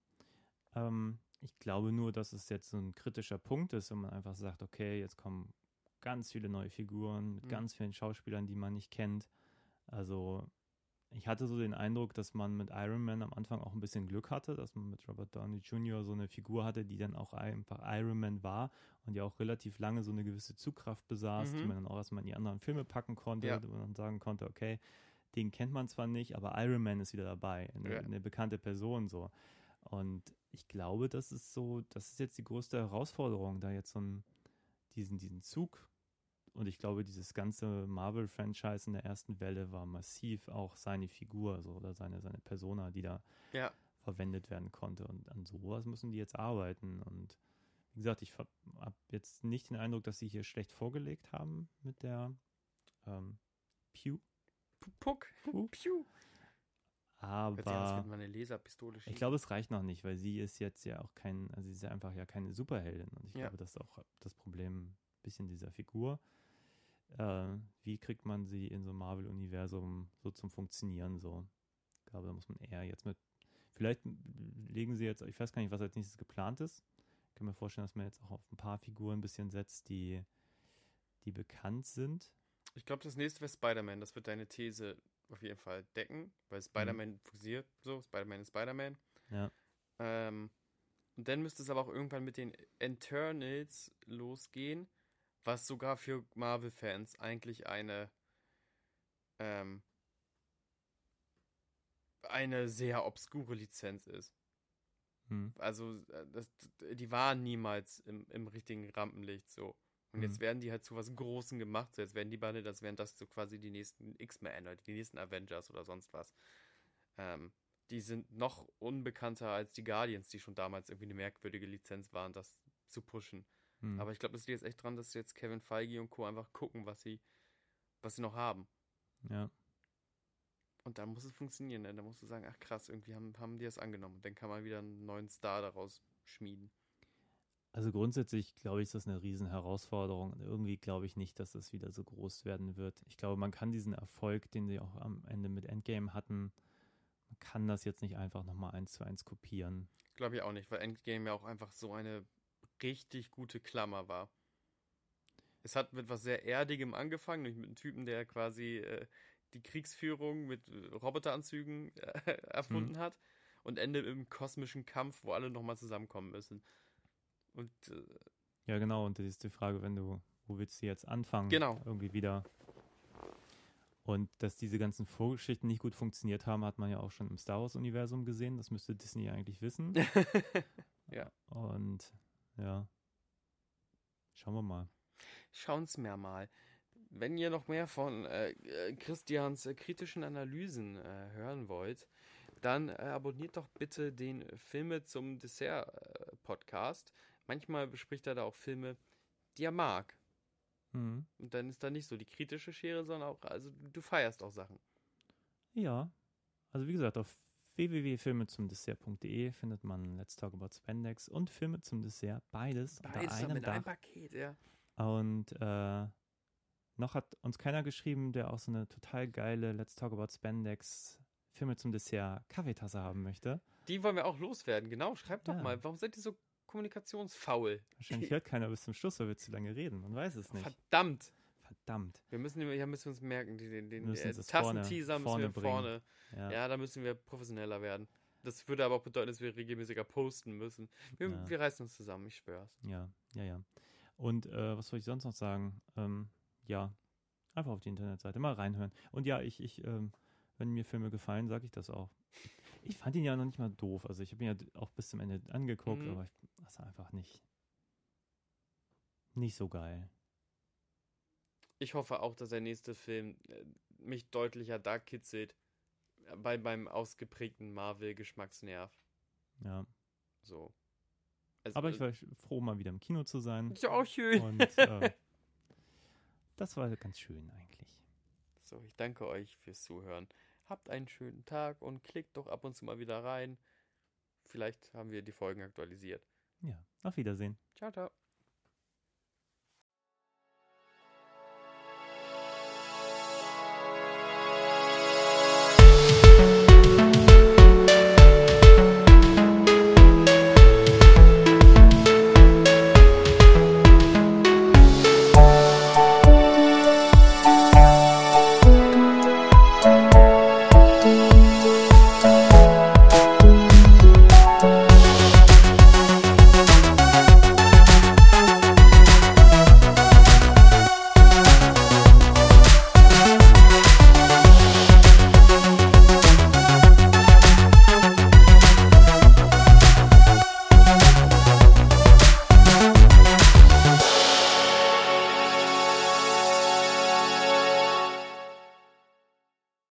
Ähm, ich glaube nur, dass es jetzt so ein kritischer Punkt ist, wenn man einfach sagt, okay, jetzt kommen ganz viele neue Figuren mit Mhm. ganz vielen Schauspielern, die man nicht kennt. Also, ich hatte so den Eindruck, dass man mit Iron Man am Anfang auch ein bisschen Glück hatte, dass man mit Robert Downey Jr. so eine Figur hatte, die dann auch einfach Iron Man war und die auch relativ lange so eine gewisse Zugkraft besaß, die Mhm. man dann auch erstmal in die anderen Filme packen konnte, Ja. man dann sagen konnte, okay, den kennt man zwar nicht, aber Iron Man ist wieder dabei, eine, Ja. eine bekannte Person so. Und ich glaube, das ist so, das ist jetzt die größte Herausforderung, da jetzt so einen, diesen, diesen Zug und ich glaube, dieses ganze Marvel-Franchise in der ersten Welle war massiv auch seine Figur so, oder seine, seine Persona, die da Ja. verwendet werden konnte. Und an sowas müssen die jetzt arbeiten. Und wie gesagt, ich habe jetzt nicht den Eindruck, dass sie hier schlecht vorgelegt haben mit der ähm, Pew. P- Puck. Puh. An, Aber würde man eine Laserpistole schießen. ich glaube, es reicht noch nicht, weil sie ist jetzt ja auch kein, also sie ist ja einfach ja keine Superheldin. Und ich Ja. glaube, das ist auch das Problem ein bisschen dieser Figur. Äh, wie kriegt man sie in so einem Marvel-Universum so zum Funktionieren so? Ich glaube, da muss man eher jetzt mit, vielleicht legen sie jetzt, ich weiß gar nicht, was als nächstes geplant ist. Ich kann mir vorstellen, dass man jetzt auch auf ein paar Figuren ein bisschen setzt, die, die bekannt sind. Ich glaube, das nächste wäre Spider-Man. Das wird deine These auf jeden Fall decken, weil Spider-Man mhm. fusiert so. Spider-Man ist Spider-Man. Ja. Ähm, und dann müsste es aber auch irgendwann mit den Eternals losgehen, was sogar für Marvel-Fans eigentlich eine ähm, eine sehr obskure Lizenz ist. Hm. Also, äh, das, die waren niemals im, im richtigen Rampenlicht so. Und jetzt werden die halt zu was Großem gemacht. So, jetzt werden die beide, das wären das so quasi die nächsten X-Men oder die nächsten Avengers oder sonst was. Ähm, die sind noch unbekannter als die Guardians, die schon damals irgendwie eine merkwürdige Lizenz waren, das zu pushen. Hm. Aber ich glaube, das liegt jetzt echt dran, dass jetzt Kevin Feige und Co. einfach gucken, was sie, was sie noch haben. Ja. Und dann muss es funktionieren, ne? dann musst du sagen, ach krass, irgendwie haben, haben die das angenommen. Dann kann man wieder einen neuen Star daraus schmieden. Also grundsätzlich glaube ich, ist das eine riesen Herausforderung. Irgendwie glaube ich nicht, dass das wieder so groß werden wird. Ich glaube, man kann diesen Erfolg, den sie auch am Ende mit Endgame hatten, man kann das jetzt nicht einfach nochmal eins zu eins kopieren. Glaube ich auch nicht, weil Endgame ja auch einfach so eine richtig gute Klammer war. Es hat mit was sehr Erdigem angefangen, nämlich mit einem Typen, der quasi äh, die Kriegsführung mit äh, Roboteranzügen äh, (laughs) erfunden mhm. hat und endet im kosmischen Kampf, wo alle nochmal zusammenkommen müssen. Und äh, ja, genau, und das ist die Frage, wenn du, wo willst du jetzt anfangen? Genau. Irgendwie wieder. Und dass diese ganzen Vorgeschichten nicht gut funktioniert haben, hat man ja auch schon im Star Wars-Universum gesehen. Das müsste Disney eigentlich wissen. (laughs) ja. Und ja. Schauen wir mal. Schauen's mir mal. Wenn ihr noch mehr von äh, Christians äh, kritischen Analysen äh, hören wollt, dann äh, abonniert doch bitte den Filme zum Dessert äh, Podcast. Manchmal bespricht er da auch Filme, die er mag. Mhm. Und dann ist da nicht so die kritische Schere, sondern auch, also du feierst auch Sachen. Ja. Also wie gesagt, auf www.filmezumdessert.de findet man Let's Talk About Spandex und Filme zum Dessert, beides, beides unter einem, Dach. einem Paket, ja. Und äh, noch hat uns keiner geschrieben, der auch so eine total geile Let's Talk About Spandex Filme zum Dessert Kaffeetasse haben möchte. Die wollen wir auch loswerden, genau. Schreibt doch ja. mal, warum seid ihr so kommunikationsfaul? Wahrscheinlich hört keiner bis zum Schluss, weil wir zu lange reden. Man weiß es nicht. Verdammt! Verdammt. Wir müssen, ja, müssen uns merken, den, den äh, Tassenteaser müssen wir vorne. Ja. ja. da müssen wir professioneller werden. Das würde aber auch bedeuten, dass wir regelmäßiger posten müssen. Wir, ja. wir reißen uns zusammen, ich schwör's. Ja, ja, ja. Und äh, was soll ich sonst noch sagen? Ähm, ja, einfach auf die Internetseite mal reinhören. Und ja, ich, ich, ähm, wenn mir Filme gefallen, sage ich das auch. Ich fand ihn ja noch nicht mal doof. Also ich habe ihn ja auch bis zum Ende angeguckt, mhm. aber ich, ist einfach nicht, nicht so geil. Ich hoffe auch, dass der nächste Film äh, mich deutlicher da kitzelt bei meinem ausgeprägten Marvel-Geschmacksnerv. Ja. So. Also, aber ich war froh, mal wieder im Kino zu sein. Ist ja auch schön. Und äh, (laughs) das war ganz schön eigentlich. So, ich danke euch fürs Zuhören. Habt einen schönen Tag und klickt doch ab und zu mal wieder rein. Vielleicht haben wir die Folgen aktualisiert. Ja, auf Wiedersehen. Ciao, ciao.